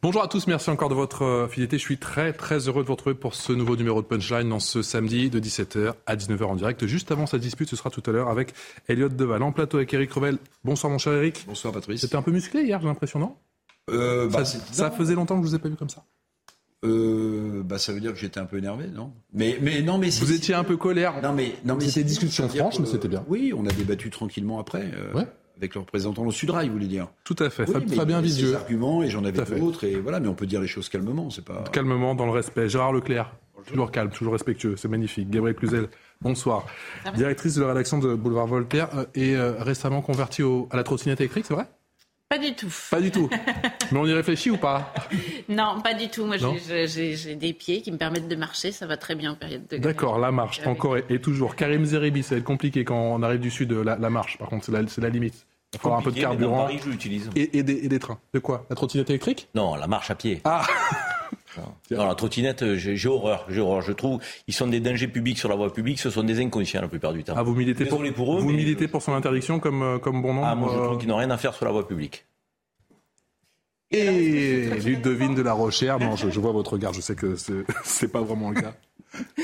Bonjour à tous, merci encore de votre euh, fidélité. Je suis très très heureux de vous retrouver pour ce nouveau numéro de Punchline dans ce samedi de 17h à 19h en direct. Juste avant sa dispute, ce sera tout à l'heure avec Elliot Deval en plateau avec Eric Revel. Bonsoir mon cher Eric. Bonsoir Patrice. C'était un peu musclé hier, j'ai l'impression, non? Euh, bah, ça, faisait longtemps que je vous ai pas vu comme ça. Euh, bah, ça veut dire que j'étais un peu énervé, non? Mais, mais non, mais Vous étiez un peu colère. Non, mais non, mais C'était discussion franche, mais c'était bien. Oui, on a débattu tranquillement après, euh, Ouais. Avec le représentant au Sudrail, vous voulez dire. Tout à fait. Oui, Fab- mais Fabien il Visieux. arguments et j'en avais fait. d'autres et voilà, mais on peut dire les choses calmement, c'est pas. Calmement, dans le respect. Gérard Leclerc. Toujours calme, toujours respectueux. C'est magnifique. Gabriel Cluzel. Bonsoir. Directrice de la rédaction de Boulevard Voltaire euh, et euh, récemment convertie au- à la trottinette électrique, c'est vrai? Pas du tout. Pas du tout. Mais on y réfléchit ou pas? Non, pas du tout. Moi, j'ai- des pieds qui me permettent de marcher. Ça va très bien en période de. D'accord, la marche, Oui. encore et, et toujours. Karim Zeribi, ça va être compliqué quand on arrive du sud, la, la marche. Par contre, c'est la, c'est la limite. Il falloir un peu de carburant Paris, je l'utilise. et, et des, et des trains. De quoi? La trottinette électrique? Non, la marche à pied. Ah Non, la trottinette, euh, j'ai horreur. J'ai horreur. Je trouve ils sont des dangers publics sur la voie publique. Ce sont des inconscients la plupart du temps. Ah, vous militez pour, eux, vous mais militez je- pour son interdiction comme, euh, comme bon nombre Ah, moi, je euh, trouve qu'ils n'ont rien à faire sur la voie publique. Et Ludovine de la Rochère, non, je, je vois votre regard, je sais que c'est- pas vraiment le cas.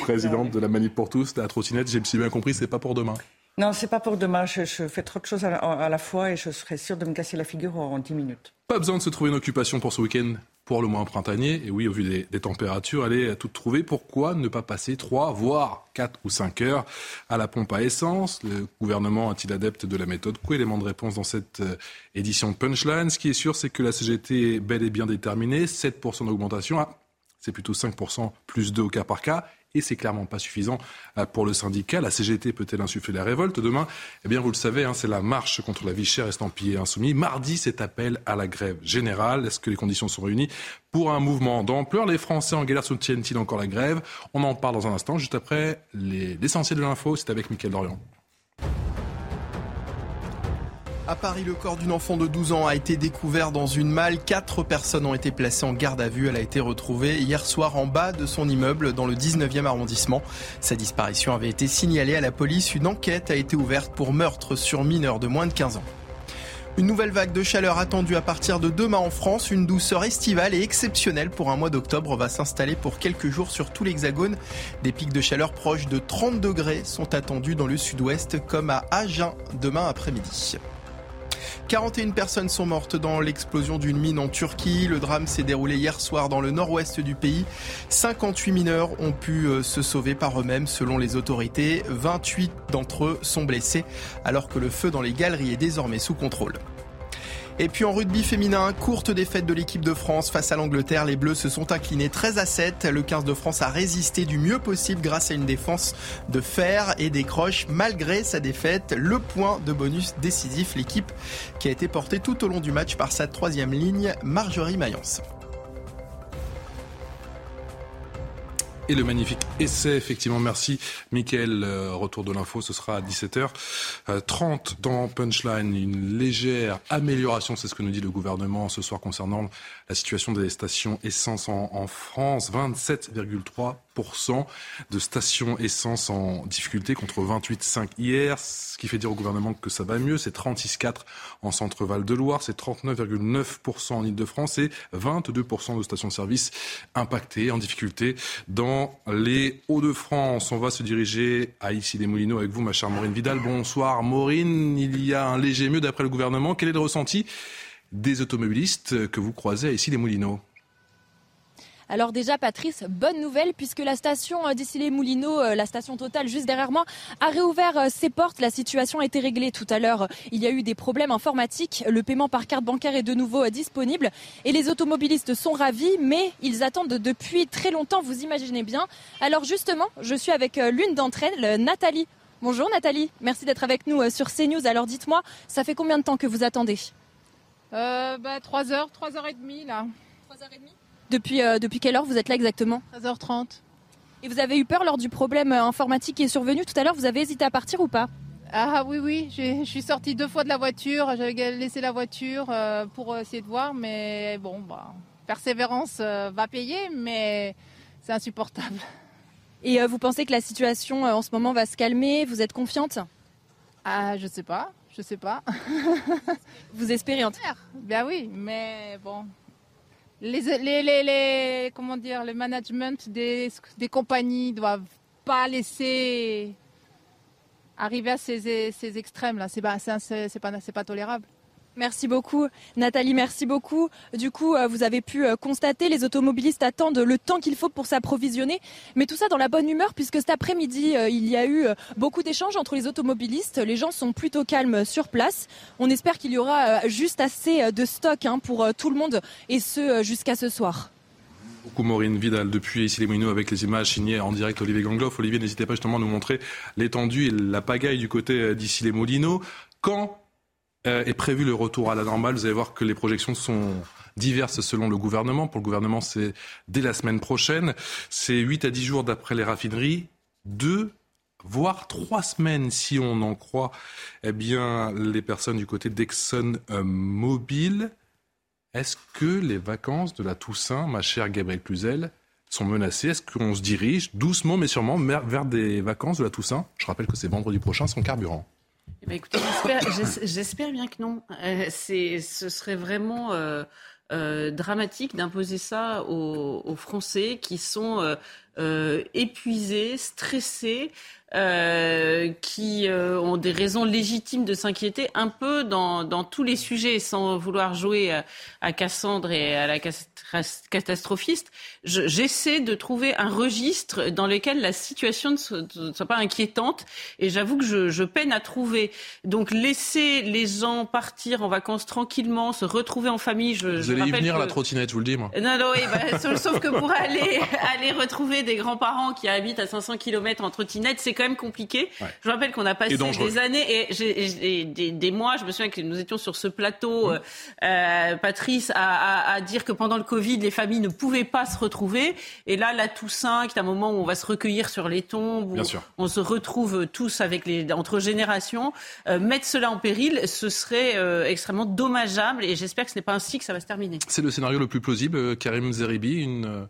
Présidente de la Manip pour tous, la trottinette, j'ai si bien compris, c'est pas pour demain. Non, c'est pas pour demain. Je, fais trop de choses à la, fois et je serais sûre de me casser la figure en 10 minutes. Pas besoin de se trouver une occupation pour ce week-end, pour le moins printanier. Et oui, au vu des, températures, allez à tout trouver. Pourquoi ne pas passer 3, voire 4 ou 5 heures à la pompe à essence? Le gouvernement est-il adepte de la méthode Quoi Élément de réponse dans cette euh, édition de Punchline. Ce qui est sûr, c'est que la CGT est bel et bien déterminée. 7% d'augmentation. Ah, c'est plutôt 5% plus 2 au cas par cas. Et c'est clairement pas suffisant euh, pour le syndicat. La CGT peut-elle insuffler la révolte demain? Eh bien, vous le savez, hein, c'est la marche contre la vie chère estampillée insoumis. Mardi, c'est appel à la grève générale. Est-ce que les conditions sont réunies? Pour un mouvement d'ampleur Les Français en galère soutiennent-ils encore la grève? On en parle dans un instant, juste après les- l'essentiel de l'info. C'est avec Mickaël Dorian. À Paris, le corps d'une enfant de 12 ans a été découvert dans une malle. Quatre personnes ont été placées en garde à vue. Elle a été retrouvée hier soir en bas de son immeuble dans le 19e arrondissement. Sa disparition avait été signalée à la police. Une enquête a été ouverte pour meurtre sur mineur de moins de 15 ans. Une nouvelle vague de chaleur attendue à partir de demain en France. Une douceur estivale et exceptionnelle pour un mois d'octobre va s'installer pour quelques jours sur tout l'hexagone. Des pics de chaleur proches de 30 degrés sont attendus dans le sud-ouest comme à Agen demain après-midi. 41 personnes sont mortes dans l'explosion d'une mine en Turquie. Le drame s'est déroulé hier soir dans le nord-ouest du pays. 58 mineurs ont pu euh, se sauver par eux-mêmes selon les autorités. 28 d'entre eux sont blessés alors que le feu dans les galeries est désormais sous contrôle. Et puis en rugby féminin, courte défaite de l'équipe de France face à l'Angleterre. Les Bleus se sont inclinés 13 à 7. Le 15 de France a résisté du mieux possible grâce à une défense de fer et décroche malgré sa défaite le point de bonus décisif. L'équipe qui a été portée tout au long du match par sa troisième ligne, Marjorie Mayence. Et le magnifique essai, effectivement, merci Mickaël. Euh, retour de l'info, ce sera à 17h30 dans Punchline. Une légère amélioration, c'est ce que nous dit le gouvernement ce soir concernant la situation des stations essence en, en France. 27,3% de stations essence en difficulté contre 28,5 hier, ce qui fait dire au gouvernement que ça va mieux. C'est 36,4 en centre-val de Loire, c'est 39,9% en Ile-de-France et 22% de stations-service impactées, en difficulté dans les Hauts-de-France. On va se diriger à Issy-les-Moulineaux avec vous, ma chère Maureen Vidal. Bonsoir Maureen, il y a un léger mieux d'après le gouvernement. Quel est le ressenti des automobilistes que vous croisez à Issy-les-Moulineaux Alors déjà, Patrice, bonne nouvelle puisque la station euh, d'ici les Moulineaux, euh, la station totale juste derrière moi, a réouvert euh, ses portes. La situation a été réglée tout à l'heure. Il y a eu des problèmes informatiques. Le paiement par carte bancaire est de nouveau disponible et les automobilistes sont ravis, mais ils attendent depuis très longtemps. Vous imaginez bien. Alors justement, je suis avec l'une d'entre elles, Nathalie. Bonjour Nathalie, merci d'être avec nous sur CNews. Alors dites-moi, ça fait combien de temps que vous attendez? Euh, bah, 3 heures, 3 heures et demie là. 3 heures et demie depuis, euh, depuis quelle heure vous êtes là exactement 13h30. Et vous avez eu peur lors du problème euh, informatique qui est survenu tout à l'heure Vous avez hésité à partir ou pas? Ah oui, oui, je suis sortie deux fois de la voiture. J'avais laissé la voiture euh, pour essayer de voir, mais bon, bah, persévérance euh, va payer, mais c'est insupportable. Et euh, vous pensez que la situation euh, en ce moment va se calmer? Vous êtes confiante? Ah, je sais pas, je sais pas. Vous espérez en tout cas Ben oui, mais bon. Les, les, les, les- comment dire, le management des, des compagnies doivent pas laisser arriver à ces, ces extrêmes là. C'est pas, c'est, pas, c'est pas tolérable. Merci beaucoup Nathalie, merci beaucoup. Du coup, euh, vous avez pu euh, constater, les automobilistes attendent le temps qu'il faut pour s'approvisionner, mais tout ça dans la bonne humeur puisque cet après-midi, euh, il y a eu beaucoup d'échanges entre les automobilistes. Les gens sont plutôt calmes sur place. On espère qu'il y aura juste assez de stock hein, pour tout le monde et ce jusqu'à ce soir. Beaucoup Maureen Vidal depuis ici les avec les images signées en direct Olivier Gangloff. Olivier, n'hésitez pas justement à nous montrer l'étendue et la pagaille du côté d'ici les Moulineaux. Quand est prévu le retour à la normale Vous allez voir que les projections sont diverses selon le gouvernement. Pour le gouvernement, c'est dès la semaine prochaine. C'est 8 à 10 jours d'après les raffineries. Deux voire trois semaines si on en croit eh bien, les personnes du côté d'Exxon euh, Mobil. Est-ce que les vacances de la Toussaint, ma chère Gabrielle Cluzel, sont menacées? Est-ce qu'on se dirige doucement mais sûrement vers des vacances de la Toussaint? Je rappelle que c'est vendredi prochain sans carburant. Eh ben, j'espère- j'es- j'espère bien que non. Euh, ce serait vraiment euh, euh, dramatique d'imposer ça aux, Français qui sont épuisés, stressés, euh, qui euh, ont des raisons légitimes de s'inquiéter un peu dans, dans tous les sujets, sans vouloir jouer à, à Cassandre et à la catastrophiste. Je- J'essaie de trouver un registre dans lequel la situation ne soit, ne soit pas inquiétante, et j'avoue que je, je peine à trouver. Donc laisser les gens partir en vacances tranquillement, se retrouver en famille. Je, Vous je allez y venir, que- la trottinette, je vous le dis, moi. non, non, oui, bah, sauf que pour aller, aller retrouver des grands-parents qui habitent à 500 km en trottinette, c'est quand même compliqué. Ouais. Je rappelle qu'on a passé des années et, des, des mois, je me souviens que nous étions sur ce plateau, euh, euh, Patrice, à, à- à dire que pendant le Covid, les familles ne pouvaient pas se retrouver. Et là, la Toussaint, qui est un moment où on va se recueillir sur les tombes, où Bien sûr. on se retrouve tous avec les, entre générations, euh, mettre cela en péril, ce serait euh, extrêmement dommageable et j'espère que ce n'est pas ainsi que ça va se terminer. C'est le scénario le plus plausible, Karim Zeribi, une,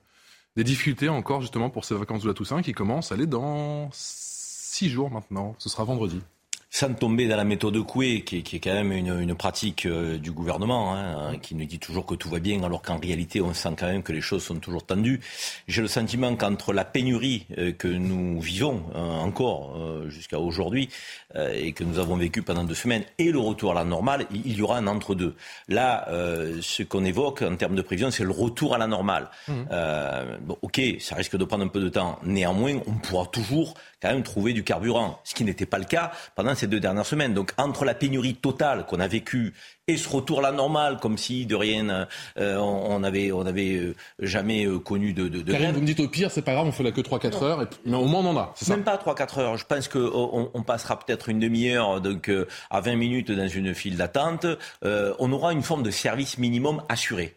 des difficultés encore justement pour ces vacances de la Toussaint qui commencent à aller dans six jours maintenant. Ce sera vendredi. Sans tomber dans la méthode Coué, qui est, qui est quand même une, une pratique euh, du gouvernement, hein, qui nous dit toujours que tout va bien, alors qu'en réalité, on sent quand même que les choses sont toujours tendues. J'ai le sentiment qu'entre la pénurie euh, que nous vivons euh, encore jusqu'à aujourd'hui, et que nous avons vécu pendant deux semaines, et le retour à la normale, il, y aura un entre-deux. Là, ce qu'on évoque en termes de prévision, c'est le retour à la normale. Euh, bon, ok, ça risque de prendre un peu de temps. Néanmoins, on pourra toujours quand même trouver du carburant, ce qui n'était pas le cas pendant ces deux dernières semaines. Donc entre la pénurie totale qu'on a vécue et ce retour à la normale, comme si de rien euh, on on avait on avait euh, jamais euh, connu de, de, de Karim, grève. vous me dites au pire, c'est pas grave, on fait la que 3-4 heures, et puis- mais au moins on en a, ça Même pas 3-4 heures. Je pense qu'on on passera peut-être une demi-heure donc euh, à 20 minutes dans une file d'attente. Euh, on aura une forme de service minimum assuré.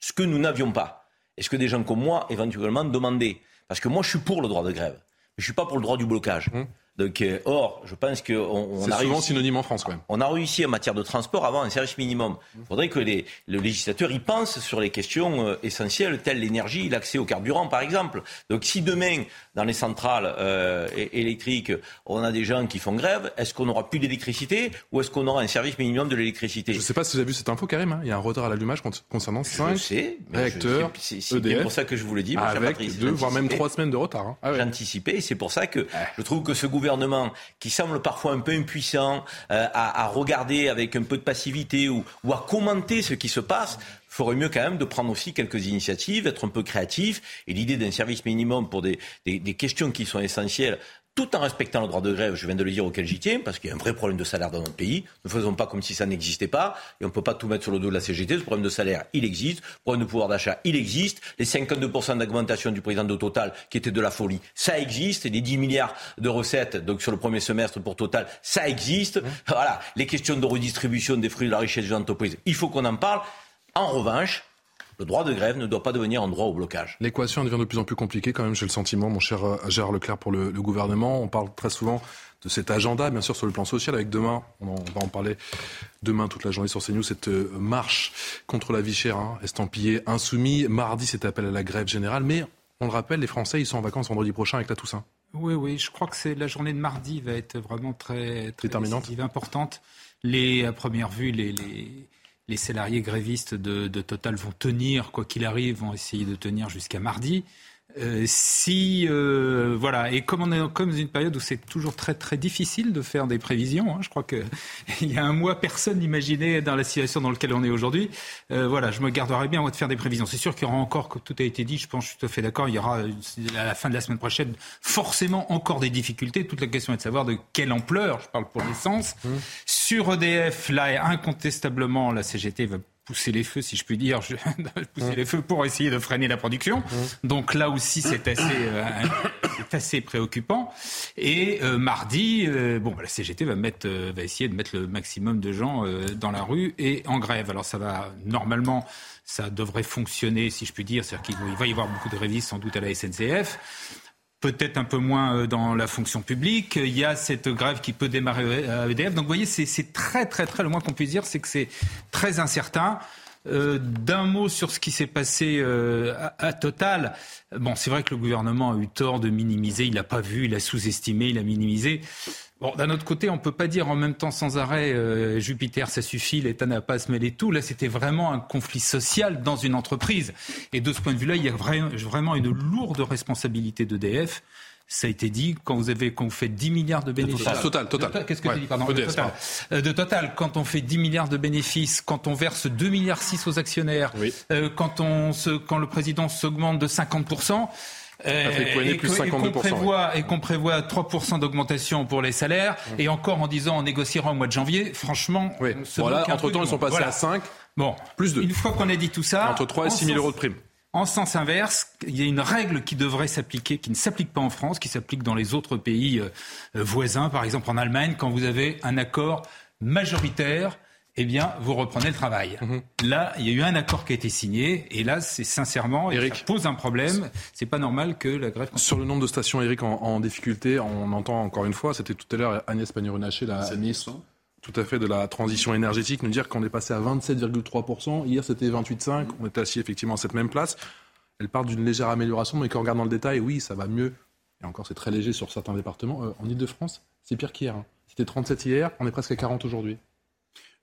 Ce que nous n'avions pas. Et ce que des gens comme moi éventuellement demandaient. Parce que moi je suis pour le droit de grève. Mais je suis pas pour le droit du blocage. Hum. Donc, euh, or, je pense qu'on on C'est a souvent réussi. synonyme en France quand même. On a réussi en matière de transport à avoir un service minimum. Il faudrait que les, le législateur y pense sur les questions euh, essentielles telles l'énergie, l'accès au carburant par exemple. Donc si demain, dans les centrales euh, électriques, on a des gens qui font grève, est-ce qu'on aura plus d'électricité ou est-ce qu'on aura un service minimum de l'électricité? Je sais pas si vous avez vu cette info, Karim, hein, il y a un retard à l'allumage con- concernant Je 5 sais, réacteurs c'est- EDF, pour ça que je vous le dis, mon cher avec Patrice. deux, voire même trois semaines de retard. hein. Ah ouais. J'anticipais et c'est pour ça que je trouve que ce gouvernement qui semble parfois un peu impuissant euh, à, regarder avec un peu de passivité ou, à commenter ce qui se passe ferait mieux quand même de prendre aussi quelques initiatives, être un peu créatif. Et l'idée d'un service minimum pour des questions qui sont essentielles tout en respectant le droit de grève, je viens de le dire auquel j'y tiens, parce qu'il y a un vrai problème de salaire dans notre pays. Ne faisons pas comme si ça n'existait pas, et on ne peut pas tout mettre sur le dos de la CGT. Ce problème de salaire, il existe. Le problème de pouvoir d'achat, il existe. Les 52% d'augmentation du président de Total, qui était de la folie, ça existe. Et les 10 milliards de recettes, donc sur le premier semestre pour Total, ça existe. Voilà. Les questions de redistribution des fruits de la richesse des entreprises, il faut qu'on en parle. En revanche, le droit de grève ne doit pas devenir un droit au blocage. L'équation devient de plus en plus compliquée quand même, j'ai le sentiment, mon cher euh, Gérard Leclerc, pour le, gouvernement. On parle très souvent de cet agenda, bien sûr, sur le plan social, avec demain, on, va en parler demain toute la journée sur CNews, cette euh, marche contre la vie chère, hein, estampillée insoumis. Mardi, c'est appel à la grève générale, mais on le rappelle, les Français, ils sont en vacances vendredi prochain avec la Toussaint. Oui, oui, je crois que c'est la journée de mardi va être vraiment très, très déterminante, importante. Les, à première vue, les, les les salariés grévistes de, Total vont tenir, quoi qu'il arrive, vont essayer de tenir jusqu'à mardi. Euh, si euh, voilà et comme on est comme dans une période où c'est toujours très très difficile de faire des prévisions, hein, je crois que il y a un mois personne n'imaginait dans la situation dans laquelle on est aujourd'hui. Euh, voilà, je me garderai bien moi de faire des prévisions. C'est sûr qu'il y aura encore, comme tout a été dit, je pense, je suis tout à fait d'accord. Il y aura à la fin de la semaine prochaine forcément encore des difficultés. Toute la question est de savoir de quelle ampleur. Je parle pour l'essence. Mmh. Sur EDF, là incontestablement la CGT va pousser les feux, si je puis dire, pousser les feux pour essayer de freiner la production. Donc là aussi, c'est assez, euh, assez préoccupant. Et euh, mardi, euh, bon, bah, la CGT va, mettre, va essayer de mettre le maximum de gens dans la rue et en grève. Alors ça va normalement, ça devrait fonctionner, si je puis dire, c'est-à-dire qu'il va y avoir beaucoup de révises sans doute à la SNCF peut-être un peu moins euh, dans la fonction publique. Il y a cette grève qui peut démarrer à EDF. Donc vous voyez, c'est très très très, le moins qu'on puisse dire, c'est que c'est très incertain. Euh, d'un mot sur ce qui s'est passé euh, à, Total. Bon, c'est vrai que le gouvernement a eu tort de minimiser. Il n'a pas vu, il a sous-estimé, il a minimisé. Bon, d'un autre côté, on ne peut pas dire en même temps sans arrêt euh, Jupiter, ça suffit, l'État n'a pas à se mêler tout. Là, c'était vraiment un conflit social dans une entreprise. Et de ce point de vue-là, il y a vraiment une lourde responsabilité d'EDF. Ça a été dit, quand vous avez, quand vous faites 10 milliards de bénéfices. Total, total. Qu'est-ce que tu dis, pardon? EDF, total. Euh, de total, quand on fait 10 milliards de bénéfices, quand on verse 2 milliards 6 aux actionnaires, euh, quand on se, quand le président s'augmente de 50%, euh, et, qu'on prévoit, et qu'on prévoit 3% d'augmentation pour les salaires, mmh. et encore en disant on négociera au mois de janvier, franchement, voilà, entre-temps, ils sont passés à 5, bon, plus de. Une fois qu'on a dit tout ça... Entre 3 et 6 000 euros de prime. En sens inverse, il y a une règle qui devrait s'appliquer, qui ne s'applique pas en France, qui s'applique dans les autres pays euh, voisins, par exemple en Allemagne, quand vous avez un accord majoritaire eh bien, vous reprenez le travail. Mhm. Là, il y a eu un accord qui a été signé, et là, c'est sincèrement, Eric, ça pose un problème. C'est pas normal que la grève. Sur le nombre de stations, Eric, en, difficulté, on entend encore une fois, c'était tout à l'heure Agnès Pannier-Runacher, la ministre tout à fait de la transition énergétique, nous dire qu'on est passé à 27,3%. Hier, c'était 28,5%. On était assis effectivement à cette même place. Elle parle d'une légère amélioration, mais quand on regarde dans le détail, oui, ça va mieux. Et encore, c'est très léger sur certains départements. Euh, en Ile-de-France, c'est pire qu'hier. Hein. C'était 37 hier, on est presque à 40 aujourd'hui.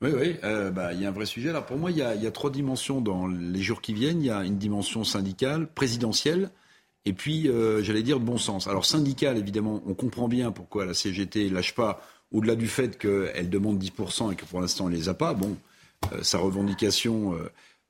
Oui, oui, euh, bah, il y a un vrai sujet. Alors pour moi, il y, a, trois dimensions dans les jours qui viennent. Il y a une dimension syndicale, présidentielle, et puis, euh, j'allais dire, de bon sens. Alors syndicale, évidemment, on comprend bien pourquoi la CGT lâche pas, au-delà du fait qu'elle demande 10% et que pour l'instant, elle les a pas. Bon, euh, sa revendication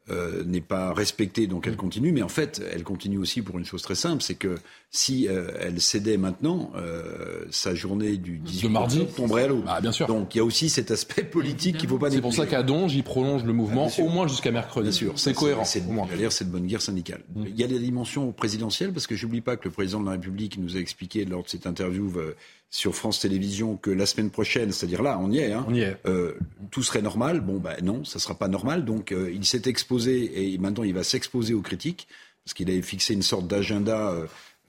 euh, n'est pas respectée, donc elle continue. Mais en fait, elle continue aussi pour une chose très simple, c'est que si euh, elle cédait maintenant, euh, sa journée du 18 mardi tomberait à l'eau. Ah, bien sûr. Donc il y a aussi cet aspect politique qu'il ne faut pas C'est pour ça qu'à Donge, il prolonge le mouvement au moins jusqu'à mercredi. Bien sûr. C'est cohérent. C'est de bonne guerre syndicale. Mm. Il y a des dimensions présidentielles, parce que j'oublie pas que le président de la République nous a expliqué lors de cette interview sur France Télévisions que la semaine prochaine, c'est-à-dire là, on y est, hein, on y est. Euh, tout serait normal. Bon, ben non, ça sera pas normal. Donc, euh, il s'est exposé et maintenant il va s'exposer aux critiques parce qu'il avait fixé une sorte d'agenda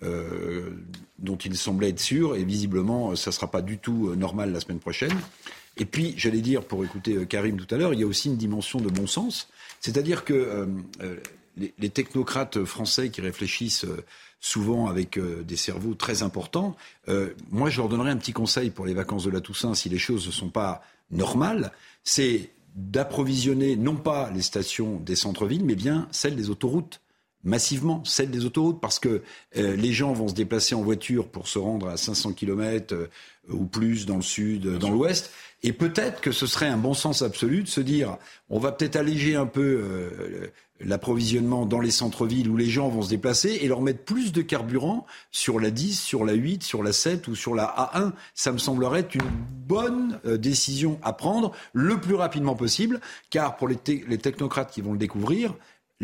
euh, dont il semblait être sûr et visiblement, ça sera pas du tout normal la semaine prochaine. Et puis, j'allais dire, pour écouter Karim tout à l'heure, il y a aussi une dimension de bon sens, c'est-à-dire que les, les, technocrates français qui réfléchissent souvent avec euh, des cerveaux très importants. Euh, moi, je leur donnerais un petit conseil pour les vacances de la Toussaint, si les choses ne sont pas normales, c'est d'approvisionner non pas les stations des centres-villes, mais bien celles des autoroutes massivement, celle des autoroutes, parce que euh, les gens vont se déplacer en voiture pour se rendre à 500 km euh, ou plus dans le sud, dans l'ouest. Et peut-être que ce serait un bon sens absolu de se dire, on va peut-être alléger un peu euh, l'approvisionnement dans les centres-villes où les gens vont se déplacer et leur mettre plus de carburant sur la 10, sur la 8, sur la 7 ou sur la A1. Ça me semblerait une bonne décision à prendre le plus rapidement possible, car pour les technocrates qui vont le découvrir,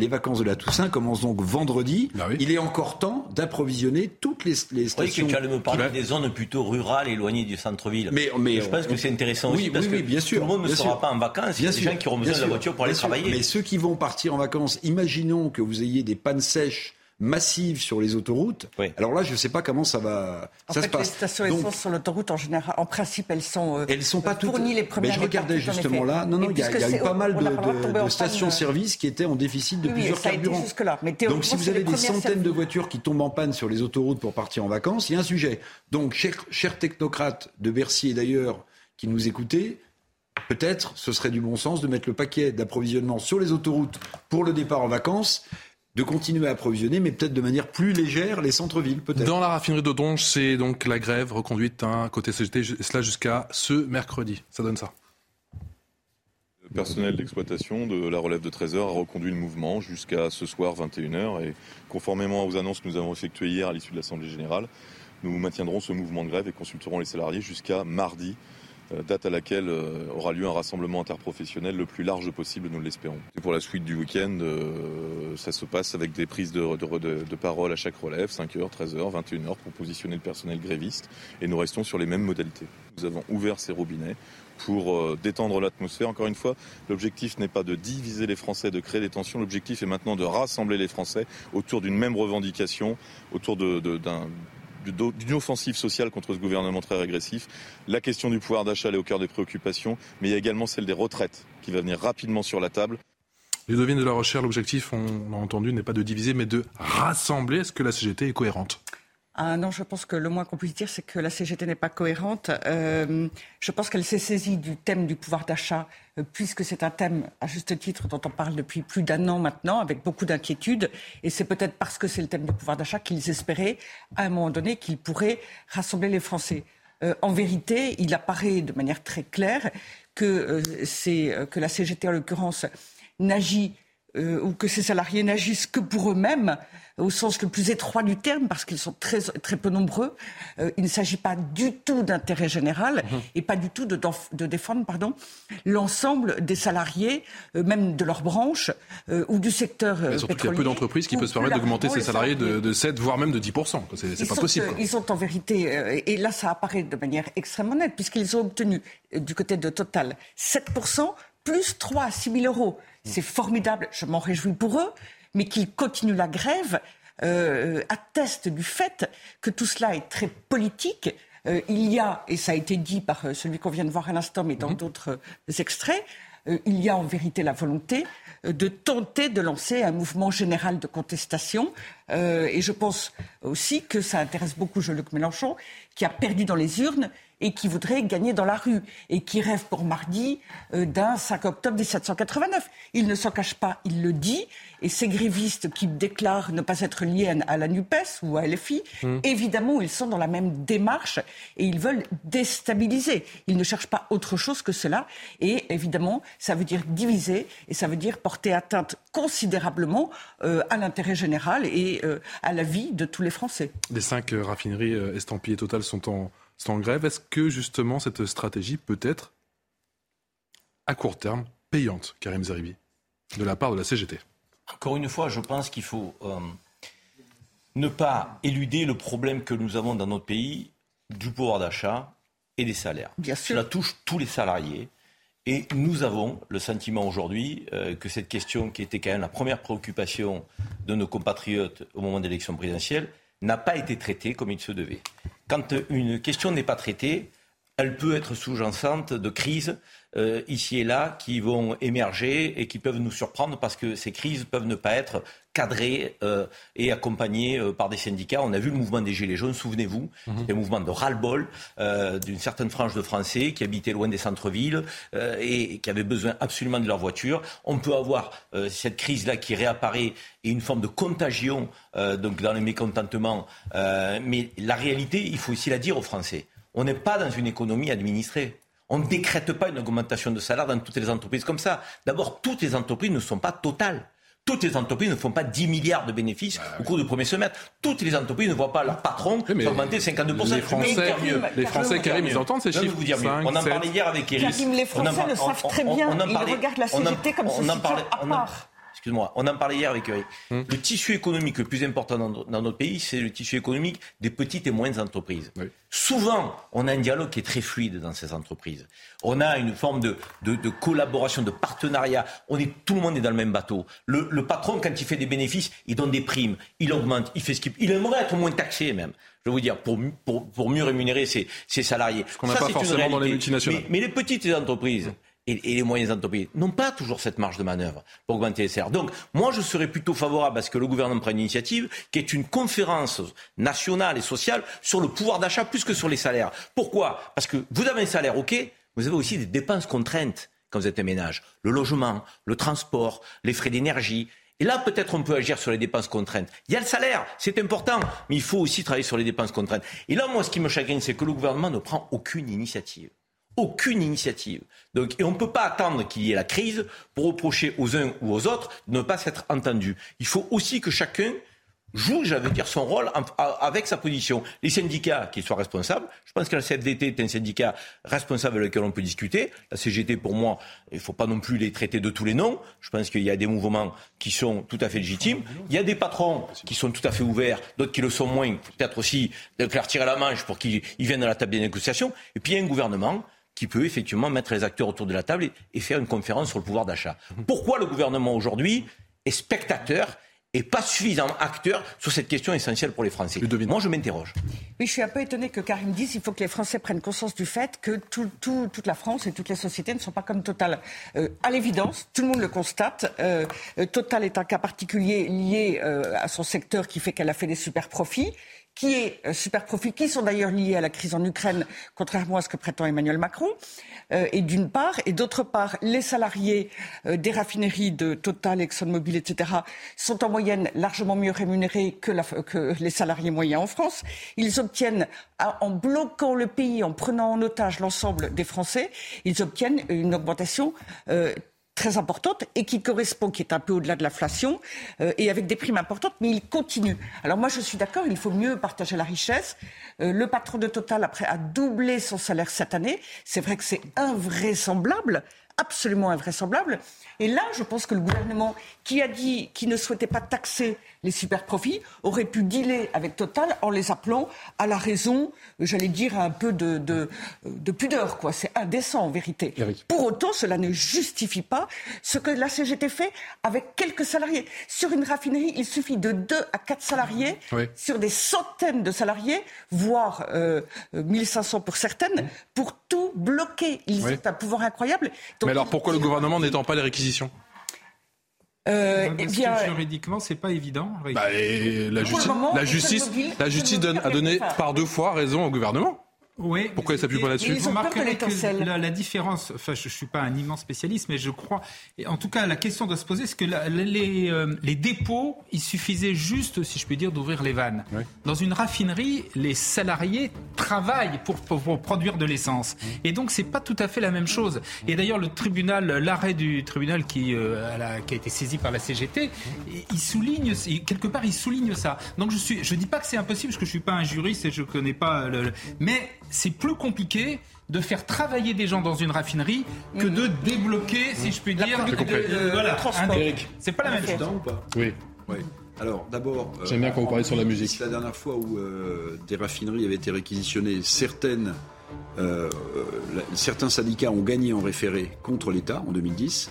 les vacances de la Toussaint commencent donc vendredi. Bah Il est encore temps d'approvisionner toutes les, les stations. Oui, que tu allais me parler des zones plutôt rurales, éloignées du centre-ville. Mais, mais, je pense que c'est intéressant oui, aussi parce oui, que bien sûr, tout le monde ne sera sûr. pas en vacances. Il y a des gens qui auront besoin de la voiture pour aller sûr. travailler. Mais ceux qui vont partir en vacances, imaginons que vous ayez des pannes sèches massive sur les autoroutes. Oui. Alors là, je ne sais pas comment ça va En ça fait, se passe. les stations Donc, essence sur l'autoroute, en général, en principe, elles sont, euh, elles sont pas toutes. fournies les premières Mais je regardais justement là. Non, non, il y a, y eu pas mal on de, stations-service qui étaient en déficit de Oui, plusieurs carburants. Donc, si vous avez des centaines de voitures qui tombent en panne sur les autoroutes pour partir en vacances, il y a un sujet. Donc, chers, chers technocrates de Bercy et d'ailleurs qui nous écoutez, peut-être ce serait du bon sens de mettre le paquet d'approvisionnement sur les autoroutes pour le départ en vacances, de continuer à approvisionner, mais peut-être de manière plus légère les centres-villes, peut-être. Dans la raffinerie de Donge, c'est donc la grève reconduite hein, côté CGT, cela jusqu'à ce mercredi. Ça donne ça. Le personnel d'exploitation de la relève de 13h a reconduit le mouvement jusqu'à ce soir 21h et conformément aux annonces que nous avons effectuées hier à l'issue de l'Assemblée générale, nous maintiendrons ce mouvement de grève et consulterons les salariés jusqu'à mardi, date à laquelle euh, aura lieu un rassemblement interprofessionnel le plus large possible, nous l'espérons. Pour la suite du week-end, euh, ça se passe avec des prises de, de- parole à chaque relève, 5h, 13h, 21h, pour positionner le personnel gréviste et nous restons sur les mêmes modalités. Nous avons ouvert ces robinets pour euh, détendre l'atmosphère. Encore une fois, l'objectif n'est pas de diviser les Français, de créer des tensions. L'objectif est maintenant de rassembler les Français autour d'une même revendication, autour d'un d'une offensive sociale contre ce gouvernement très régressif. La question du pouvoir d'achat est au cœur des préoccupations, mais il y a également celle des retraites qui va venir rapidement sur la table. Ludovine de la Rochère, l'objectif, on l'a entendu, n'est pas de diviser, mais de rassembler. Est-ce que la CGT est cohérente? Ah non, je pense que le moins qu'on puisse dire, c'est que la CGT n'est pas cohérente. Euh, je pense qu'elle s'est saisie du thème du pouvoir d'achat, euh, puisque c'est un thème, à juste titre, dont on parle depuis plus d'un an maintenant, avec beaucoup d'inquiétudes. Et c'est peut-être parce que c'est le thème du pouvoir d'achat qu'ils espéraient, à un moment donné, qu'ils pourraient rassembler les Français. Euh, en vérité, il apparaît de manière très claire que, que la CGT, en l'occurrence, n'agit ou que ces salariés n'agissent que pour eux-mêmes, au sens le plus étroit du terme, parce qu'ils sont très, très peu nombreux. Euh, il ne s'agit pas du tout d'intérêt général et pas du tout de, défendre pardon, l'ensemble des salariés, euh, même de leur branche euh, ou du secteur Mais Surtout qu'il y a peu d'entreprises qui peuvent se permettre d'augmenter ses salariés de, de 7, voire même de 10%. C'est pas sont, possible. quoi. Ils sont en vérité, et là ça apparaît de manière extrêmement nette, puisqu'ils ont obtenu du côté de Total 7% plus 3 à 6 000 euros. C'est formidable, je m'en réjouis pour eux, mais qu'ils continuent la grève euh, atteste du fait que tout cela est très politique. Euh, il y a, et ça a été dit par euh, celui qu'on vient de voir à l'instant, mais dans d'autres euh, extraits, euh, il y a en vérité la volonté de tenter de lancer un mouvement général de contestation. Et je pense aussi que ça intéresse beaucoup Jean-Luc Mélenchon, qui a perdu dans les urnes et qui voudrait gagner dans la rue et qui rêve pour mardi d'un 5 octobre 1789. Il ne s'en cache pas, il le dit. Et ces grévistes qui déclarent ne pas être liés à la NUPES ou à LFI, évidemment, ils sont dans la même démarche et ils veulent déstabiliser. Ils ne cherchent pas autre chose que cela. Et évidemment, ça veut dire diviser et ça veut dire porter atteinte considérablement euh, à l'intérêt général et euh, à la vie de tous les Français. Les cinq euh, raffineries estampillées totales sont en, sont en grève. Est-ce que justement cette stratégie peut être, à court terme, payante, Karim Zeribi, de la part de la CGT Encore une fois, je pense qu'il faut euh, ne pas éluder le problème que nous avons dans notre pays du pouvoir d'achat et des salaires. Bien sûr. Cela touche tous les salariés. Et nous avons le sentiment aujourd'hui euh, que cette question, qui était quand même la première préoccupation de nos compatriotes au moment de l'élection présidentielle, n'a pas été traitée comme il se devait. Quand une question n'est pas traitée, elle peut être sous-jacente de crises euh, ici et là qui vont émerger et qui peuvent nous surprendre parce que ces crises peuvent ne pas être cadrées euh, et accompagnées euh, par des syndicats. On a vu le mouvement des Gilets jaunes, souvenez-vous, mmh. un mouvement de ras-le-bol d'une certaine frange de Français qui habitaient loin des centres-villes et qui avaient besoin absolument de leur voiture. On peut avoir cette crise-là qui réapparaît et une forme de contagion donc dans le mécontentement. mais la réalité, il faut aussi la dire aux Français. On n'est pas dans une économie administrée. On ne décrète pas une augmentation de salaire dans toutes les entreprises comme ça. D'abord, toutes les entreprises ne sont pas totales. Toutes les entreprises ne font pas 10 milliards de bénéfices bah au cours du premier semestre. Toutes les entreprises ne voient pas leur patron augmenter 52%. Les Français, les Français Karim, ils entendent ces chiffres. Vous dire 5, on en parlait hier avec Eric. les Français le savent très bien. On, ils regardent la société comme on en parlait, à part excuse-moi, on en parlait hier avec Eric. Hum. Le tissu économique le plus important dans, notre pays, c'est le tissu économique des petites et moyennes entreprises. Souvent, on a un dialogue qui est très fluide dans ces entreprises. On a une forme de, collaboration, de partenariat. On est, tout le monde est dans le même bateau. Le, patron, quand il fait des bénéfices, il donne des primes, il augmente, il fait ce qu'il Il aimerait être moins taxé même je veux dire, pour, pour, mieux rémunérer ses, salariés. Ce qu'on n'a pas forcément dans les multinationales. Mais, les petites entreprises, et, les moyens entreprises n'ont pas toujours cette marge de manœuvre pour augmenter les salaires. Donc, moi, je serais plutôt favorable à ce que le gouvernement prenne une initiative qui est une conférence nationale et sociale sur le pouvoir d'achat plus que sur les salaires. Pourquoi? Parce que vous avez un salaire, OK, vous avez aussi des dépenses contraintes quand vous êtes un ménage. Le logement, le transport, les frais d'énergie. Et là, peut-être on peut agir sur les dépenses contraintes. Il y a le salaire, c'est important, mais il faut aussi travailler sur les dépenses contraintes. Et là, moi, ce qui me chagrine, c'est que le gouvernement ne prend aucune initiative aucune initiative. Donc, et on ne peut pas attendre qu'il y ait la crise pour reprocher aux uns ou aux autres de ne pas s'être entendus. Il faut aussi que chacun joue, j'allais dire, son rôle avec sa position. Les syndicats qui soient responsables. Je pense que la CFDT est un syndicat responsable avec lequel on peut discuter. La CGT, pour moi, il ne faut pas non plus les traiter de tous les noms. Je pense qu'il y a des mouvements qui sont tout à fait légitimes. Il y a des patrons qui sont tout à fait ouverts, d'autres qui le sont moins. Peut-être aussi de leur tirer la manche pour qu'ils viennent à la table des négociations. Et puis il y a un gouvernement qui peut effectivement mettre les acteurs autour de la table et, faire une conférence sur le pouvoir d'achat. Pourquoi le gouvernement aujourd'hui est spectateur et pas suffisamment acteur sur cette question essentielle pour les Français? Moi, je m'interroge. Oui, je suis un peu étonné que Karim dise qu'il faut que les Français prennent conscience du fait que toute la France et toutes les sociétés ne sont pas comme Total. Euh, à l'évidence, tout le monde le constate. Euh, Total est un cas particulier lié euh, à son secteur qui fait qu'elle a fait des super profits qui est euh, super profit, qui sont d'ailleurs liés à la crise en Ukraine, contrairement à ce que prétend Emmanuel Macron, euh, et d'une part, et d'autre part, les salariés euh, des raffineries de Total, ExxonMobil, etc., sont en moyenne largement mieux rémunérés que, que les salariés moyens en France. Ils obtiennent, en bloquant le pays, en prenant en otage l'ensemble des Français, ils obtiennent une augmentation très importante et qui correspond, qui est un peu au-delà de l'inflation, euh, et avec des primes importantes, mais il continue. Alors moi, je suis d'accord, il faut mieux partager la richesse. Euh, le patron de Total, après, a doublé son salaire cette année. C'est vrai que c'est invraisemblable, absolument invraisemblable. Et là, je pense que le gouvernement, qui a dit qu'il ne souhaitait pas taxer les super profits, aurait pu dealer avec Total en les appelant à la raison, j'allais dire, un peu de, de, pudeur. quoi. C'est indécent en vérité. Pour autant, cela ne justifie pas ce que la CGT fait avec quelques salariés. Sur une raffinerie, il suffit de 2 à 4 salariés, sur des centaines de salariés, voire euh, 1500 pour certaines, pour tout bloquer. Ils ont un pouvoir incroyable. Mais alors pourquoi le gouvernement n'étend pas les réquisitions? Euh, eh bien, juridiquement, c'est pas évident. Bah, la, justice, la justice, a donné par deux fois raison au gouvernement. Oui. Pourquoi ça s'appuie pas là-dessus Vous remarquerez que la, la, différence, enfin je ne suis pas un immense spécialiste, mais je crois, et en tout cas la question doit se poser, c'est que les, euh, les, dépôts, il suffisait juste, si je peux dire, d'ouvrir les vannes. Dans une raffinerie, les salariés travaillent pour, pour, produire de l'essence. Et donc c'est pas tout à fait la même chose. Et d'ailleurs le tribunal, l'arrêt du tribunal qui, euh, a, qui a été saisi par la CGT, il souligne, quelque part il souligne ça. Donc je suis, je dis pas que c'est impossible, parce que je suis pas un juriste et je connais pas le mais c'est plus compliqué de faire travailler des gens dans une raffinerie que de débloquer, si je puis dire, euh, voilà, C'est pas la même chose. ou pas Oui. oui. Alors d'abord, euh, j'aime bien quand vous parlez sur la musique. La dernière fois où euh, des raffineries avaient été réquisitionnées, certaines, certains syndicats ont gagné en référé contre l'État en 2010.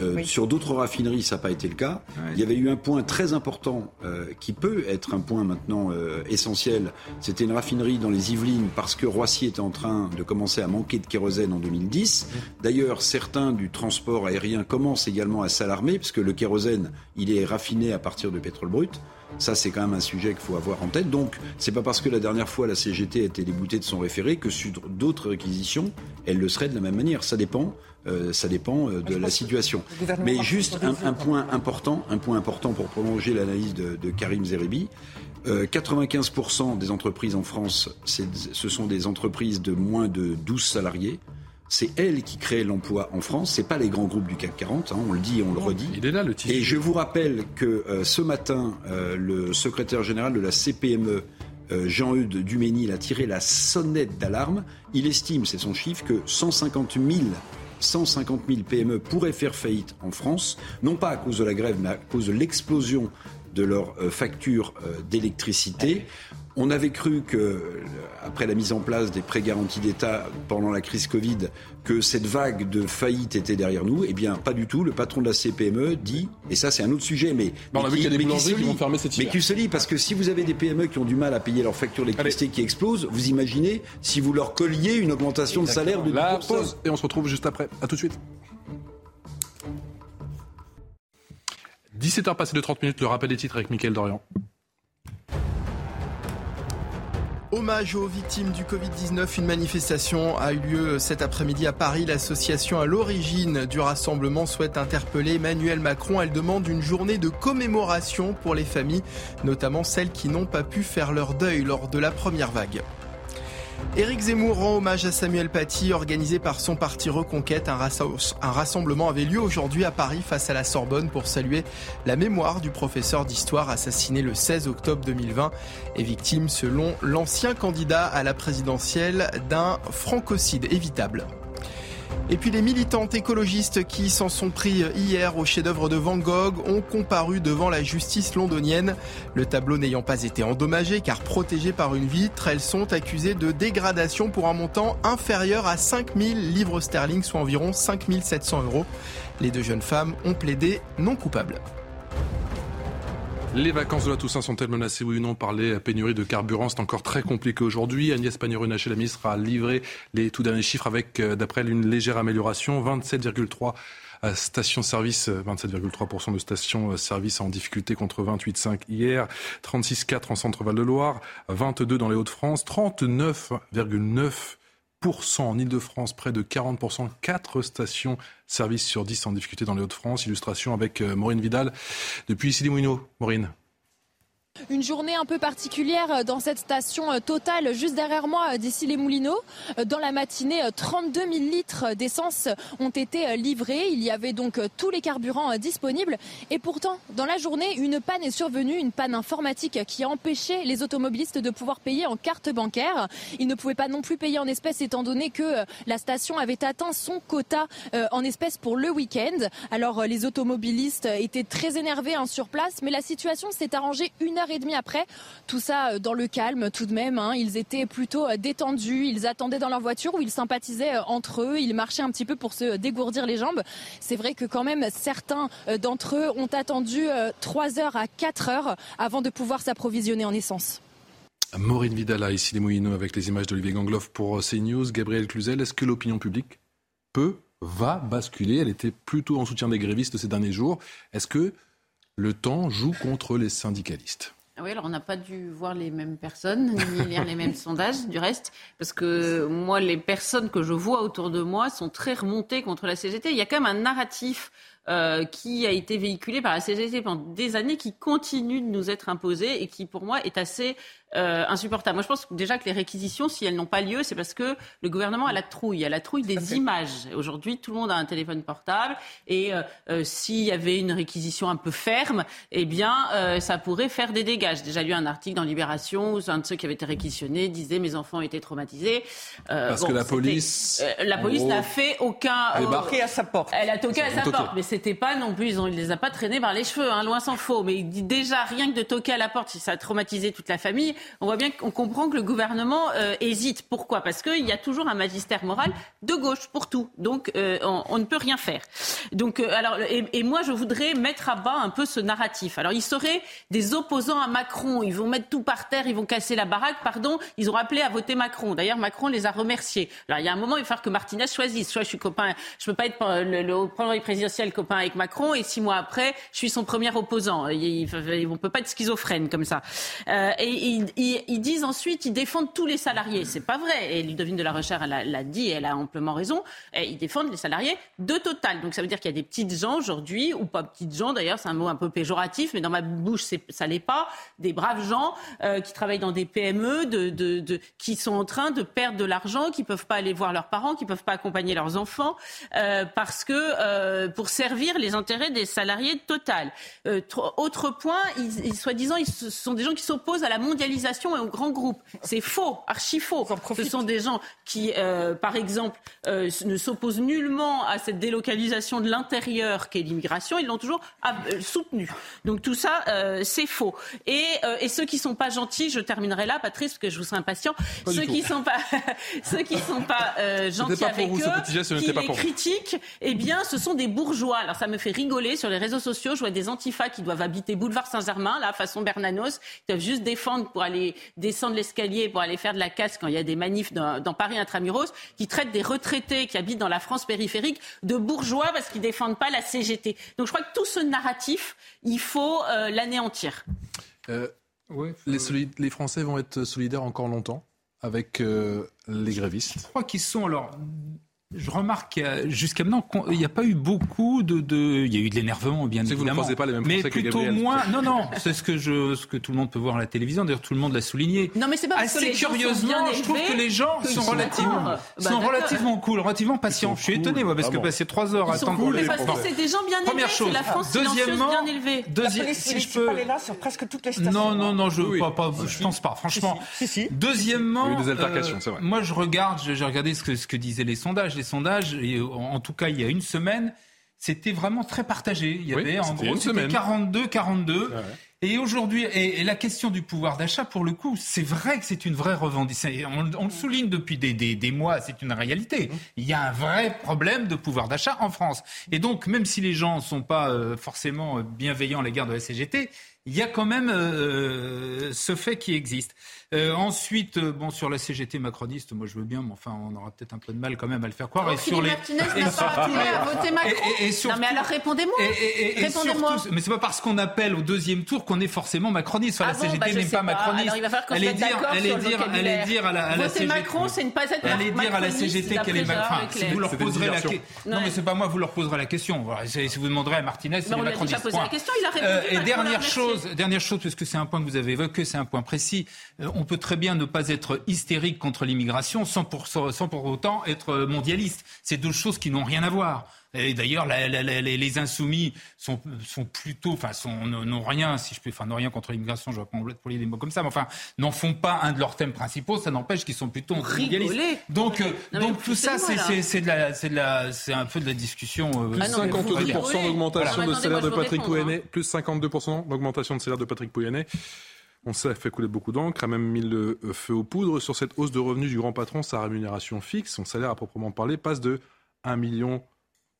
Euh, sur d'autres raffineries, ça n'a pas été le cas. Il y avait eu un point très important euh, qui peut être un point maintenant euh, essentiel. C'était une raffinerie dans les Yvelines parce que Roissy était en train de commencer à manquer de kérosène en 2010. D'ailleurs, certains du transport aérien commencent également à s'alarmer parce que le kérosène, il est raffiné à partir de pétrole brut. Ça, c'est quand même un sujet qu'il faut avoir en tête. Donc, c'est pas parce que la dernière fois la CGT a été déboutée de son référé que sur d'autres réquisitions, elle le serait de la même manière. Ça dépend. Euh, ça dépend euh, de la situation. Mais juste un, un, point important, un point important pour prolonger l'analyse de, de, Karim Zeribi. Euh, 95% des entreprises en France, ce sont des entreprises de moins de 12 salariés. C'est elles qui créent l'emploi en France. C'est pas les grands groupes du CAC 40. Hein, on le dit, et on le redit. Il est là le titre. Et je vous rappelle que euh, ce matin, euh, le secrétaire général de la CPME, euh, Jean-Eudes Duménil, a tiré la sonnette d'alarme. Il estime, c'est son chiffre, que 150 000 150 000 PME pourraient faire faillite en France, non pas à cause de la grève, mais à cause de l'explosion de leurs factures d'électricité. On avait cru que, après la mise en place des prêts garantis d'État pendant la crise Covid, que cette vague de faillite était derrière nous. Eh bien, pas du tout. Le patron de la CPME dit, et ça c'est un autre sujet, mais, mais on a vu qu'il y a des boulangeries qui vont fermer cette Mais qui se lit, parce que si vous avez des PME qui ont du mal à payer leurs factures d'électricité qui explosent, vous imaginez si vous leur colliez une augmentation Exactement. de salaire de 10%. La pause et on se retrouve juste après. À tout de suite. 17h passé de 30 minutes, le rappel des titres avec Mickaël Dorian. Hommage aux victimes du Covid-19, une manifestation a eu lieu cet après-midi à Paris. L'association à l'origine du rassemblement souhaite interpeller Emmanuel Macron. Elle demande une journée de commémoration pour les familles, notamment celles qui n'ont pas pu faire leur deuil lors de la première vague. Éric Zemmour rend hommage à Samuel Paty, organisé par son parti Reconquête. Un, rassemblement avait lieu aujourd'hui à Paris face à la Sorbonne pour saluer la mémoire du professeur d'histoire assassiné le 16 octobre 2020 et victime, selon l'ancien candidat à la présidentielle, d'un francocide évitable. Et puis les militantes écologistes qui s'en sont pris hier au chef-d'œuvre de Van Gogh ont comparu devant la justice londonienne. Le tableau n'ayant pas été endommagé car protégé par une vitre, elles sont accusées de dégradation pour un montant inférieur à 5000 livres sterling, soit environ 5700 euros. Les deux jeunes femmes ont plaidé non coupables. Les vacances de la Toussaint sont-elles menacées, oui ou non, par les pénuries de carburant? C'est encore très compliqué aujourd'hui. Agnès Pannier-Runacher, la ministre, a livré les tout derniers chiffres avec, d'après elle, une légère amélioration. 27,3 stations-service, 27,3% de stations-service en difficulté contre 28,5 hier, 36,4 en centre-val de Loire, 22 dans les Hauts-de-France, 39,9 en Ile-de-France, près de 40%, 4 stations services sur 10 en difficulté dans les Hauts-de-France. Illustration avec Maureen Vidal depuis des Moulineaux. Maureen. Une journée un peu particulière dans cette station totale juste derrière moi d'ici les Moulineaux. Dans la matinée, 32 000 litres d'essence ont été livrés. Il y avait donc tous les carburants disponibles. Et pourtant, dans la journée, une panne est survenue, une panne informatique qui a empêché les automobilistes de pouvoir payer en carte bancaire. Ils ne pouvaient pas non plus payer en espèces étant donné que la station avait atteint son quota en espèces pour le week-end. Alors les automobilistes étaient très énervés hein, sur place, mais la situation s'est arrangée une heure et demie après. Tout ça dans le calme tout de même. Hein. Ils étaient plutôt détendus. Ils attendaient dans leur voiture où ils sympathisaient entre eux. Ils marchaient un petit peu pour se dégourdir les jambes. C'est vrai que quand même certains d'entre eux ont attendu 3 heures à 4 heures avant de pouvoir s'approvisionner en essence. Maureen Vidala, ici les Moulineaux, avec les images d'Olivier Gangloff pour CNews. Gabriel Cluzel, est-ce que l'opinion publique peut, va basculer? Elle était plutôt en soutien des grévistes ces derniers jours. Est-ce que le temps joue contre les syndicalistes. Oui, alors on n'a pas dû voir les mêmes personnes, ni lire les mêmes sondages, du reste, parce que moi, les personnes que je vois autour de moi sont très remontées contre la CGT. Il y a quand même un narratif euh, qui a été véhiculé par la CGT pendant des années, qui continue de nous être imposé et qui, pour moi, est assez euh, insupportable. Moi, je pense déjà que les réquisitions, si elles n'ont pas lieu, c'est parce que le gouvernement a la trouille, a la trouille des images. Aujourd'hui, tout le monde a un téléphone portable et euh, euh, s'il y avait une réquisition un peu ferme, eh bien, euh, ça pourrait faire des dégâts. J'ai déjà lu un article dans Libération où un de ceux qui avaient été réquisitionnés disait mes enfants étaient traumatisés. parce bon, que la police, la police n'a fait aucun. Elle a toqué à sa porte. Elle a toqué à sa porte, mais c'était pas non plus, ils ne les a pas traînés par les cheveux, hein, loin s'en faut. Mais il dit déjà, rien que de toquer à la porte, si ça a traumatisé toute la famille, on voit bien qu'on comprend que le gouvernement euh, hésite. Pourquoi? Parce qu'il y a toujours un magistère moral de gauche pour tout. Donc, euh, on, ne peut rien faire. Donc, euh, alors, et, moi, je voudrais mettre à bas un peu ce narratif. Alors, ils seraient des opposants à Macron. Ils vont mettre tout par terre, ils vont casser la baraque. Pardon, ils ont appelé à voter Macron. D'ailleurs, Macron les a remerciés. Alors, il y a un moment, il va falloir que Martinez choisisse. Soit je suis copain, je peux pas être le, le présidentiel copain avec Macron et six mois après, je suis son premier opposant. Il, on peut pas être schizophrène comme ça. Ils, disent ensuite, ils défendent tous les salariés. C'est pas vrai. Et Ludovine de la Recherche l'a dit, elle a amplement raison. Ils défendent les salariés de Total. Donc ça veut dire qu'il y a des petites gens aujourd'hui, ou pas petites gens d'ailleurs, c'est un mot un peu péjoratif, mais dans ma bouche, ça l'est pas. Des braves gens euh, qui travaillent dans des PME, qui sont en train de perdre de l'argent, qui peuvent pas aller voir leurs parents, qui peuvent pas accompagner leurs enfants, euh, parce que euh, pour servir les intérêts des salariés de Total. Autre point, ils, soi-disant, ils, sont des gens qui s'opposent à la mondialisation et aux grands groupes. C'est faux, archi faux. Ce sont des gens qui, euh, par exemple, euh, ne s'opposent nullement à cette délocalisation de l'intérieur qu'est l'immigration. Ils l'ont toujours euh, soutenu. Donc tout ça, euh, c'est faux. Et, et, ceux qui sont pas gentils, je terminerai là, Patrice, parce que je vous serai impatient. ceux qui sont pas, ceux qui sont pas gentils pas avec vous, eux, qui les critiquent, eh bien, ce sont des bourgeois. Alors ça me fait rigoler sur les réseaux sociaux. Je vois des antifas qui doivent habiter boulevard Saint-Germain, là, façon Bernanos, qui doivent juste défendre pour aller descendre l'escalier, pour aller faire de la casse quand il y a des manifs dans, dans Paris intramuros, qui traitent des retraités qui habitent dans la France périphérique de bourgeois parce qu'ils défendent pas la CGT. Donc je crois que tout ce narratif, il faut euh, l'anéantir. Euh, les, les Français vont être solidaires encore longtemps avec euh, les grévistes. Je crois qu'ils sont alors je remarque jusqu'à maintenant, il n'y a pas eu beaucoup de, de, il y a eu de l'énervement, bien évidemment. Vous ne pas les mêmes mais plutôt moins. Non, non, c'est ce que je, ce que tout le monde peut voir à la télévision. D'ailleurs, tout le monde l'a souligné. Non, mais c'est pas assez curieusement. je trouve que les gens sont relativement, bah, sont relativement cool, relativement patients. Je suis étonné, moi, parce que passer trois heures à attendre pour les. Parce que c'est des gens bien élevés. Première chose. La France deuxièmement, bien élevée. Deuxième, si je peux. là sur presque toutes les stations. Non, non, non, je je pense pas. Franchement. Deuxièmement, des altercations, c'est vrai. Moi, je regarde, j'ai regardé ce que ce que disaient les sondages. Sondages en tout cas il y a une semaine, c'était vraiment très partagé. Il y avait en gros 42, 42. Et aujourd'hui, et, la question du pouvoir d'achat, pour le coup, c'est vrai que c'est une vraie revendication. On, le souligne depuis des, mois, c'est une réalité. Mmh. Il y a un vrai problème de pouvoir d'achat en France. Et donc, même si les gens ne sont pas euh, forcément bienveillants à l'égard de la CGT, il y a quand même euh, ce fait qui existe. Euh, ensuite, euh, bon, sur la CGT macroniste, moi je veux bien, mais enfin, on aura peut-être un peu de mal quand même à le faire croire. et sur les. N'a pas voter Macron. Et, et, non, mais alors répondez-moi. Répondez-moi. Mais c'est pas parce qu'on appelle au deuxième tour qu'on est forcément macroniste. Enfin, la CGT ah n'est pas, macroniste. Alors, il va falloir qu'on se mette d'accord sur dire, elle dire à la, à la Voter Macron, c'est ne pas être Elle dire à la CGT qu'elle est macroniste. Enfin, vous leur poserez la question. Non, mais c'est pas moi, vous leur poserez la question. Si vous demanderez à Martinez, c'est macroniste. Posé la question, il a répondu. Et dernière chose, dernière chose, parce que c'est un point que vous avez évoqué, c'est un point précis. Euh, on peut très bien ne pas être hystérique contre l'immigration sans pour, sans pour autant être mondialiste. C'est deux choses qui n'ont rien à voir. Et d'ailleurs, les insoumis sont, sont plutôt, enfin, n'ont rien, si je peux, enfin, n'ont rien contre l'immigration. Je vais pas employer des mots comme ça, mais enfin, n'en font pas un de leurs thèmes principaux. Ça n'empêche qu'ils sont plutôt mondialistes. Donc, euh, donc tout ça, c'est de la, c'est de la, c'est un peu de la discussion. Euh, plus 52% d'augmentation de salaire de Patrick Pouyanné. Plus 52% d'augmentation de salaire de Patrick Pouyanné. On sait, fait couler beaucoup d'encre, a même mis le feu aux poudres sur cette hausse de revenus du grand patron, sa rémunération fixe, son salaire à proprement parler passe de 1 million,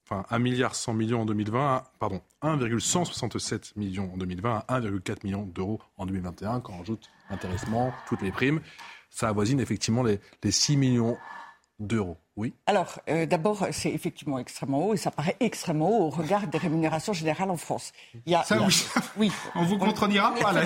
enfin 1 milliard 100 millions en 2020 à, pardon, 1,167 millions en 2020 à 1,4 million d'euros en 2021 quand on ajoute intéressement, toutes les primes. Ça avoisine effectivement les 6 millions d'euros. Oui. Alors, euh, d'abord, c'est effectivement extrêmement haut et ça paraît extrêmement haut au regard des rémunérations générales en France. Il y a, ça, oui. oui. On vous contredira pas là.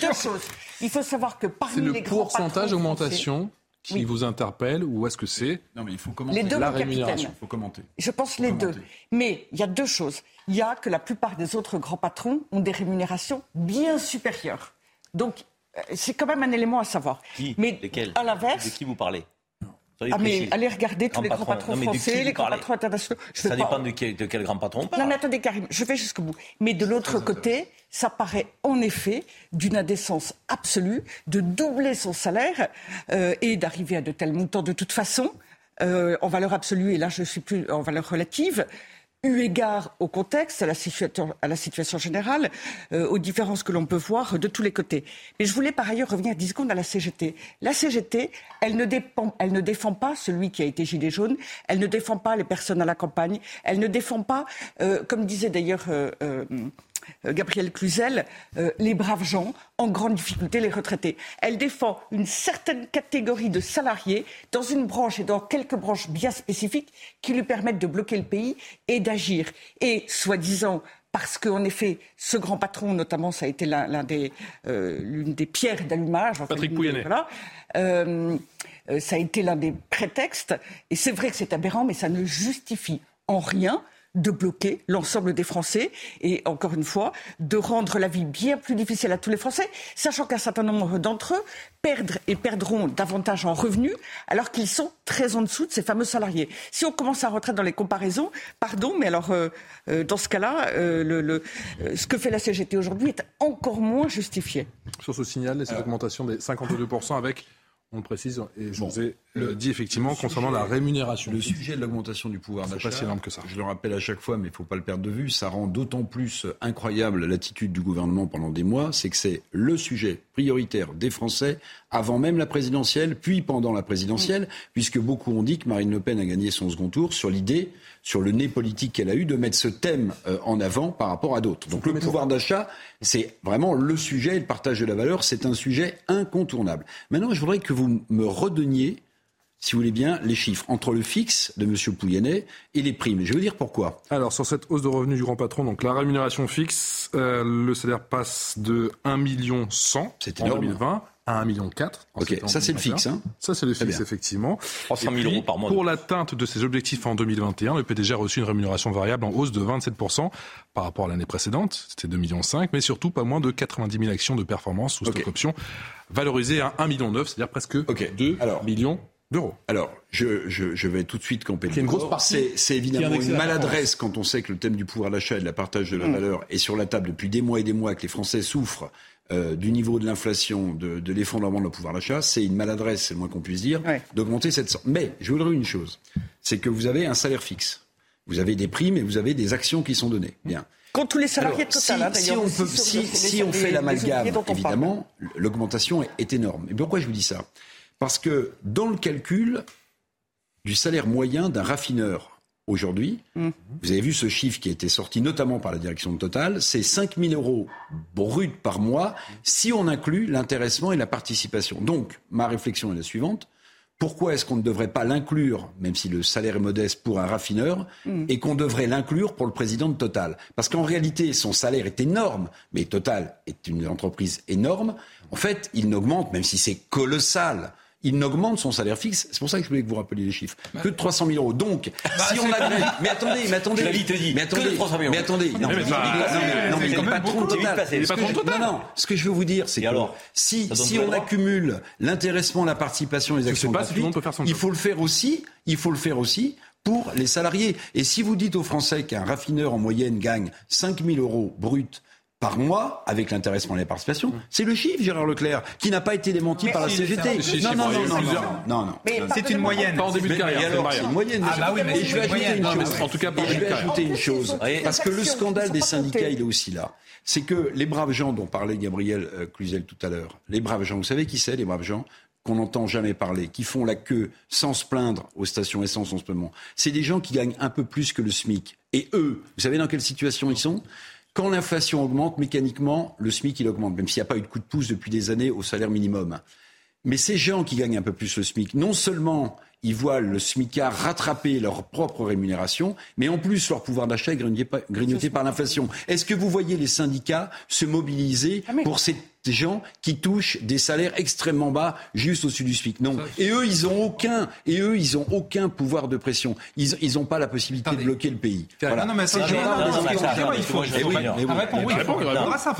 Deux choses. Il faut savoir que parmi les grands C'est le pourcentage d'augmentation qui vous interpelle ou est-ce que c'est Non, mais il faut commenter. Les deux, la rémunération. Il faut commenter. Je pense les deux. Mais il y a deux choses. Il y a que la plupart des autres grands patrons ont des rémunérations bien supérieures. Donc, euh, c'est quand même un élément à savoir. Qui? Mais Lesquels? à l'inverse, de qui vous parlez? Ah, mais allez regarder tous les grands patrons français, les grands patrons internationaux. ça dépend de quel, de quel grand patron Non, mais attendez, Karim, je vais jusqu'au bout. Mais de l'autre côté, ça paraît en effet d'une indécence absolue de doubler son salaire euh, et d'arriver à de tels montants. De toute façon, euh, en valeur absolue, et là je suis plus en valeur relative, eu égard au contexte, à la situation, à la situation générale, euh, aux différences que l'on peut voir de tous les côtés. Mais je voulais par ailleurs revenir 10 secondes à la CGT. La CGT, elle ne, dépend, elle ne défend pas celui qui a été gilet jaune, elle ne défend pas les personnes à la campagne, elle ne défend pas, euh, comme disait d'ailleurs euh, euh, Gabriel Cluzel, euh, les braves gens en grande difficulté, les retraités. Elle défend une certaine catégorie de salariés dans une branche et dans quelques branches bien spécifiques qui lui permettent de bloquer le pays et d'agir. Et soi-disant parce qu'en effet, ce grand patron, notamment, ça a été des, euh, l'une des pierres d'allumage. enfin, Patrick. Voilà. Euh, ça a été l'un des prétextes. Et c'est vrai que c'est aberrant, mais ça ne justifie en rien de bloquer l'ensemble des Français et, encore une fois, de rendre la vie bien plus difficile à tous les Français, sachant qu'un certain nombre d'entre eux perdent et perdront davantage en revenus alors qu'ils sont très en dessous de ces fameux salariés. Si on commence à rentrer dans les comparaisons, pardon, mais alors euh, euh, dans ce cas-là, euh, le, le- euh, ce que fait la CGT aujourd'hui est encore moins justifié. Sur ce signal, cette augmentation des 52% avec, on le précise, et je vous ai euh, dit effectivement concernant la rémunération. Le sujet de l'augmentation du pouvoir C'est d'achat, pas si énorme que ça. je le rappelle à chaque fois, mais il ne faut pas le perdre de vue, ça rend d'autant plus incroyable l'attitude du gouvernement pendant des mois, c'est que c'est le sujet prioritaire des Français avant même la présidentielle, puis pendant la présidentielle, puisque beaucoup ont dit que Marine Le Pen a gagné son second tour sur l'idée, sur le nez politique qu'elle a eu, de mettre ce thème euh, en avant par rapport à d'autres. Donc le pouvoir d'achat, c'est vraiment le sujet, et le partage de la valeur, c'est un sujet incontournable. Maintenant, je voudrais que vous me redonniez si vous voulez bien, les chiffres entre le fixe de M. Pouyanné et les primes. Je veux dire pourquoi. Alors, sur cette hausse de revenus du grand patron, donc la rémunération fixe, euh, le salaire passe de 1 million 100 C'est en énorme. 2020 à 1 million 4. en Ok, ça c'est le 2021. fixe. Hein Ça, c'est le fixe, bien. effectivement. 300 000 Et puis, euros par mois. Pour l'atteinte de ses objectifs en 2021, le PDG a reçu une rémunération variable en hausse de 27% par rapport à l'année précédente. C'était 2,5 millions, mais surtout pas moins de 90 000 actions de performance ou stock Ok. options valorisées à 1,9 million, c'est-à-dire presque Ok. 2 Alors. millions d'euros. Alors, je, je, je vais tout de suite camper le Qui est une grosse partie C'est, c'est évidemment une la maladresse quand on sait que le thème du pouvoir d'achat et de la partage de la valeur est sur la table depuis des mois et des mois, que les Français souffrent euh, du niveau de l'inflation, de, de l'effondrement de leur pouvoir d'achat. C'est une maladresse, c'est le moins qu'on puisse dire, Ouais. d'augmenter cette somme. Mais je voudrais une chose, c'est que vous avez un salaire fixe. Vous avez des primes et vous avez des actions qui sont données. Bien. Contre tous les salariés Alors, Total, si, hein, on, peut- si- si on fait l'amalgame, évidemment, l'augmentation est, est énorme. Et pourquoi je vous dis ça? Parce que dans le calcul du salaire moyen d'un raffineur aujourd'hui, Mm. vous avez vu ce chiffre qui a été sorti notamment par la direction de Total, c'est 5 000 euros bruts par mois si on inclut l'intéressement et la participation. Donc, ma réflexion est la suivante. Pourquoi est-ce qu'on ne devrait pas l'inclure, même si le salaire est modeste pour un raffineur, et qu'on devrait l'inclure pour le président de Total? Parce qu'en réalité, son salaire est énorme, mais Total est une entreprise énorme. En fait, il n'augmente, même si c'est colossal, il n'augmente son salaire fixe. C'est pour ça que je voulais que vous rappeliez les chiffres. Que de 300 000 euros. Donc, si on a... Mais attendez, mais attendez. Dit, mais que de attendez, 300 000 euros. mais attendez. Non, mais mais, non, mais- non, mais patron Total. Ce que patron je- de Total. Non, non. Ce que je veux vous dire, c'est que alors si, si pas on accumule l'intéressement, la participation, les actions pas son il faut le faire aussi. Il faut le faire aussi pour les salariés. Et si vous dites aux Français qu'un raffineur en moyenne gagne 5 000 euros bruts par mois avec l'intéressement et la participation, c'est le chiffre, Gérard Leclerc, qui n'a pas été démenti par la CGT. si, si, Non, non, non, non, non, non. C'est une moyenne. Pas en début de carrière, c'est alors, une moyenne. Ah bah oui, mais je vais ajouter une chose. en tout cas, pas Et en je début vais de carrière. ajouter une chose. Parce que le scandale des syndicats, il est aussi là. C'est que les braves gens dont parlait Gabriel euh, Cluzel tout à l'heure, les braves gens, vous savez qui c'est, les braves gens qu'on n'entend jamais parler, qui font la queue sans se plaindre aux stations essence en ce moment? C'est des gens qui gagnent un peu plus que le SMIC. Et eux, vous savez dans quelle situation ils sont? Quand l'inflation augmente, mécaniquement, le SMIC, il augmente, même s'il n'y a pas eu de coup de pouce depuis des années au salaire minimum. Mais ces gens qui gagnent un peu plus le SMIC, non seulement ils voient le SMICard rattraper leur propre rémunération, mais en plus leur pouvoir d'achat est grignoté par, l'inflation. Est-ce que vous voyez les syndicats se mobiliser Ah, mais- pour ces gens qui touchent des salaires extrêmement bas juste au-dessus du SMIC? Non. Et eux, ils ont aucun, et eux, ils ont aucun pouvoir de pression. Ils, ils ont pas la possibilité Attendez. de bloquer le pays. Non, non, mais Ces attendez, gens-là non, ont des non, mais enfants. ça, attends, il faut- verra ça,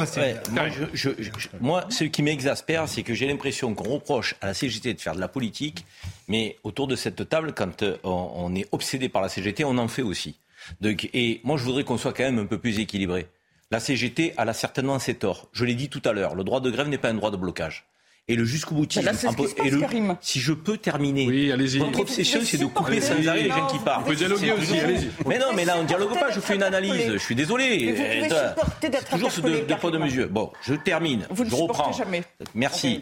moi, ce qui m'exaspère, c'est que j'ai l'impression qu'on reproche à la CGT de faire de la politique, mais autour de cette table, quand euh, on, on est obsédé par la CGT, on en fait aussi. Donc, et moi, je voudrais qu'on soit quand même un peu plus équilibré. La CGT, elle a certainement ses torts. Je l'ai dit tout à l'heure, le droit de grève n'est pas un droit de blocage. et le jusqu'au boutisme. Là, passe, et le- si je peux terminer, Oui, allez-y. votre obsession, c'est de couper sans arrêt les gens qui vous parlent. On peut dialoguer aussi, allez-y. Mais non, mais là, on pouvez dialogue pas. Je fais une analyse. Je suis désolé. C'est toujours ce deux, poids, deux mesures. Bon, je termine. Vous ne je supportez reprends. jamais, Merci.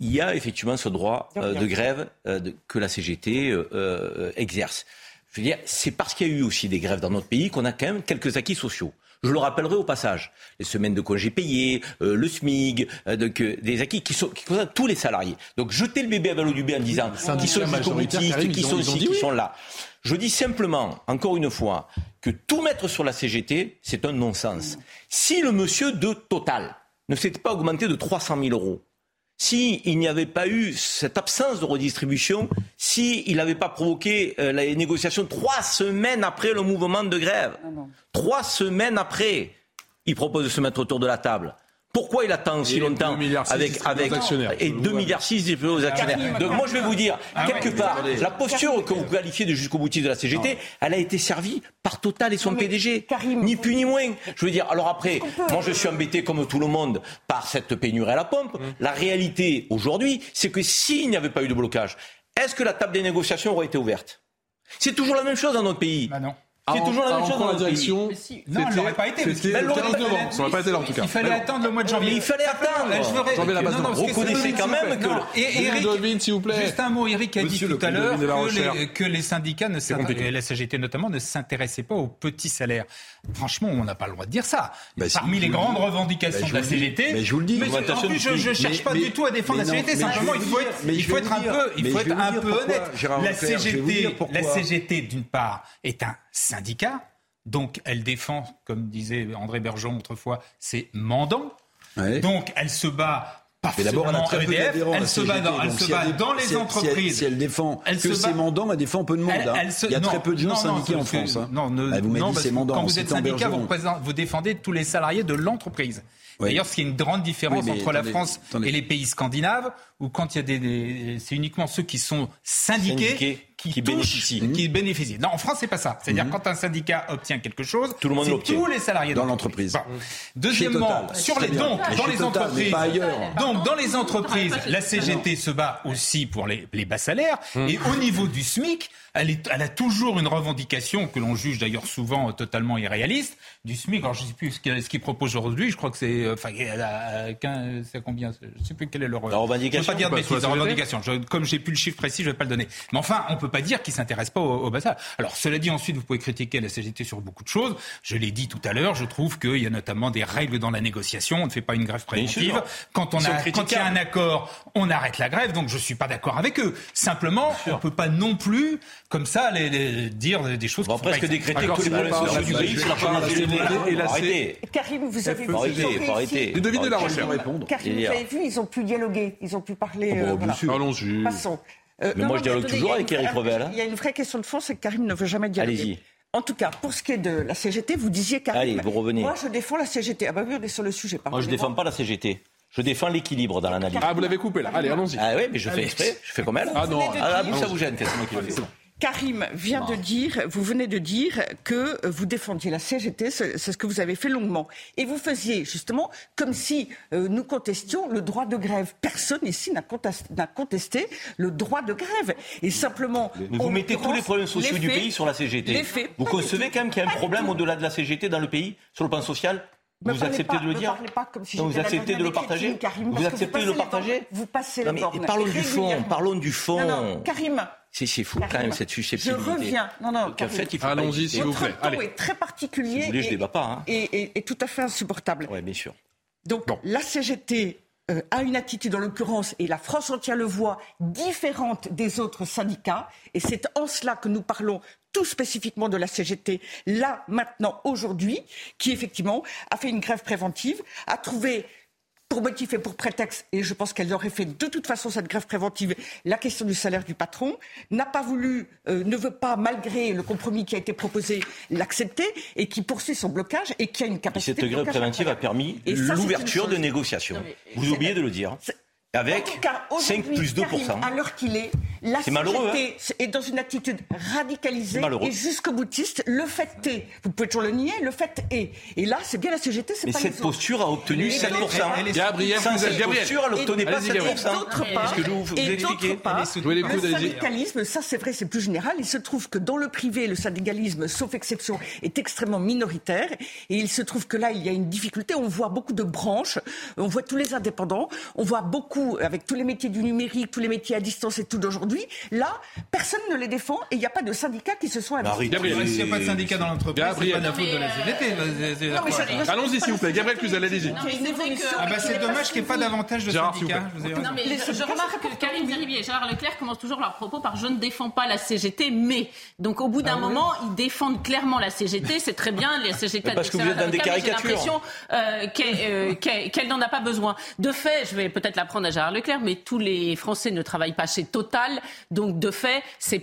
Il y a effectivement ce droit De euh, de grève euh, de- que la CGT euh, euh, exerce. Je veux dire, c'est parce qu'il y a eu aussi des grèves dans notre pays qu'on a quand même quelques acquis sociaux. Je le rappellerai au passage. Les semaines de congés payés, euh, le SMIG, euh, de- que- des acquis qui, sont, qui concernent tous les salariés. Donc jeter le bébé avec l'eau du bain en disant qui sont jusqu'au Karim, qui sont ils ont ci, dit qui oui. sont là. Je dis simplement, encore une fois, que tout mettre sur la CGT, c'est un non-sens. Si le monsieur de Total ne s'était pas augmenté de 300 000 euros, si il n'y avait pas eu cette absence de redistribution, si il n'avait pas provoqué euh, les négociations trois semaines après le mouvement de grève, trois semaines après, il propose de se mettre autour de la table. Pourquoi il attend si longtemps 2 milliards six avec avec et 2 milliards 6 distribués aux actionnaires. Donc moi je vais vous dire quelque part la posture que vous qualifiez de jusqu'au boutiste de la CGT, elle a été servie par Total et son PDG, ni plus ni moins. Je veux dire alors après moi je suis embêté comme tout le monde par cette pénurie à la pompe. La réalité aujourd'hui, c'est que s'il n'y avait pas eu de blocage, est-ce que la table des négociations aurait été ouverte? C'est toujours la même chose dans notre pays. Bah non. C'est À toujours la même chose dans la direction. Non, elle n'aurait pas été. parce elle l'aurait 15 pas-. Ça n'aurait pas été là en tout cas. Il fallait attendre le mois de janvier. Il fallait attendre. Je voudrais- Janvier, la base Non, de non, parce que Reconnaissez quand même que et Eric s'il vous plaît. Juste un mot, Eric a dit tout à l'heure que, les- syndicats la CGT notamment ne s'intéressaient pas aux petits salaires. Franchement, on n'a pas le droit de dire ça. Bah, Parmi les le grandes revendications Bah, de la. CGT, Mais je vous le dis. Mais je- en Augmentation plus, du je ne cherche pas Mais- du tout à défendre la CGT. Simplement, il faut dire- être, il faut un dire. peu, il faut être un peu pourquoi, honnête. Gérard La CGT, la d'une part est un syndicat, donc elle défend, comme disait André Bergeon autrefois, ses mandants. Ouais. Donc elle se bat Mais d'abord, elle a très peu d'adhérents, elle se bat dans, elle donc se si elle bat dans les si elle- entreprises. Si elle, défend Elle que se ses mandants, elle défend peu de monde. Elle- hein. elle se- Il y a non, très peu de gens non, non, syndiqués en France. hein. Non, ne- Ah, non, Quand vous êtes syndicat, vous, représentez- vous défendez tous les salariés de l'entreprise. Oui. D'ailleurs, ce qui est une grande différence Oui, entre la France attendez. et les pays scandinaves, où quand il y a des, des- c'est uniquement ceux qui sont syndiqués, Syndiqués qui, qui bénéficient. qui bénéficient. Non, en France, c'est pas ça. C'est-à-dire Mhm. quand un syndicat obtient quelque chose, Tout le monde l'obtient. tous les salariés Dans de l'entreprise. Bon. Deuxièmement, Total. sur les donc dans les Total, entreprises, pas ailleurs. donc dans les entreprises, la CGT se bat aussi pour les, les bas salaires et au niveau du SMIC, elle, est- elle a toujours une revendication que l'on juge d'ailleurs souvent euh, totalement irréaliste du SMIC. Alors je ne sais plus ce qu'il propose aujourd'hui. Je crois que c'est euh, enfin euh, 15 c'est combien? Je ne sais plus quel est le La revendication, Je ne pas dire de bêtises. La revendication. Je- comme j'ai plus le chiffre précis, je ne vais pas le donner. Mais enfin, on peut pas dire qu'il s'intéresse pas au, au bas salaire. Alors cela dit, ensuite vous pouvez critiquer la CGT sur beaucoup de choses. Je l'ai dit tout à l'heure. Je trouve qu'il y a notamment des règles dans la négociation. On ne fait pas une grève préventive. Quand on a quand il y a un accord, on arrête la grève. Donc je suis pas d'accord avec eux. Simplement, on peut pas non plus comme ça les, les- dire des choses. On va presque décréter que les c'est problèmes pas- sociaux du bah, pays, Arrêtez. Karim, vous avez vu, la Faut Rochère. arrêter. répondre. Karim, vous avez vu, ils ont pu dialoguer, ils ont pu parler. Oh, euh, bien voilà. sûr. Allons-y. Passons. Euh, Mais non, moi, je dialogue toujours avec Éric Revel, hein. Il y a une vraie question de fond, c'est que Karim ne veut jamais dialoguer. Allez-y. En tout cas, pour ce qui est de la CGT, vous disiez Karim. Allez, vous revenez. Moi, je défends la CGT. Ah bah oui, on est sur le sujet. Moi, je défends pas la CGT. Je défends l'équilibre dans l'analyse. Ah, vous l'avez coupé là. Allez, allons-y. Ah oui, mais je fais exprès. Je fais comme elle. Ah non. Ah, vous, ça vous gêne, c'est moi qui le fais. Karim vient de dire, vous venez de dire que vous défendiez la CGT, c'est ce que vous avez fait longuement. Et vous faisiez justement comme si euh, nous contestions le droit de grève. Personne ici n'a contesté, le droit de grève. Et simplement. Mais vous mettez tous les problèmes sociaux les du pays sur la CGT. faits- Vous concevez quand même qu'il y a un problème au-delà de la CGT dans le pays, sur le plan social Vous acceptez pas- de le dire parlez pas comme si Vous acceptez de le partager Karim, Vous acceptez de le partager. Vous passez Non, les mais bornes. parlons du fond, parlons du fond. Non, non, Karim. C'est c'est fou quand même cette susceptibilité. Je reviens. Non, non, Donc, en fait, il faut Allons-y, s'il vous plaît. Allez. est très particulier Si vous voulez, je et, débat pas, hein. et, et- et tout à fait insupportable. Oui, bien sûr. Donc la CGT euh, a une attitude, en l'occurrence, et la France entière le voit, différente des autres syndicats. Et c'est en cela que nous parlons tout spécifiquement de la CGT, là, maintenant, aujourd'hui, qui effectivement a fait une grève préventive, a trouvé pour motif et pour prétexte, et je pense qu'elle aurait fait de toute façon cette grève préventive, la question du salaire du patron, n'a pas voulu, euh, ne veut pas, malgré le compromis qui a été proposé, l'accepter, et qui poursuit son blocage, et qui a une Et capacité cette de grève préventive a permis Et l'ouverture de négociations. Non, mais- Vous oubliez de le dire. Avec En tout cas, 5 aujourd'hui, plus 2%. Karim, À l'heure qu'il est, la C'est malheureux, CGT est dans une attitude radicalisée et jusqu'au boutiste. Le fait est, vous pouvez toujours le nier, le fait est. Et là, c'est bien la CGT, c'est Mais pas cette les posture a obtenu Et 7%. elle est- Gabriel, Sans vous êtes cette Gabriel. posture, elle n'obtenait pas Allez-y, Gabriel. 7%. Et d'autre part, que je vous, vous et d'autre part, le syndicalisme, ça c'est vrai, c'est plus général. Il se trouve que dans le privé, le syndicalisme, sauf exception, est extrêmement minoritaire. Et il se trouve que là, il y a une difficulté. On voit beaucoup de branches, on voit tous les indépendants, on voit beaucoup, avec tous les métiers du numérique, tous les métiers à distance et tout d'aujourd'hui. Là, personne ne les défend et il n'y a pas de syndicats qui se sont investis. Marie, Gabriel. S'il n'y a pas de syndicat dans l'entreprise, c'est Gabriel. pas de la faute de la CGT. la Allons-y, s'il vous plaît. Gabriel Cluzel, allez-y. Bah c'est dommage qu'il n'y ait pas davantage de Gérard, s'il vous syndicats. je Non, mais remarque que Karine Zeribi et Gérard Leclerc commencent toujours leur propos par je ne défends pas la CGT, mais. Donc au bout d'un moment, ils défendent clairement la CGT. C'est très bien, la CGT parce des que vous êtes dans des caricatures. J'ai l'impression euh, qu'elle euh, qu'elle- qu'elle n'en a pas besoin. De fait, je vais peut-être l'apprendre Leclerc, mais tous les Français ne travaillent pas chez Total. Donc de fait, ce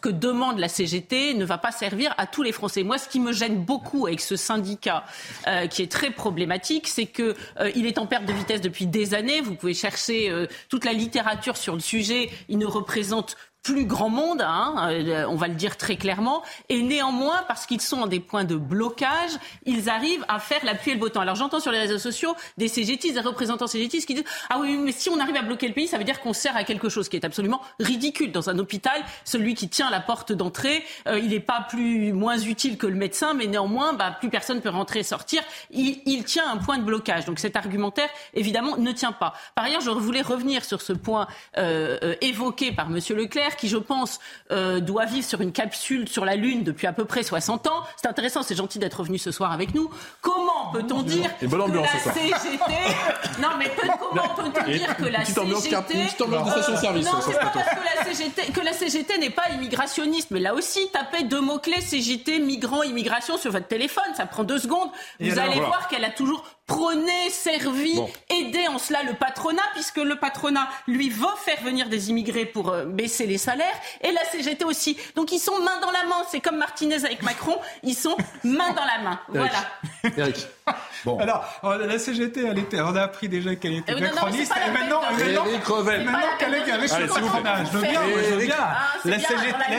que demande la CGT ne va pas servir à tous les Français. Moi, ce qui me gêne beaucoup avec ce syndicat, euh, qui est très problématique, c'est que euh, il est en perte de vitesse depuis des années. Vous pouvez chercher euh, toute la littérature sur le sujet. Il ne représente plus grand monde, hein, euh, on va le dire très clairement, et néanmoins, parce qu'ils sont en des points de blocage, ils arrivent à faire la pluie et le beau temps. Alors j'entends sur les réseaux sociaux des CGT, des représentants CGT qui disent Ah oui, mais si on arrive à bloquer le pays, ça veut dire qu'on sert à quelque chose qui est absolument ridicule. Dans un hôpital, celui qui tient la porte d'entrée, euh, il n'est pas plus moins utile que le médecin, mais néanmoins, bah, plus personne peut rentrer et sortir. Il, tient un point de blocage. Donc cet argumentaire, évidemment, ne tient pas. Par ailleurs, je voulais revenir sur ce point euh, évoqué par Monsieur Leclerc, qui, je pense, euh, doit vivre sur une capsule sur la Lune depuis à peu près 60 ans. C'est intéressant, c'est gentil d'être revenu ce soir avec nous. Comment peut-on dire que la. CGT... Non, mais comment peut-on dire que la Petite ambiance, cap- CGT... une petite ambiance de station-service non, sur ce c'est pas plateau. parce que la CGT, n'est pas immigrationniste, mais là aussi, tapez deux mots-clés CGT, migrants, immigration sur votre téléphone, ça prend deux secondes. Vous allez voir qu'elle a toujours prôné, servi, Bon. aidé en cela le patronat, puisque le patronat, lui, veut faire venir des immigrés pour euh, baisser les salaires, et la CGT aussi. Donc ils sont main dans la main, c'est comme Martinez avec Macron, ils sont main dans la main. Voilà. Eric. Bon. Alors, oh, la CGT, elle était, on a appris déjà qu'elle était Eh oui, non, non, macroniste, et maintenant, maintenant, qu'elle est avec le patronat, je veux bien, je veux bien. Ah, La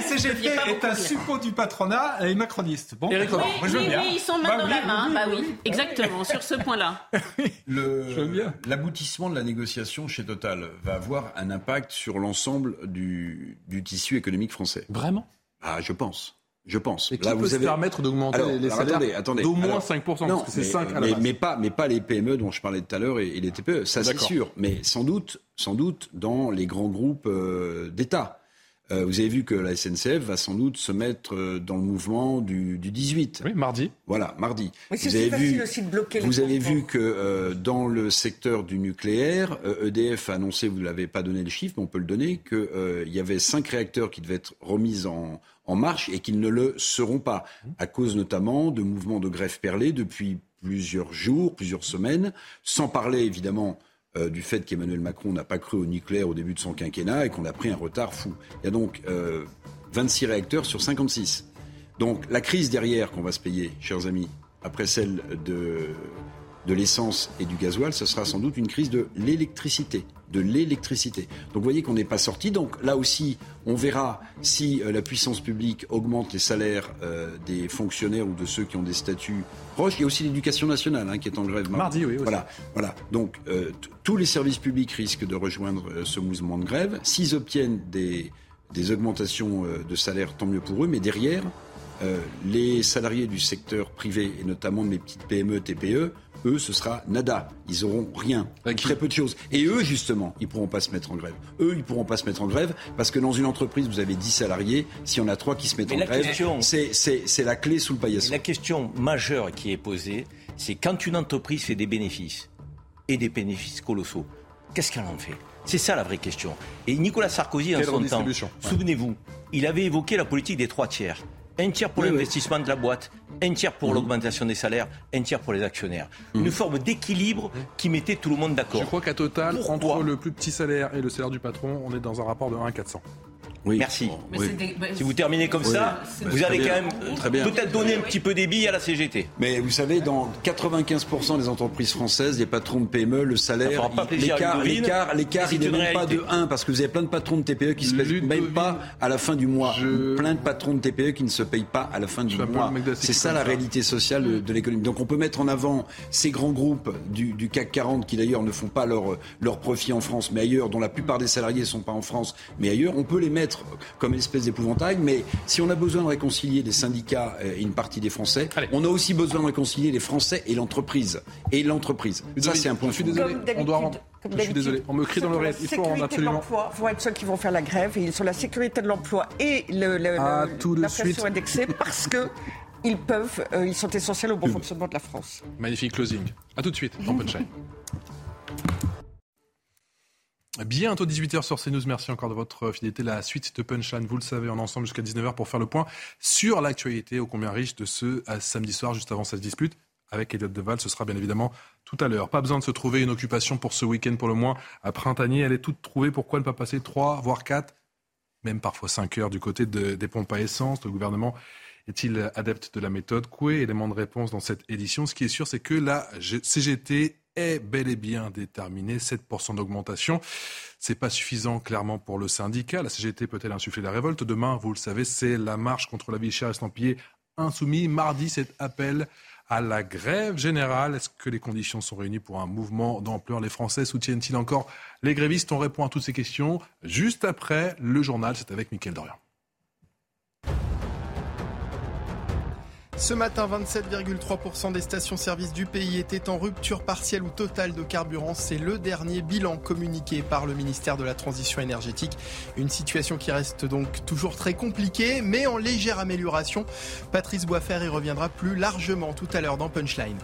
CGT, la est un suppôt du patronat et macroniste. Bon, oui, bien. oui, ils sont main Bah dans oui, la main. oui, bah oui, exactement, sur ce point-là. L'aboutissement de la négociation chez Total va avoir un impact sur l'ensemble du, du tissu économique français. Vraiment? Ah, je pense. Je pense. Et qui peut se permettre d'augmenter les alors, salaires attendez, attendez. d'au moins Alors, 5%, parce non, que c'est mais, 5 à la mais, base. mais pas, mais pas les PME dont je parlais tout à l'heure et, et les TPE. Ça, c'est sûr. Mais sans doute, sans doute dans les grands groupes euh, d'État. Euh, vous avez vu que la SNCF va sans doute se mettre euh, dans le mouvement du, du 18. Oui, mardi. Voilà, mardi. Mais c'est vous avez facile vu, aussi de bloquer vous avez vu que euh, dans le secteur du nucléaire, euh, EDF a annoncé, vous ne l'avez pas donné le chiffre, mais on peut le donner, qu'il y avait cinq réacteurs qui devaient être remis en, en marche et qu'ils ne le seront pas, à cause notamment de mouvements de grève perlés depuis plusieurs jours, plusieurs semaines, sans parler évidemment euh, du fait qu'Emmanuel Macron n'a pas cru au nucléaire au début de son quinquennat et qu'on a pris un retard fou. Il y a donc euh, 26 réacteurs sur 56. Donc la crise derrière qu'on va se payer, chers amis, après celle de, de l'essence et du gasoil, ce sera sans doute une crise de l'électricité. De l'électricité. Donc vous voyez qu'on n'est pas sorti. Donc là aussi, on verra si euh, la puissance publique augmente les salaires euh, des fonctionnaires ou de ceux qui ont des statuts proches. Il y a aussi l'éducation nationale hein, qui est en grève. Mardi, oui, aussi. Voilà, voilà. Donc euh, tous les services publics risquent de rejoindre ce mouvement de grève. S'ils obtiennent des, des augmentations de salaire, tant mieux pour eux. Mais derrière, euh, les salariés du secteur privé, et notamment de mes petites PME, TPE, eux, ce sera nada. Ils auront rien, très peu de choses. Et eux, justement, ils pourront pas se mettre en grève. Eux, ils pourront pas se mettre en grève parce que dans une entreprise, vous avez 10 salariés. S'il y en a 3 qui se mettent Mais en grève, question- c'est, c'est, c'est la clé sous le paillasson. la question majeure qui est posée, c'est quand une entreprise fait des bénéfices, et des bénéfices colossaux, qu'est-ce qu'elle en fait? C'est ça la vraie question. Et Nicolas Sarkozy, en Quelle son temps, souvenez-vous, il avait évoqué la politique des trois tiers. Un tiers pour Oui, oui. l'investissement de la boîte, un tiers pour l'augmentation des salaires, un tiers pour les actionnaires. Une forme d'équilibre qui mettait tout le monde Je d'accord. crois qu'à total, Pourquoi entre le plus petit salaire et le salaire du patron, on est dans un rapport de 1 à 400. Merci. Si vous terminez comme ça, vous allez quand même peut-être donner un petit peu des billes à la CGT. Mais vous savez, dans 95% des entreprises françaises, les patrons de PME, le salaire, l'écart, l'écart, l'écart, il n'est même pas de 1 parce que vous avez plein de patrons de TPE qui ne se payent même pas à la fin du mois. Plein de patrons de TPE qui ne se payent pas à la fin du mois. C'est ça la réalité sociale de, l'économie. Donc on peut mettre en avant ces grands groupes du, CAC 40 qui d'ailleurs ne font pas leur, leur profit en France, mais ailleurs, dont la plupart des salariés ne sont pas en France, mais ailleurs. On peut les mettre comme une espèce d'épouvantail, mais si on a besoin de réconcilier les syndicats et une partie des Français, on a aussi besoin de réconcilier les Français et l'entreprise. Et l'entreprise. Ça, c'est un point. Je suis désolé. On doit je suis désolé, on me crie dans l'oreille. Il faut en absolument. vont être ceux qui vont faire la grève et sur la sécurité de l'emploi et le, le, ah, l'inflation indexée parce que ils peuvent, euh, ils sont essentiels au bon fonctionnement de la France. Magnifique closing. À tout de suite dans Punchline. Bientôt 18h sur CNews. Merci encore de votre fidélité. La suite de Punchline, vous le savez, en ensemble jusqu'à 19h pour faire le point sur l'actualité ô combien riche de ce samedi soir, juste avant cette dispute. Avec Elliot Deval, ce sera bien évidemment tout à l'heure. Pas besoin de se trouver une occupation pour ce week-end pour le moins à Printanier. Elle est toute trouvée. Pourquoi ne pas passer 3, voire 4, même parfois 5 heures du côté des pompes à essence? Le gouvernement est-il adepte de la méthode? Coué Élément de réponse dans cette édition. Ce qui est sûr, c'est que la CGT bel et bien déterminé. 7% d'augmentation. C'est pas suffisant, clairement, pour le syndicat. La CGT peut-elle insuffler la révolte? Demain, vous le savez, c'est la marche contre la vie chère estampillée insoumis. Mardi, cet appel à la grève générale. Est-ce que les conditions sont réunies pour un mouvement d'ampleur? Les Français soutiennent-ils encore? Les grévistes On répond à toutes ces questions juste après le journal. C'est avec Mickaël Dorian. Ce matin, 27,3% des stations-service du pays étaient en rupture partielle ou totale de carburant. C'est le dernier bilan communiqué par le ministère de la Transition énergétique. Une situation qui reste donc toujours très compliquée, mais en légère amélioration. Patrice Boisfer y reviendra plus largement tout à l'heure dans Punchline.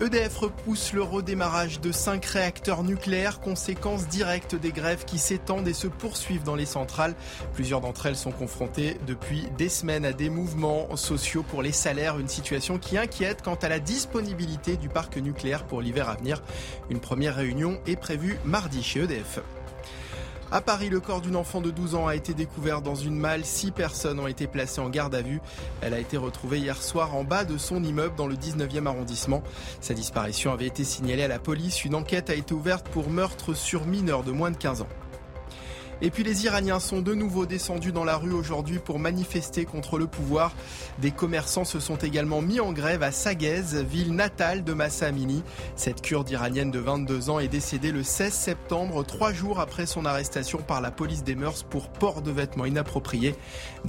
EDF repousse le redémarrage de cinq réacteurs nucléaires, conséquence directe des grèves qui s'étendent et se poursuivent dans les centrales. Plusieurs d'entre elles sont confrontées depuis des semaines à des mouvements sociaux pour les salaires, une situation qui inquiète quant à la disponibilité du parc nucléaire pour l'hiver à venir. Une première réunion est prévue mardi chez EDF. À Paris, le corps d'une enfant de 12 ans a été découvert dans une malle. Six personnes ont été placées en garde à vue. Elle a été retrouvée hier soir en bas de son immeuble dans le 19e arrondissement. Sa disparition avait été signalée à la police. Une enquête a été ouverte pour meurtre sur mineur de moins de 15 ans. Et puis les Iraniens sont de nouveau descendus dans la rue aujourd'hui pour manifester contre le pouvoir. Des commerçants se sont également mis en grève à Saguez, ville natale de Massa Amini. Cette kurde iranienne de 22 ans est décédée le 16 septembre, trois jours après son arrestation par la police des mœurs pour port de vêtements inappropriés.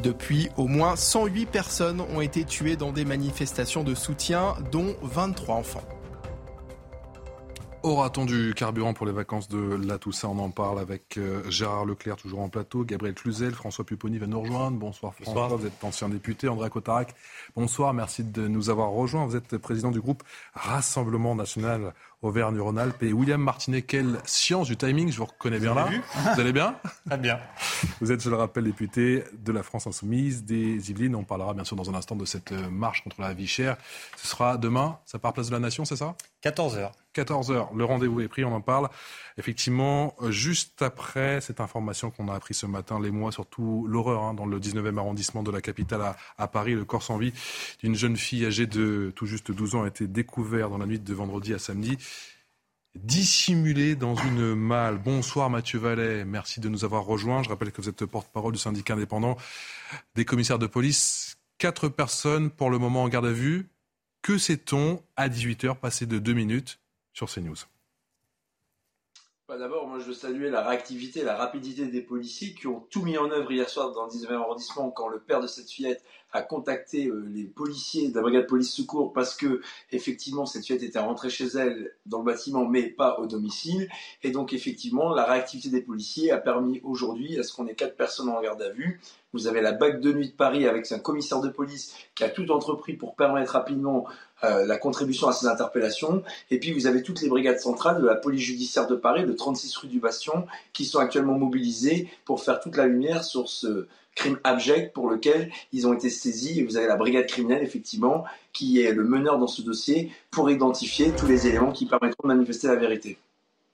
Depuis, au moins 108 personnes ont été tuées dans des manifestations de soutien, dont 23 enfants. Aura-t-on du carburant pour les vacances de la Toussaint? On en parle avec euh, Gérard Leclerc, toujours en plateau, Gabriel Cluzel, François Pupponi va nous rejoindre. Bonsoir François, vous êtes ancien député, André Cotarac. Bonsoir, merci de nous avoir rejoints. Vous êtes président du groupe Rassemblement National Auvergne-Rhône-Alpes. Et William Martinet, quelle science du timing, je vous reconnais bien là. Vous allez bien? Très bien. Vous êtes, je le rappelle, député de la France Insoumise, des Yvelines. On parlera bien sûr dans un instant de cette marche contre la vie chère. Ce sera demain, ça part place de la Nation, c'est ça? 14h. 14h, le rendez-vous est pris, on en parle. Effectivement, juste après cette information qu'on a appris ce matin, les mois, surtout l'horreur hein, dans le 19e arrondissement de la capitale à, à Paris, le corps sans vie d'une jeune fille âgée de tout juste 12 ans a été découvert dans la nuit de vendredi à samedi dissimulé dans une malle. Bonsoir Mathieu Vallet, merci de nous avoir rejoints. Je rappelle que vous êtes porte-parole du syndicat indépendant des commissaires de police. Quatre personnes pour le moment en garde à vue. Que sait-on? À 18h, passé de deux minutes sur CNews D'abord, moi je veux saluer la réactivité, la rapidité des policiers qui ont tout mis en œuvre hier soir dans le 19e arrondissement quand le père de cette fillette a contacté euh, les policiers de brigade police secours parce que effectivement cette fillette était rentrée chez elle dans le bâtiment mais pas au domicile et donc effectivement la réactivité des policiers a permis aujourd'hui à ce qu'on ait quatre personnes en garde à vue. Vous avez la BAC de nuit de Paris avec un commissaire de police qui a tout entrepris pour permettre rapidement euh, la contribution à ces interpellations. Et puis vous avez toutes les brigades centrales de la police judiciaire de Paris, de 36 rue du Bastion, qui sont actuellement mobilisées pour faire toute la lumière sur ce, crime abject pour lequel ils ont été saisis. Et vous avez la brigade criminelle, effectivement, qui est le meneur dans ce dossier pour identifier tous les éléments qui permettront de manifester la vérité.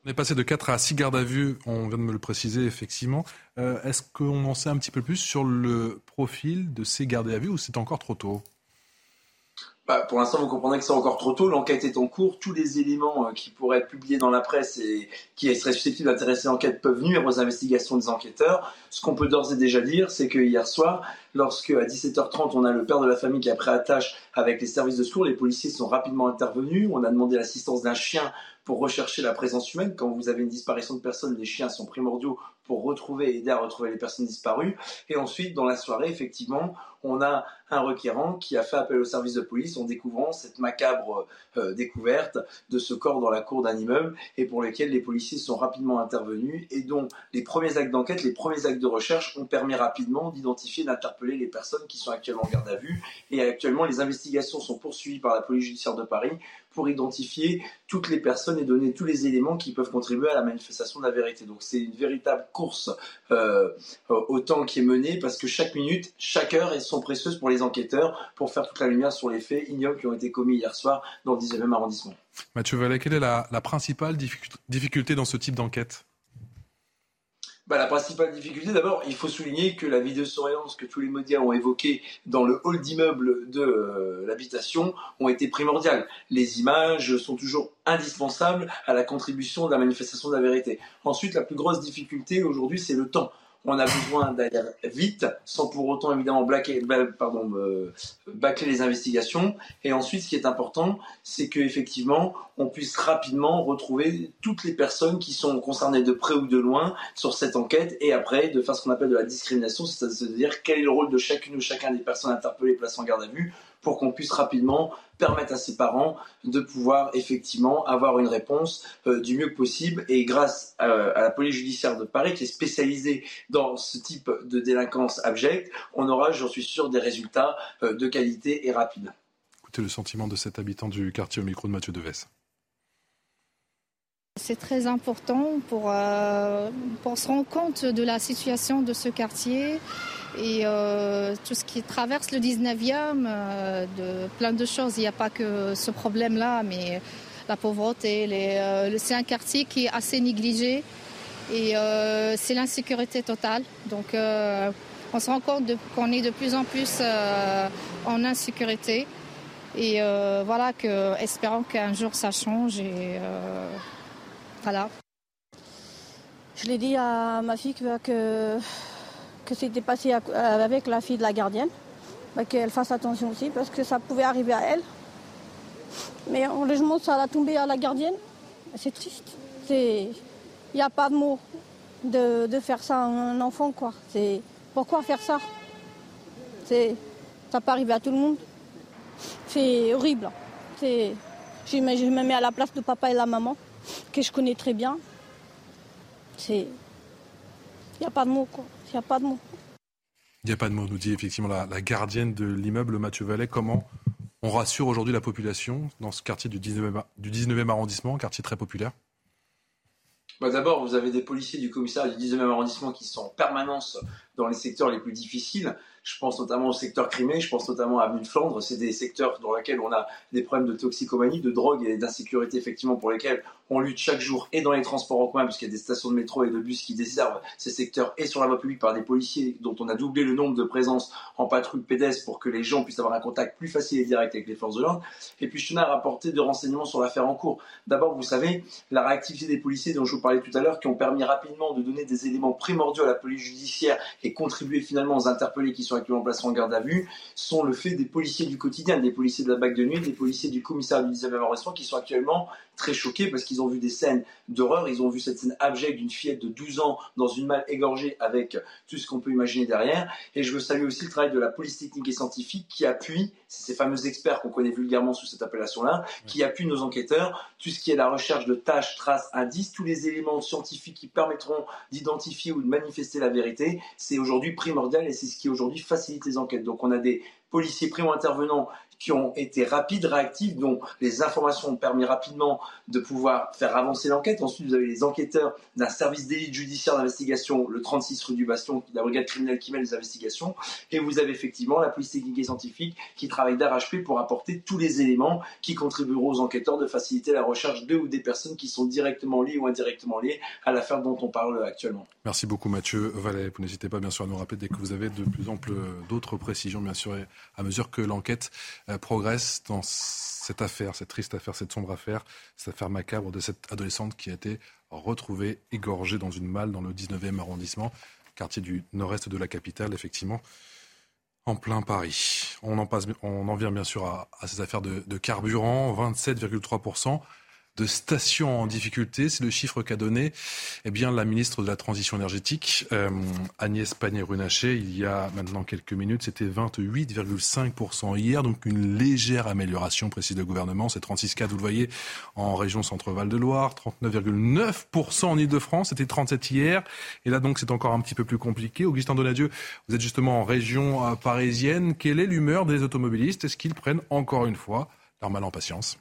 On est passé de 4 à 6 gardes à vue, on vient de me le préciser effectivement. Euh, est-ce qu'on en sait un petit peu plus sur le profil de ces gardes à vue ou c'est encore trop tôt? Bah, pour l'instant, vous comprenez que c'est encore trop tôt. L'enquête est en cours. Tous les éléments euh, qui pourraient être publiés dans la presse et qui seraient susceptibles d'intéresser l'enquête peuvent nuire aux investigations des enquêteurs. Ce qu'on peut d'ores et déjà dire, c'est que hier soir, lorsque à 17h30, on a le père de la famille qui a pris attache avec les services de secours, les policiers sont rapidement intervenus. On a demandé l'assistance d'un chien pour rechercher la présence humaine. Quand vous avez une disparition de personnes, les chiens sont primordiaux pour retrouver et aider à retrouver les personnes disparues. Et ensuite, dans la soirée, effectivement, on a un requérant qui a fait appel au service de police en découvrant cette macabre euh, découverte de ce corps dans la cour d'un immeuble et pour lequel les policiers sont rapidement intervenus et dont les premiers actes d'enquête, les premiers actes de recherche ont permis rapidement d'identifier, d'interpeller les personnes qui sont actuellement en garde à vue. Et actuellement, les investigations sont poursuivies par la police judiciaire de Paris pour identifier toutes les personnes et donner tous les éléments qui peuvent contribuer à la manifestation de la vérité. Donc c'est une véritable course euh, au temps qui est menée parce que chaque minute, chaque heure est sont précieuses pour les enquêteurs pour faire toute la lumière sur les faits ignobles qui ont été commis hier soir dans le 19e arrondissement. Mathieu Vallet, quelle est la principale difficulté dans ce type d'enquête? Bah, la principale difficulté, d'abord, il faut souligner que la vidéosurveillance que tous les médias ont évoquée dans le hall d'immeuble de euh, l'habitation ont été primordiales. Les images sont toujours indispensables à la contribution de la manifestation de la vérité. Ensuite, la plus grosse difficulté aujourd'hui, c'est le temps on a besoin d'aller vite, sans pour autant évidemment blaquer, pardon, bâcler les investigations. Et ensuite, ce qui est important, c'est qu'effectivement, on puisse rapidement retrouver toutes les personnes qui sont concernées de près ou de loin sur cette enquête, et après, de faire ce qu'on appelle de la discrimination, c'est-à-dire quel est le rôle de chacune ou chacun des personnes interpellées placées en garde à vue, pour qu'on puisse rapidement permettre à ses parents de pouvoir effectivement avoir une réponse euh, du mieux possible. Et grâce euh, à la police judiciaire de Paris, qui est spécialisée dans ce type de délinquance abjecte, on aura, j'en suis sûr, des résultats euh, de qualité et rapides. Écoutez le sentiment de cet habitant du quartier au micro de Mathieu Deves. C'est très important pour, pour se rendre compte de la situation de ce quartier et euh, tout ce qui traverse le 19e, euh, de plein de choses. Il n'y a pas que ce problème-là, mais la pauvreté. Euh, c'est un quartier qui est assez négligé et c'est l'insécurité totale. Donc on se rend compte qu'on est de plus en plus en insécurité. Et voilà, espérons qu'un jour ça change. Et voilà. Je l'ai dit à ma fille que que c'était passé avec la fille de la gardienne, bah, qu'elle fasse attention aussi parce que ça pouvait arriver à elle. Mais en logement, ça a tombé à la gardienne. C'est triste. Il n'y a pas de mots de, faire ça à un enfant. Quoi. Pourquoi faire ça? Ça peut arriver à tout le monde. C'est horrible. Je me mets à la place de papa et la maman, que je connais très bien. Il n'y a pas de mots. Quoi. Il n'y a pas de mots. Il n'y a pas de mots, nous dit effectivement la, gardienne de l'immeuble Mathieu Vallet. Comment on rassure aujourd'hui la population dans ce quartier du 19e, du 19e arrondissement, quartier très populaire? Bah D'abord, vous avez des policiers du commissariat du 19e arrondissement qui sont en permanence dans les secteurs les plus difficiles. Je pense notamment au secteur Crimée, je pense notamment à Avenue de Flandre. C'est des secteurs dans lesquels on a des problèmes de toxicomanie, de drogue et d'insécurité, effectivement, pour lesquels on lutte chaque jour et dans les transports en commun, puisqu'il y a des stations de métro et de bus qui desservent ces secteurs et sur la voie publique par des policiers dont on a doublé le nombre de présences en patrouille pédestre pour que les gens puissent avoir un contact plus facile et direct avec les forces de l'ordre. Et puis je tenais à rapporter deux renseignements sur l'affaire en cours. D'abord, vous savez, la réactivité des policiers dont je vous parlais tout à l'heure, qui ont permis rapidement de donner des éléments primordiaux à la police judiciaire contribuer finalement aux interpellés qui sont actuellement placés en garde à vue, sont le fait des policiers du quotidien, des policiers de la BAC de nuit, des policiers du commissariat du 19e arrondissement qui sont actuellement très choqués parce qu'ils ont vu des scènes d'horreur, ils ont vu cette scène abjecte d'une fillette de 12 ans dans une malle égorgée avec tout ce qu'on peut imaginer derrière. Et je veux saluer aussi le travail de la police technique et scientifique qui appuie, ces fameux experts qu'on connaît vulgairement sous cette appellation-là, qui appuient nos enquêteurs, tout ce qui est la recherche de tâches, traces, indices, tous les éléments scientifiques qui permettront d'identifier ou de manifester la vérité, aujourd'hui primordial et c'est ce qui aujourd'hui facilite les enquêtes. Donc on a des policiers primo-intervenants qui ont été rapides, réactifs, dont les informations ont permis rapidement de pouvoir faire avancer l'enquête. Ensuite, vous avez les enquêteurs d'un service d'élite judiciaire d'investigation, le 36 rue du Bastion, la brigade criminelle qui mène les investigations. Et vous avez effectivement la police technique et scientifique qui travaille d'arrache-pied pour apporter tous les éléments qui contribueront aux enquêteurs de faciliter la recherche de ou des personnes qui sont directement liées ou indirectement liées à l'affaire dont on parle actuellement. Merci beaucoup Mathieu Vallet. Vous n'hésitez pas bien sûr à nous rappeler dès que vous avez de plus en plus d'autres précisions, bien sûr, à mesure que l'enquête euh, progresse dans cette affaire, cette triste affaire, cette sombre affaire, cette affaire macabre de cette adolescente qui a été retrouvée égorgée dans une malle dans le 19e arrondissement, quartier du nord-est de la capitale, effectivement, en plein Paris. On en, passe, on en vient bien sûr à, ces affaires de, de carburant, 27,3% de stations en difficulté. C'est le chiffre qu'a donné eh bien, la ministre de la Transition énergétique, euh, Agnès Pannier-Runacher, il y a maintenant quelques minutes. C'était 28,5% hier, donc une légère amélioration, précise le gouvernement. C'est 36,4, vous le voyez, en région Centre-Val de Loire, 39,9% en Ile-de-France, c'était 37 hier. Et là, donc, c'est encore un petit peu plus compliqué. Augustin Donadieu, vous êtes justement en région euh, parisienne. Quelle est l'humeur des automobilistes? Est-ce qu'ils prennent encore une fois leur mal en patience?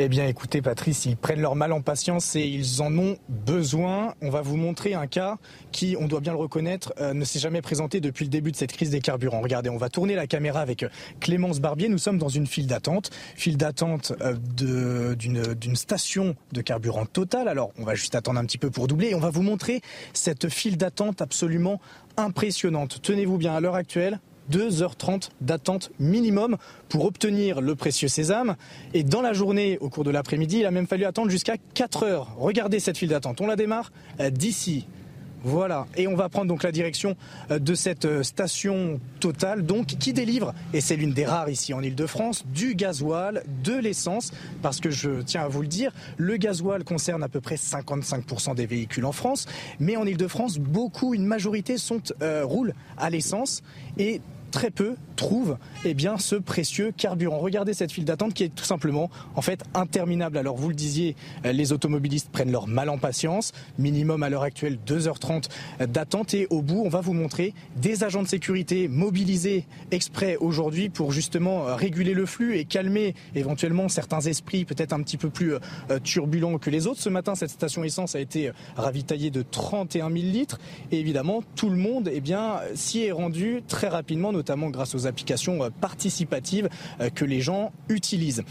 Eh bien, écoutez, Patrice, ils prennent leur mal en patience et ils en ont besoin. On va vous montrer un cas qui, on doit bien le reconnaître, euh, ne s'est jamais présenté depuis le début de cette crise des carburants. Regardez, on va tourner la caméra avec euh, Clémence Barbier. Nous sommes dans une file d'attente, file d'attente euh, d'une station de carburant totale. Alors, on va juste attendre un petit peu pour doubler et on va vous montrer cette file d'attente absolument impressionnante. Tenez-vous bien, à l'heure actuelle, 2h30 d'attente minimum pour obtenir le précieux sésame. Et dans la journée, au cours de l'après-midi, il a même fallu attendre jusqu'à 4 heures. Regardez cette file d'attente. On la démarre euh, d'ici. Voilà, et on va prendre donc la direction euh, de cette euh, station totale, donc qui délivre, et c'est l'une des rares ici en Ile-de-France, du gasoil, de l'essence, parce que je tiens à vous le dire, le gasoil concerne à peu près 55% des véhicules en France, mais en Ile-de-France, beaucoup, une majorité sont roulent à l'essence, et très peu trouvent eh bien, ce précieux carburant. Regardez cette file d'attente qui est tout simplement en fait interminable. Alors vous le disiez, euh, les automobilistes prennent leur mal en patience. Minimum à l'heure actuelle 2h30 d'attente et au bout on va vous montrer des agents de sécurité mobilisés exprès aujourd'hui pour justement euh, réguler le flux et calmer éventuellement certains esprits peut-être un petit peu plus euh, turbulents que les autres. Ce matin cette station essence a été ravitaillée de 31 000 litres et évidemment tout le monde eh bien s'y est rendu très rapidement notamment grâce aux applications euh, participatives euh, que les gens utilisent.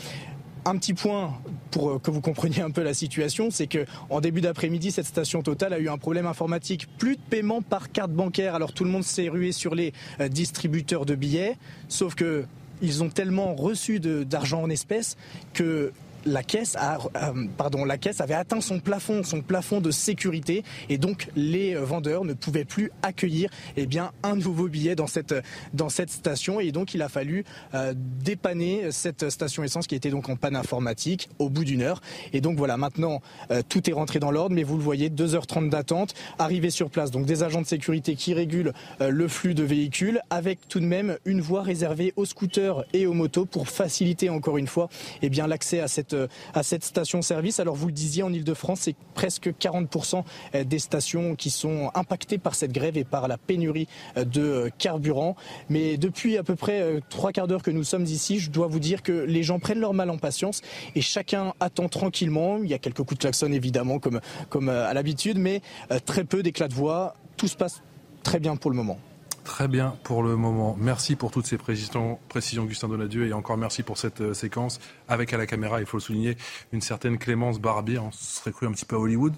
Un petit point pour euh, que vous compreniez un peu la situation, c'est que en début d'après-midi, cette station Total a eu un problème informatique. Plus de paiement par carte bancaire. Alors tout le monde s'est rué sur les distributeurs de billets, sauf que ils ont tellement reçu d'argent en espèces que la caisse, euh, pardon, la caisse avait atteint son plafond, son plafond de sécurité, et donc les vendeurs ne pouvaient plus accueillir eh bien, un nouveau billet dans cette, dans cette station. Et donc il a fallu euh, dépanner cette station essence qui était donc en panne informatique au bout d'une heure. Et donc voilà, maintenant euh, tout est rentré dans l'ordre, mais vous le voyez, 2h30 d'attente, arrivé sur place, donc des agents de sécurité qui régulent le flux de véhicules, avec tout de même une voie réservée aux scooters et aux motos pour faciliter encore une fois eh bien l'accès à cette à cette station-service. Alors vous le disiez, en Ile-de-France, c'est presque 40% euh, des stations qui sont impactées par cette grève et par la pénurie euh, de carburant. Mais depuis à peu près trois quarts d'heure que nous sommes ici, je dois vous dire que les gens prennent leur mal en patience et chacun attend tranquillement. Il y a quelques coups de klaxon évidemment comme, comme à l'habitude, mais très peu d'éclats de voix. Tout se passe très bien pour le moment. Très bien pour le moment. Merci pour toutes ces précisions, précisions Donadieu, et encore merci pour cette euh, séquence avec à la caméra, il faut le souligner, une certaine Clémence Barbier. On se serait cru un petit peu à Hollywood.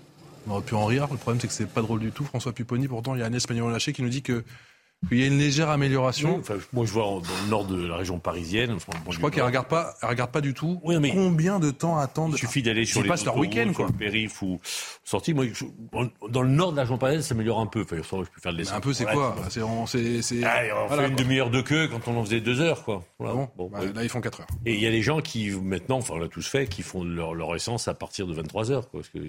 On aurait pu en rire. Le problème, c'est que c'est pas drôle du tout. François Pupponi, pourtant, il y a un espagnol lâché qui nous dit que il y a une légère amélioration. moi, je vois dans le nord de la région parisienne. je crois qu'elle regarde pas, elle regarde pas du tout. Combien de temps attendre Il suffit d'aller sur les leur week-end, quoi. le périph ou sortie. Moi, dans le nord de la région parisienne, ça s'améliore un peu. Enfin, je peux faire de Un peu, c'est quoi C'est, on, fait une demi-heure de queue quand on en faisait deux heures, quoi. Bon, bah, là, ils font quatre heures. Et il y a des gens qui maintenant, enfin, on l'a tous fait, qui font leur, leur essence à partir de 23 heures, quoi, parce que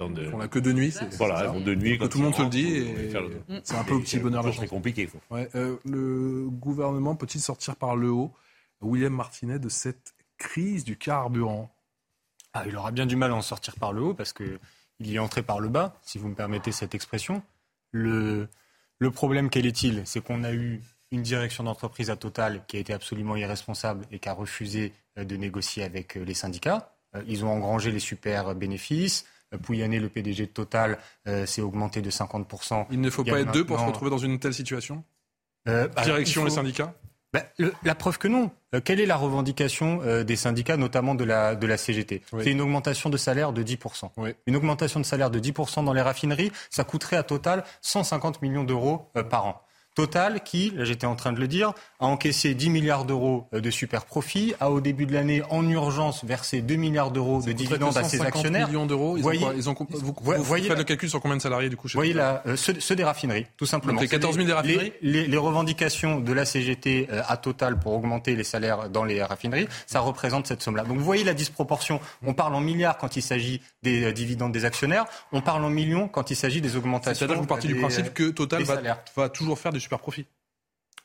on n'a que de nuit. Voilà, ils vont de nuit. Tout le monde se le dit. C'est un peu au petit bonheur. C'est compliqué. Euh, le gouvernement peut-il sortir par le haut, William Martinet, de cette crise du carburant ah, Il aura bien du mal à en sortir par le haut parce qu'il y est entré par le bas, si vous me permettez cette expression. Le, Le problème, quel est-il? C'est qu'on a eu une direction d'entreprise à Total qui a été absolument irresponsable et qui a refusé de négocier avec les syndicats. Ils ont engrangé les super bénéfices. Pouyanné, le PDG de Total, s'est augmenté de 50%. Il ne faut pas être deux pour se retrouver dans une telle situation? Euh, Direction faut... les syndicats? Bah, le, La preuve que non. Euh, quelle est la revendication euh, des syndicats, notamment de la, de la CGT oui. C'est une augmentation de salaire de 10%. Oui. Une augmentation de salaire de 10% dans les raffineries, ça coûterait à Total 150 millions d'euros euh, par an. Total, qui, là j'étais en train de le dire, a encaissé 10 milliards d'euros de super profits, a au début de l'année en urgence versé 2 milliards d'euros de dividendes à ses actionnaires. millions d'euros, ils, voyez, ont, ils ont, vous, vous voyez faites le calcul sur combien de salariés du coup Voyez là, euh, ceux, ceux, des raffineries, tout simplement. Donc les 14 000 des raffineries les, les, les, revendications de la CGT euh, à Total pour augmenter les salaires dans les raffineries, ça représente cette somme-là. Donc vous voyez la disproportion. On parle en milliards quand il s'agit des euh, dividendes des actionnaires, on parle en millions quand il s'agit des augmentations. C'est-à-dire que vous partez du principe que Total va, va toujours faire des super profits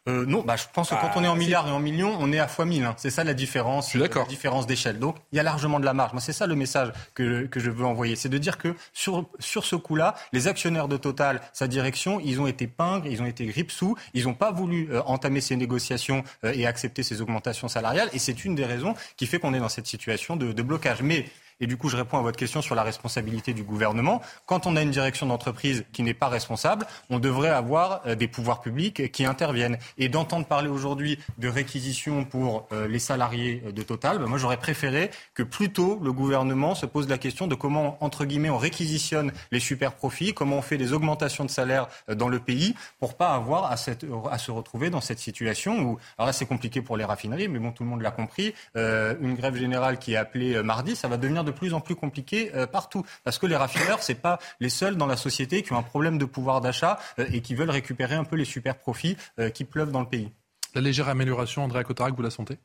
euh, non, bah, je pense que quand Ah, on est en milliards et en millions, on est à fois 1000. hein. C'est ça la différence, la différence d'échelle. Donc, il y a largement de la marge. Moi, c'est ça le message que, que je veux envoyer. C'est de dire que sur, sur ce coup-là, les actionnaires de Total, sa direction, ils ont été pingres, ils ont été grippe-sous, ils n'ont pas voulu euh, entamer ces négociations euh, et accepter ces augmentations salariales. Et c'est une des raisons qui fait qu'on est dans cette situation de, de blocage. Mais et du coup, je réponds à votre question sur la responsabilité du gouvernement. Quand on a une direction d'entreprise qui n'est pas responsable, on devrait avoir euh, des pouvoirs publics qui interviennent. Et d'entendre parler aujourd'hui de réquisition pour euh, les salariés de Total, ben moi j'aurais préféré que plutôt le gouvernement se pose la question de comment, entre guillemets, on réquisitionne les super profits, comment on fait des augmentations de salaire euh, dans le pays pour pas avoir à, se retrouver dans cette situation où, alors là c'est compliqué pour les raffineries, mais bon, tout le monde l'a compris, une grève générale qui est appelée mardi, ça va devenir de plus en plus compliqué euh, partout. Parce que les raffineurs, c'est pas les seuls dans la société qui ont un problème de pouvoir d'achat euh, et qui veulent récupérer un peu les super profits euh, qui pleuvent dans le pays. La légère amélioration, André Cotarac, vous la sentez?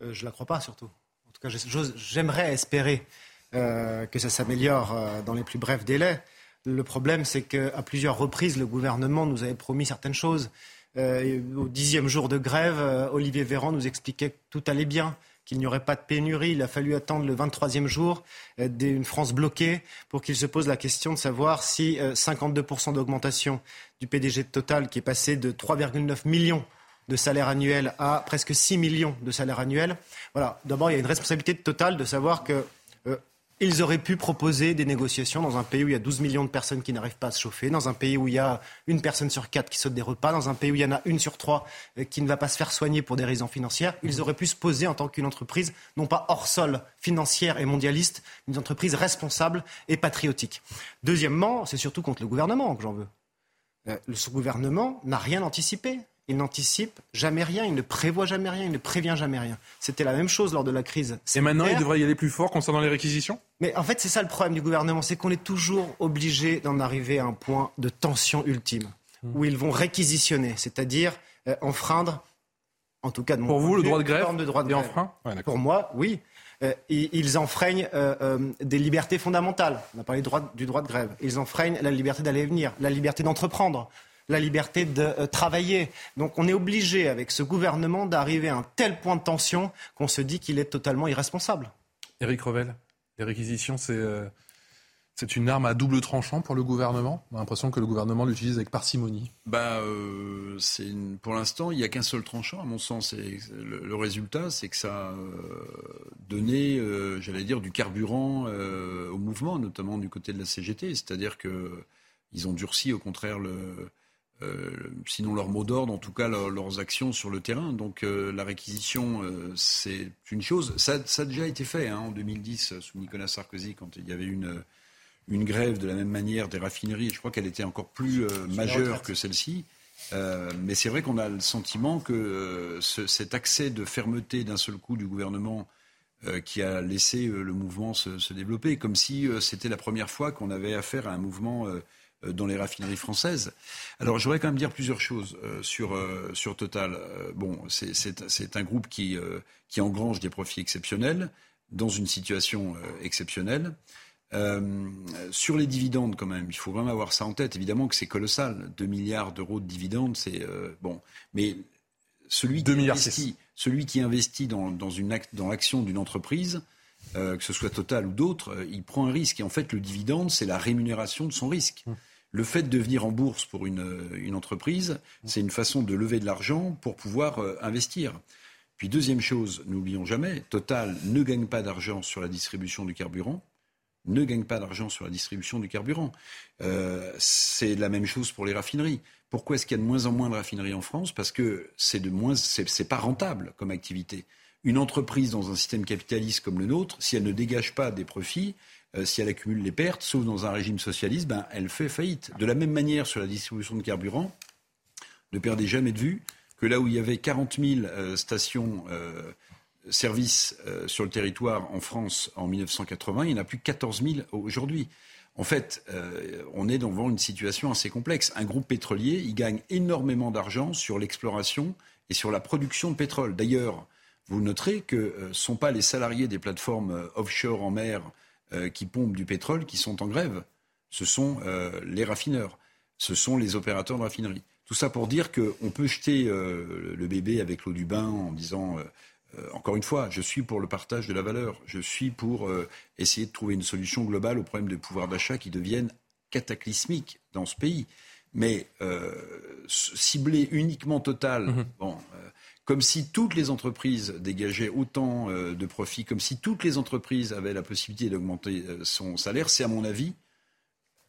Euh, je la crois pas, surtout. En tout cas, j'aimerais espérer euh, que ça s'améliore euh, dans les plus brefs délais. Le problème, c'est qu'à plusieurs reprises, le gouvernement nous avait promis certaines choses. Euh, au dixième jour de grève, euh, Olivier Véran nous expliquait que tout allait bien, qu'il n'y aurait pas de pénurie. Il a fallu attendre le 23e jour euh, d'une France bloquée pour qu'il se pose la question de savoir si euh, 52% d'augmentation du PDG de Total, qui est passé de 3,9 millions de salaire annuel à presque 6 millions de salaire annuel. Voilà. D'abord, il y a une responsabilité de Total de savoir que euh, ils auraient pu proposer des négociations dans un pays où il y a 12 millions de personnes qui n'arrivent pas à se chauffer, dans un pays où il y a une personne sur quatre qui saute des repas, dans un pays où il y en a une sur trois euh, qui ne va pas se faire soigner pour des raisons financières. Ils auraient pu se poser en tant qu'une entreprise, non pas hors sol, financière et mondialiste, mais une entreprise responsable et patriotique. Deuxièmement, c'est surtout contre le gouvernement que j'en veux. Euh, le- ce gouvernement n'a rien anticipé. Il n'anticipe jamais rien, il ne prévoit jamais rien, il ne prévient jamais rien. C'était la même chose lors de la crise. Et maintenant, il devrait y aller plus fort concernant les réquisitions? Mais en fait, c'est ça le problème du gouvernement, c'est qu'on est toujours obligé d'en arriver à un point de tension ultime, où ils vont réquisitionner, c'est-à-dire euh, enfreindre, en tout cas de mon Pour vous, le droit de grève de droit de grève. Ouais. Pour moi, oui. Euh, ils, enfreignent euh, euh, des libertés fondamentales. On a parlé du droit, du droit de grève. Ils enfreignent la liberté d'aller et venir, la liberté d'entreprendre, la liberté de travailler. Donc on est obligé, avec ce gouvernement, d'arriver à un tel point de tension qu'on se dit qu'il est totalement irresponsable. Éric Revel, les réquisitions, c'est euh, une arme à double tranchant pour le gouvernement? On a l'impression que le gouvernement l'utilise avec parcimonie. Bah, euh, pour l'instant, il n'y a qu'un seul tranchant, à mon sens. Le, résultat, c'est que ça a euh, donné, euh, j'allais dire, du carburant euh, au mouvement, notamment du côté de la CGT. C'est-à-dire que ils ont durci, au contraire, le, sinon leur mot d'ordre, en tout cas leur- leurs actions sur le terrain. Donc euh, la réquisition, euh, c'est une chose. Ça, ça a déjà été fait hein, en 2010 sous Nicolas Sarkozy, quand il y avait une une grève de la même manière des raffineries. Je crois qu'elle était encore plus euh, majeure que celle-ci. Euh, mais c'est vrai qu'on a le sentiment que euh, ce- cet accès de fermeté d'un seul coup du gouvernement euh, qui a laissé euh, le mouvement se, se développer, comme si euh, c'était la première fois qu'on avait affaire à un mouvement euh, euh, dans les raffineries françaises. Alors, je voudrais quand même dire plusieurs choses euh, sur, euh, sur Total. Euh, bon, c'est- un groupe qui, euh, qui engrange des profits exceptionnels dans une situation euh, exceptionnelle. Euh, sur les dividendes, quand même, il faut vraiment avoir ça en tête. Évidemment que c'est colossal. 2 milliards d'euros de dividendes, c'est euh, bon. Mais celui qui investit, celui qui investit dans, dans, une act- dans l'action d'une entreprise, euh, que ce soit Total ou d'autres, euh, il prend un risque. Et en fait, le dividende, c'est la rémunération de son risque. Le fait de venir en bourse pour une, une entreprise, c'est une façon de lever de l'argent pour pouvoir euh, investir. Puis deuxième chose, n'oublions jamais, Total ne gagne pas d'argent sur la distribution du carburant ne gagne pas d'argent sur la distribution du carburant. Euh, c'est la même chose pour les raffineries. Pourquoi est-ce qu'il y a de moins en moins de raffineries en France? Parce que c'est de moins, c'est pas rentable comme activité. Une entreprise dans un système capitaliste comme le nôtre, si elle ne dégage pas des profits, euh, si elle accumule les pertes, sauf dans un régime socialiste, ben, elle fait faillite. De la même manière sur la distribution de carburant, ne perdez jamais de vue que là où il y avait 40 000 euh, stations euh, services sur le territoire en France en 1980, il y en a plus de 14 000 aujourd'hui. En fait, on est devant une situation assez complexe. Un groupe pétrolier, il gagne énormément d'argent sur l'exploration et sur la production de pétrole. D'ailleurs, vous noterez que ce ne sont pas les salariés des plateformes offshore en mer qui pompent du pétrole qui sont en grève. Ce sont les raffineurs. Ce sont les opérateurs de raffinerie. Tout ça pour dire qu'on peut jeter le bébé avec l'eau du bain en disant euh, encore une fois, je suis pour le partage de la valeur. Je suis pour euh, essayer de trouver une solution globale aux problèmes de pouvoir d'achat qui deviennent cataclysmiques dans ce pays. Mais euh, cibler uniquement Total, mhm. bon, comme si toutes les entreprises dégageaient autant de profits, comme si toutes les entreprises avaient la possibilité d'augmenter son salaire, c'est à mon avis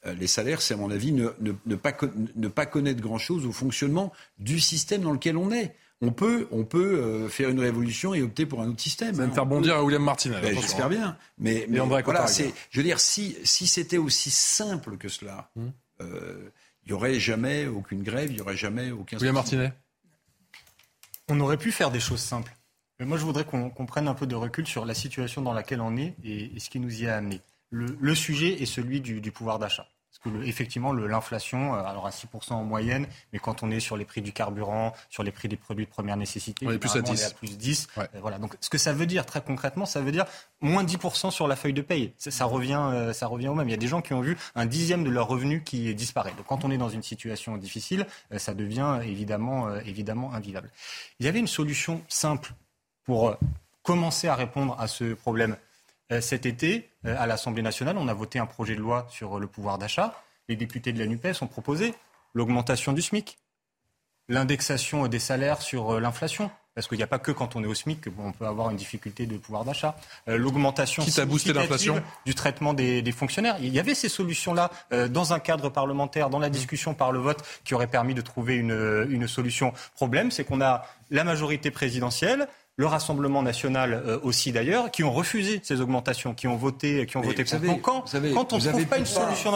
les salaires, c'est à mon avis ne, ne, pas, ne pas connaître grand-chose au fonctionnement du système dans lequel on est on peut, on peut euh, faire une révolution et opter pour un autre système. Même faire bondir à William Martinez. Ben, J'espère bien. Mais, mais voilà, je veux dire, si, si c'était aussi simple que cela, hmm. euh, il n'y aurait jamais aucune grève, il n'y aurait jamais aucun. William Martinet. On aurait pu faire des choses simples. Mais moi, je voudrais qu'on prenne un peu de recul sur la situation dans laquelle on est et, ce qui nous y a amené. Le, sujet est celui du pouvoir d'achat effectivement, l'inflation, euh, alors à 6% en moyenne, mais quand on est sur les prix du carburant, sur les prix des produits de première nécessité, on est plus à 10. On est à plus 10. Euh, voilà. Donc, ce que ça veut dire très concrètement, ça veut dire moins 10% sur la feuille de paye. Ça, revient, euh, ça revient au même. Il y a des gens qui ont vu un dixième de leur revenu qui disparaît. Donc, quand on est dans une situation difficile, ça devient évidemment, évidemment invivable. Il y avait une solution simple pour commencer à répondre à ce problème cet été, euh, à l'Assemblée nationale, on a voté un projet de loi sur le pouvoir d'achat. Les députés de la NUPES ont proposé l'augmentation du SMIC, l'indexation des salaires sur euh, l'inflation. Parce qu'il n'y a pas que quand on est au SMIC qu'on peut avoir une difficulté de pouvoir d'achat. L'augmentation du traitement des, fonctionnaires. Il y avait ces solutions-là dans un cadre parlementaire, dans la discussion par le vote, qui aurait permis de trouver une, une solution. Problème, c'est qu'on a la majorité présidentielle, le Rassemblement national euh, aussi d'ailleurs, qui ont refusé ces augmentations, qui ont voté, qui ont voté contre. quand, quand on ne trouve pas une solution,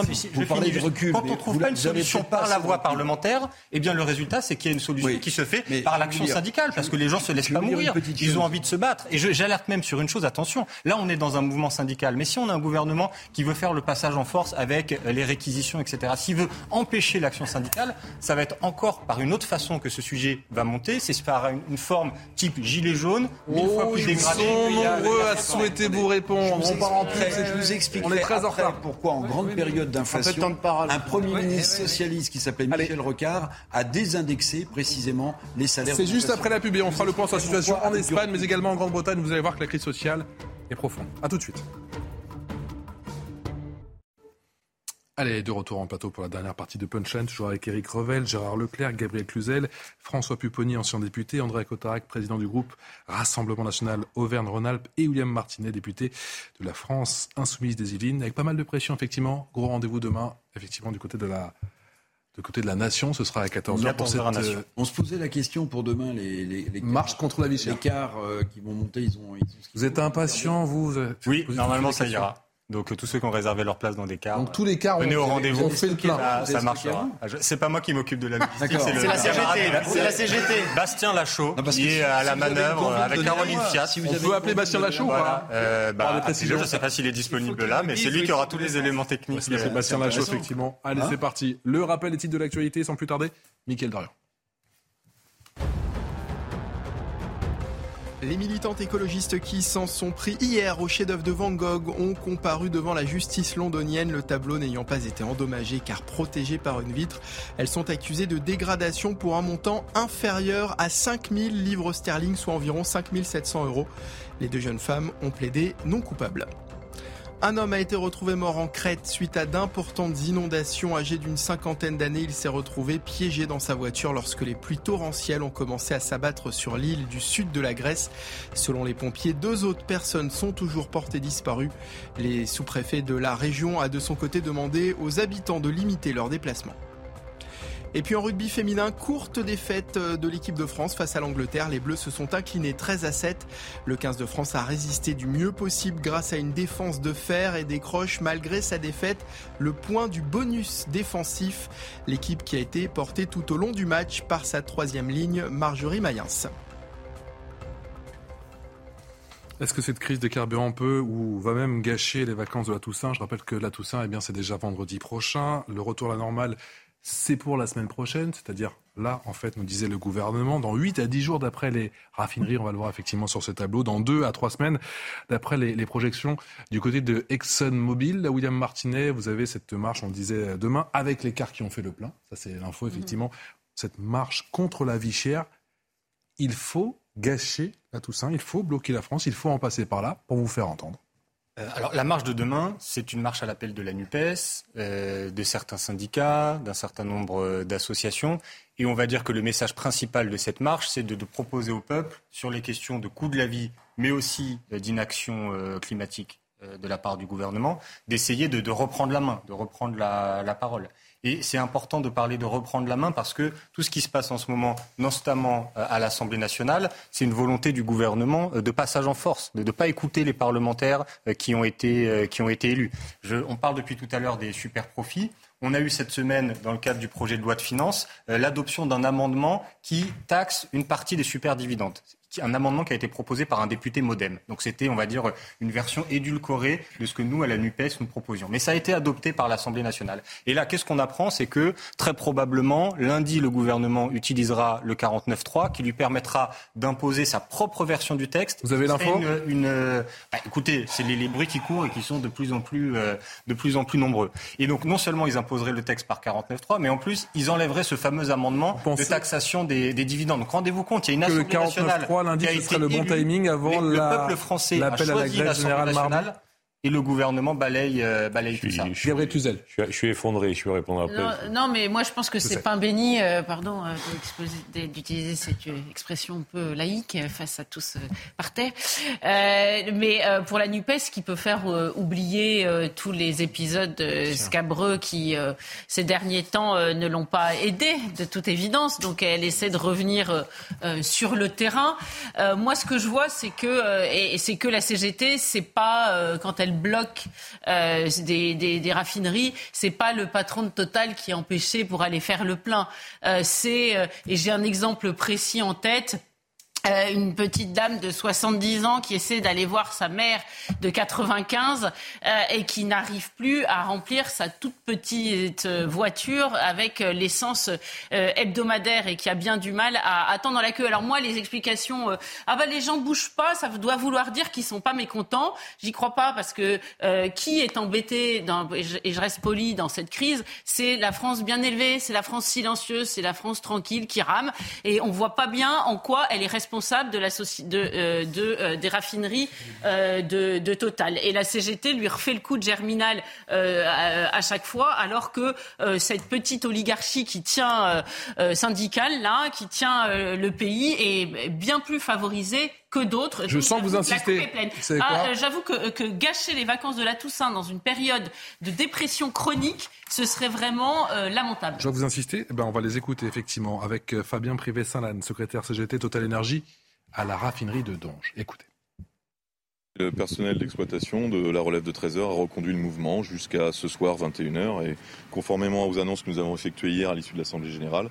quand on trouve pas une solution par la voie parlementaire, eh bien le résultat c'est qu'il y a une solution qui se fait par l'action syndicale, parce que les gens se laissent pas mourir, ils ont envie de se battre. Et j'alerte même sur une chose, attention, là on est dans un mouvement syndical, mais si on a un gouvernement qui veut faire le passage en force avec euh, les réquisitions, etc., s'il veut empêcher l'action syndicale, ça va être encore par une autre façon que ce sujet va monter, c'est par une forme type gilet jaune oh, Ils sont nombreux à souhaiter vous répondre. On part en je vous explique. On est très en retard. Pourquoi, en grande période d'inflation, un Premier ministre socialiste qui s'appelle Michel Rocard a désindexé précisément les salaires. C'est juste après la pub et on fera le point sur la situation en Espagne, mais également en Grande-Bretagne. Vous allez voir que la crise sociale est profonde. A tout de suite. Allez, de retour en plateau pour la dernière partie de Punchline, toujours avec Éric Revel, Gérard Leclerc, Gabriel Cluzel, François Pupponi, ancien député, André Cotarac, président du groupe Rassemblement National Auvergne-Rhône-Alpes et William Martinet, député de la France Insoumise des Yvelines, avec pas mal de pression, effectivement. Gros rendez-vous demain, effectivement, du côté de la, du côté de la nation, ce sera à 14h pour cette... Euh, On se posait la question pour demain, les, les, marches contre la vie Les cars euh, qui vont monter, ils ont... vous êtes impatient, vous, Oui, normalement ça ira. Donc tous ceux qui ont réservé leur place dans des cars. Donc tous les cars venez au rendez-vous. fait le plein. Ça, ça marchera. C'est pas moi qui m'occupe de la logistique. C'est la CGT. C'est la CGT. Bastien Lachaud qui est à la manœuvre avec Caroline Fiat. Si vous On peut appeler Bastien Lachaud ou pas euh, bah, Je ne sais pas s'il est disponible là, mais c'est lui qui aura tous les éléments techniques. C'est Bastien Lachaud effectivement. Allez, c'est parti. Le rappel des titres de l'actualité sans plus tarder. Mickaël Dorian. Les militantes écologistes qui s'en sont pris hier au chef-d'œuvre de Van Gogh ont comparu devant la justice londonienne, le tableau n'ayant pas été endommagé car protégé par une vitre. Elles sont accusées de dégradation pour un montant inférieur à 5000 livres sterling, soit environ 5700 euros. Les deux jeunes femmes ont plaidé non coupables. Un homme a été retrouvé mort en Crète suite à d'importantes inondations. Âgé d'une cinquantaine d'années, il s'est retrouvé piégé dans sa voiture lorsque les pluies torrentielles ont commencé à s'abattre sur l'île du sud de la Grèce. Selon les pompiers, deux autres personnes sont toujours portées disparues. Les sous-préfets de la région a de son côté demandé aux habitants de limiter leurs déplacements. Et puis en rugby féminin, courte défaite euh, de l'équipe de France face à l'Angleterre. Les Bleus se sont inclinés 13 à 7. Le 15 de France a résisté du mieux possible grâce à une défense de fer et décroche malgré sa défaite le point du bonus défensif. L'équipe qui a été portée tout au long du match par sa troisième ligne, Marjorie Mayens. Est-ce que cette crise des carburants peut ou va même gâcher les vacances de la Toussaint? Je rappelle que la Toussaint, eh bien, c'est déjà vendredi prochain. Le retour à la normale c'est pour la semaine prochaine, c'est-à-dire là, en fait, nous disait le gouvernement, dans 8 à 10 jours d'après les raffineries, on va le voir effectivement sur ce tableau, dans 2 à 3 semaines d'après les, projections du côté de ExxonMobil, là, William Martinet, vous avez cette marche, on le disait demain, avec les cars qui ont fait le plein, ça c'est l'info mhm. effectivement, cette marche contre la vie chère, il faut gâcher la Toussaint, il faut bloquer la France, il faut en passer par là pour vous faire entendre. Euh, alors la marche de demain, c'est une marche à l'appel de la NUPES, euh, de certains syndicats, d'un certain nombre euh, d'associations. Et on va dire que le message principal de cette marche, c'est de, proposer au peuple, sur les questions de coût de la vie, mais aussi d'inaction climatique de la part du gouvernement, d'essayer de, reprendre la main, de reprendre la parole. Et c'est important de parler de reprendre la main parce que tout ce qui se passe en ce moment, notamment euh, à l'Assemblée nationale, c'est une volonté du gouvernement euh, de passage en force, de ne pas écouter les parlementaires euh, qui ont été, élus. on parle depuis tout à l'heure des super profits. On a eu cette semaine, dans le cadre du projet de loi de finances, l'adoption d'un amendement qui taxe une partie des super dividendes un amendement qui a été proposé par un député modem. Donc c'était, on va dire, une version édulcorée de ce que nous, à la NUPES, nous proposions. Mais ça a été adopté par l'Assemblée nationale. Et là, qu'est-ce qu'on apprend? C'est que, très probablement, lundi, le gouvernement utilisera le 49.3 qui lui permettra d'imposer sa propre version du texte. Vous avez l'info? une, bah, Écoutez, c'est les, bruits qui courent et qui sont de plus, en plus, euh, de plus en plus nombreux. Et donc, non seulement ils imposeraient le texte par 49.3, mais en plus, ils enlèveraient ce fameux amendement de taxation des, dividendes. Donc rendez-vous compte, il y a une Assemblée nationale lundi, ce serait le bon timing avant la, le peuple français a choisi l'Assemblée nationale et le gouvernement balaye, euh, balaye tout ça. Je suis, je suis effondré, je vais répondre après. Non, mais moi je pense que c'est pain béni, euh, pardon euh, d'utiliser cette expression un peu laïque face à tous par terre. mais pour la NUPES qui peut faire oublier tous les épisodes scabreux qui ces derniers temps ne l'ont pas aidé de toute évidence. Donc elle essaie de revenir sur le terrain. moi ce que je vois c'est que et, c'est que la CGT c'est pas quand elle elle bloque euh, des, des, des, raffineries, c'est pas le patron de Total qui est empêché pour aller faire le plein. Euh, c'est euh, et j'ai un exemple précis en tête. Euh, une petite dame de 70 ans qui essaie d'aller voir sa mère de 95 euh, et qui n'arrive plus à remplir sa toute petite euh, voiture avec l'essence hebdomadaire et qui a bien du mal à attendre la queue. Alors moi, les explications, ah ben les gens bougent pas, ça doit vouloir dire qu'ils sont pas mécontents. J'y crois pas parce que qui est embêté dans, et, je, reste poli dans cette crise, c'est la France bien élevée, c'est la France silencieuse, c'est la France tranquille qui rame et on voit pas bien en quoi elle est responsable responsable de la de, euh, de euh, des raffineries euh, de, de, Total. Et la CGT lui refait le coup de germinal à, à, chaque fois, alors que cette petite oligarchie qui tient syndicale là, qui tient le pays, est bien plus favorisée que d'autres. Je sens que vous insistez. Ah, j'avoue que, que, gâcher les vacances de la Toussaint dans une période de dépression chronique, ce serait vraiment lamentable. Je vais vous insister. Eh ben, on va les écouter effectivement avec Fabien Privé-Saint-Lanne, secrétaire CGT Total Énergie à la raffinerie de Donge. Écoutez. Le personnel d'exploitation de la relève de Trésor a reconduit le mouvement jusqu'à ce soir 21h et conformément aux annonces que nous avons effectuées hier à l'issue de l'Assemblée générale,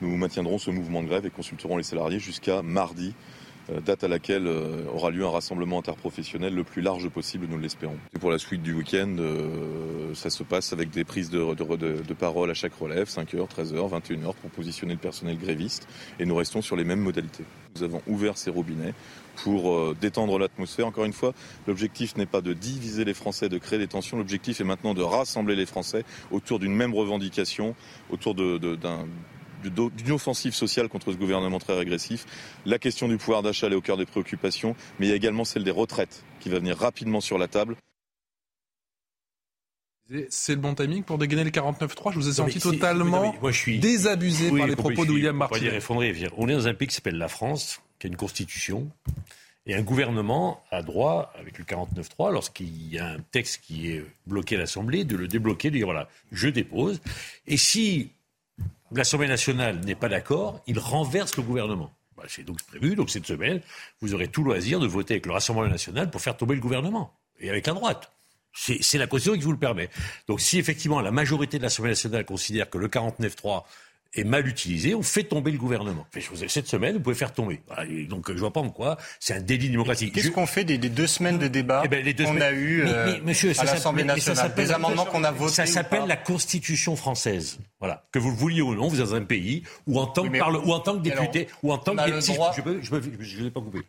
nous maintiendrons ce mouvement de grève et consulterons les salariés jusqu'à mardi euh, date à laquelle euh, aura lieu un rassemblement interprofessionnel le plus large possible, nous l'espérons. Pour la suite du week-end, euh, ça se passe avec des prises de, de, de, parole à chaque relève, 5h, 13h, 21h, pour positionner le personnel gréviste, et nous restons sur les mêmes modalités. Nous avons ouvert ces robinets pour détendre l'atmosphère. Encore une fois, l'objectif n'est pas de diviser les Français, de créer des tensions. L'objectif est maintenant de rassembler les Français autour d'une même revendication, autour d'un d'une offensive sociale contre ce gouvernement très régressif. La question du pouvoir d'achat est au cœur des préoccupations, mais il y a également celle des retraites qui va venir rapidement sur la table. C'est le bon timing pour dégainer le 49-3 Je vous ai senti totalement oui, moi, je suis désabusé Oui, par les propos de William effondré. On est dans un pays qui s'appelle la France, qui a une constitution, et un gouvernement a droit, avec le 49.3, lorsqu'il y a un texte qui est bloqué à l'Assemblée, de le débloquer, de dire voilà, je dépose. Et si l'Assemblée nationale n'est pas d'accord, il renverse le gouvernement. Bah, c'est donc prévu, donc cette semaine, vous aurez tout loisir de voter avec le Rassemblement national pour faire tomber le gouvernement, et avec la droite. C'est la Constitution qui vous le permet. Donc si effectivement la majorité de l'Assemblée nationale considère que le 49.3 est mal utilisé, on fait tomber le gouvernement. Fait, je vous ai- Cette semaine, vous pouvez faire tomber. Et donc je vois pas en quoi c'est un délit démocratique. Qu'est-ce Je- qu'on fait des, des deux semaines de débat eh ben, les deux qu'on semaines- a eu Mais- euh, mais, monsieur, à ça l'Assemblée mais ça nationale s'appelle- Des amendements qu'on a votés Ça s'appelle la Constitution française. Voilà. Que vous le vouliez ou non, vous êtes dans un pays où en tant que, Oui, mais- parle- ou en tant que député, ou en tant que si je- peux- peux- ne l'ai pas coupé.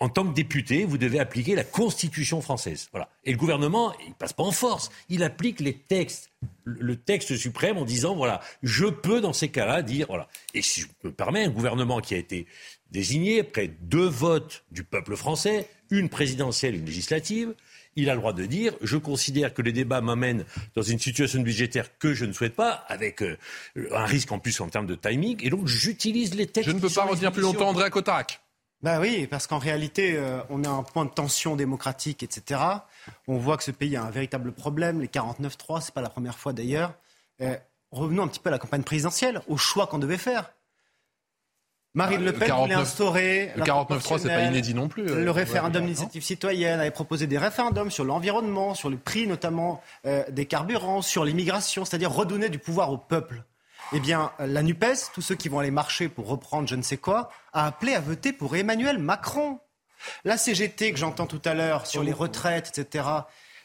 En tant que député, vous devez appliquer la Constitution française. Voilà. Et le gouvernement, il passe pas en force. Il applique les textes, le texte suprême en disant voilà, je peux dans ces cas-là dire voilà. Et si je me permets, un gouvernement qui a été désigné après deux votes du peuple français, une présidentielle, une législative, il a le droit de dire je considère que les débats m'amènent dans une situation budgétaire que je ne souhaite pas, avec euh, un risque en plus en termes de timing, et donc j'utilise les textes. Je ne peux pas retenir plus longtemps André Cotarac. Bah oui, parce qu'en réalité, euh, on a un point de tension démocratique, etc. On voit que ce pays a un véritable problème. Les 49-3, c'est pas la première fois d'ailleurs. Euh, revenons un petit peu à la campagne présidentielle, au choix qu'on devait faire. Marine Ah, Le Pen 49 voulait instaurer le la 49.3, c'est pas inédit non plus, euh, Le référendum ouais, d'initiative citoyenne avait proposé des référendums sur l'environnement, sur le prix notamment euh, des carburants, sur l'immigration, c'est-à-dire redonner du pouvoir au peuple. Eh bien, la NUPES, tous ceux qui vont aller marcher pour reprendre je ne sais quoi, a appelé à voter pour Emmanuel Macron. La CGT que j'entends tout à l'heure sur les retraites, etc.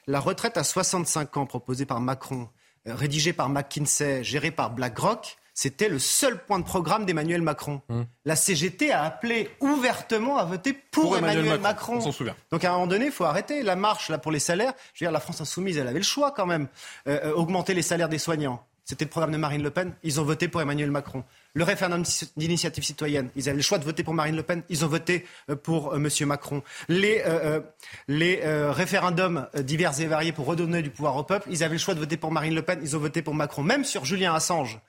La retraite à 65 ans proposée par Macron, euh, rédigée par McKinsey, gérée par BlackRock, c'était le seul point de programme d'Emmanuel Macron. La CGT a appelé ouvertement à voter pour, Pour Emmanuel Emmanuel, Macron, Macron. on s'en souvient. Donc à un moment donné, il faut arrêter la marche là pour les salaires. Je veux dire, la France insoumise, elle avait le choix quand même. Euh, euh, augmenter les salaires des soignants. C'était le programme de Marine Le Pen. Ils ont voté pour Emmanuel Macron. Le référendum d'initiative citoyenne. Ils avaient le choix de voter pour Marine Le Pen. Ils ont voté euh, pour euh, Monsieur Macron. Les, euh, euh, les euh, référendums divers et variés pour redonner du pouvoir au peuple. Ils avaient le choix de voter pour Marine Le Pen. Ils ont voté pour Macron. Même sur Julien Assange.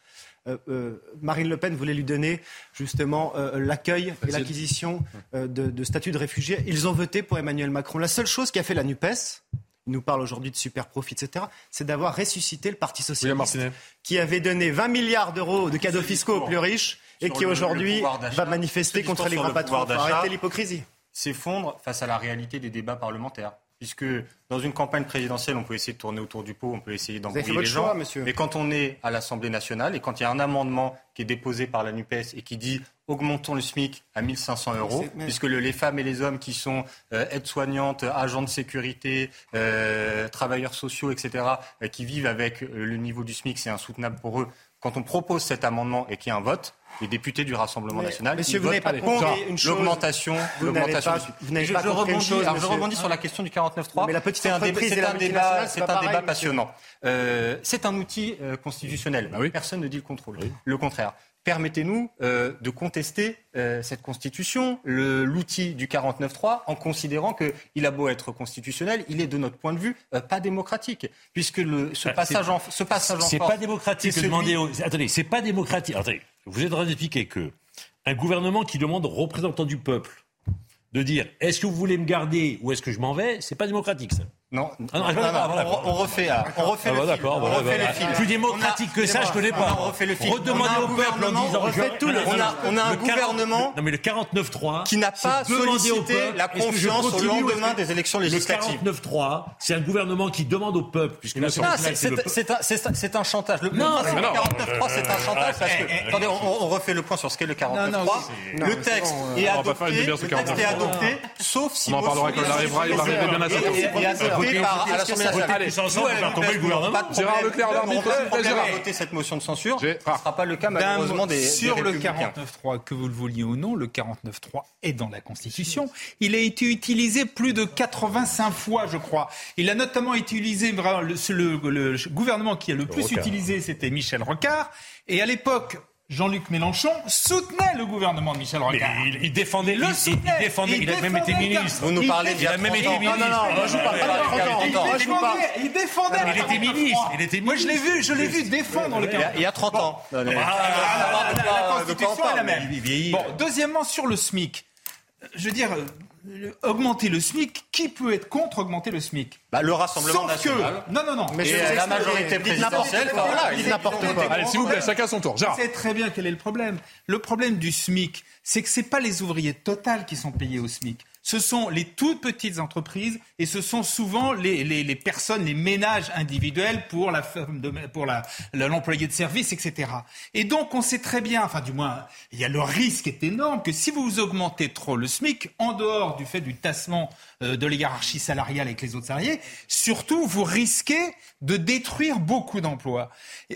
euh, euh, Marine Le Pen voulait lui donner justement euh, l'accueil et l'acquisition de, de statut de réfugié. Ils ont voté pour Emmanuel Macron. La seule chose qui a fait la NUPES, nous parle aujourd'hui de super profit, etc., c'est d'avoir ressuscité le Parti socialiste qui avait donné 20 milliards d'euros de cadeaux fiscaux aux plus riches et qui aujourd'hui va manifester contre les grands patrons. arrêter l'hypocrisie. s'effondre face à la réalité des débats parlementaires. Puisque dans une campagne présidentielle, on peut essayer de tourner autour du pot, on peut essayer d'embrouiller les gens. choix, monsieur. Mais quand on est à l'Assemblée nationale et quand il y a un amendement qui est déposé par la NUPES et qui dit augmentons le SMIC à 1500 euros, mais- puisque le- les femmes et les hommes qui sont euh, aides-soignantes, agents de sécurité, euh, travailleurs sociaux, etc., euh, qui vivent avec le niveau du SMIC, c'est insoutenable pour eux. Quand on propose cet amendement et qu'il y a un vote, les députés du Rassemblement Mais, national, monsieur, ils vous votent pas contre l'augmentation, Vous n'avez pas- Je- pas je compris une rebondis, chose, alors je monsieur. rebondis sur la question du 49.3. Mais la petite C'est un, débat- et c'est la un débat, multinationale, c'est c'est pas un pareil, débat monsieur. passionnant. Euh, c'est un outil euh, constitutionnel. Personne ne dit le contrôle. Le contraire. Permettez-nous euh, de contester euh, cette constitution, l'outil du 49.3, en considérant qu'il a beau être constitutionnel, il est de notre point de vue euh, pas démocratique, puisque le, ce Ah, passage en ce passage en C'est pas démocratique de demander aux... Attendez, c'est pas démocratique. Attendez, vous êtes en train d'expliquer que un gouvernement qui demande aux représentants du peuple de dire est-ce que vous voulez me garder ou est-ce que je m'en vais, c'est pas démocratique ça. Non, Ah non, non, on, on refait, on refait Ah le bah fil. d'accord, on voilà, refait le fil. Plus démocratique que ça, je connais pas. On refait le fil. Redemandez On a un au peuple en gouvernement, disant on refait tout le- on a, on a un le 40 gouvernement Non mais le 49-3 qui n'a pas sollicité peuple, la confiance au lendemain des élections législatives. Le 49-3, c'est un gouvernement qui demande au peuple, puisque là, Ah, c'est- un, chantage. Le, Non, le mais non. 49.3, c'est un chantage parce que. Eh, eh, Attendez, on, refait le point sur ce qu'est le 49.3. Non, non, c'est- le texte est on va pas faire une adopté. Le texte est 49.3. adopté, sauf si. On en parlera quand on arrivera, il va arriver bien à sa Adopté par à l'Assemblée nationale. Le gouvernement. Gérard Leclerc, l'arbitre. voter cette motion de censure. Ce ne sera pas le cas malheureusement des. sur le républicains. 49.3, que vous le vouliez ou non, le 49.3 est dans la Constitution. Il a été utilisé plus de 85 fois, je crois. Il a notamment été utilisé, le, le- le gouvernement qui a le plus Rocard. utilisé, c'était Michel Rocard. Et à l'époque, Jean-Luc Mélenchon soutenait le gouvernement de Michel Rocard. il, il défendait le il, soutenait. il défendait, il, a même été ministre. Vous nous Il parlez d'il y a a même 30 été ans. ministre. Non, non, non, moi, je vous parle pas de 30 ans. Il défendait, il défendait Il était ministre, il était Moi, je l'ai vu, je l'ai vu défendre le Il y a- il y a 30 ans. Ah, la, Constitution est la même. Bon, deuxièmement, sur le SMIC. Je veux dire, euh, augmenter le SMIC, qui peut être contre augmenter le SMIC? Bah, le Rassemblement Sauf national. que, non, non, non. Mais Et vous la majorité présidentielle, voilà, il- n'importe quoi. Allez, s'il vous plaît, chacun son tour. On Gérard. sait très bien quel est le problème. Le problème du SMIC, c'est que ce pas les ouvriers total qui sont payés au SMIC. Ce sont les toutes petites entreprises et ce sont souvent les, les, les personnes, les ménages individuels pour la pour l'employé de service, etc. Et donc on sait très bien, enfin du moins, il y a le risque est énorme que si vous augmentez trop le SMIC, en dehors du fait du tassement euh, de la hiérarchie salariale avec les autres salariés, surtout vous risquez de détruire beaucoup d'emplois.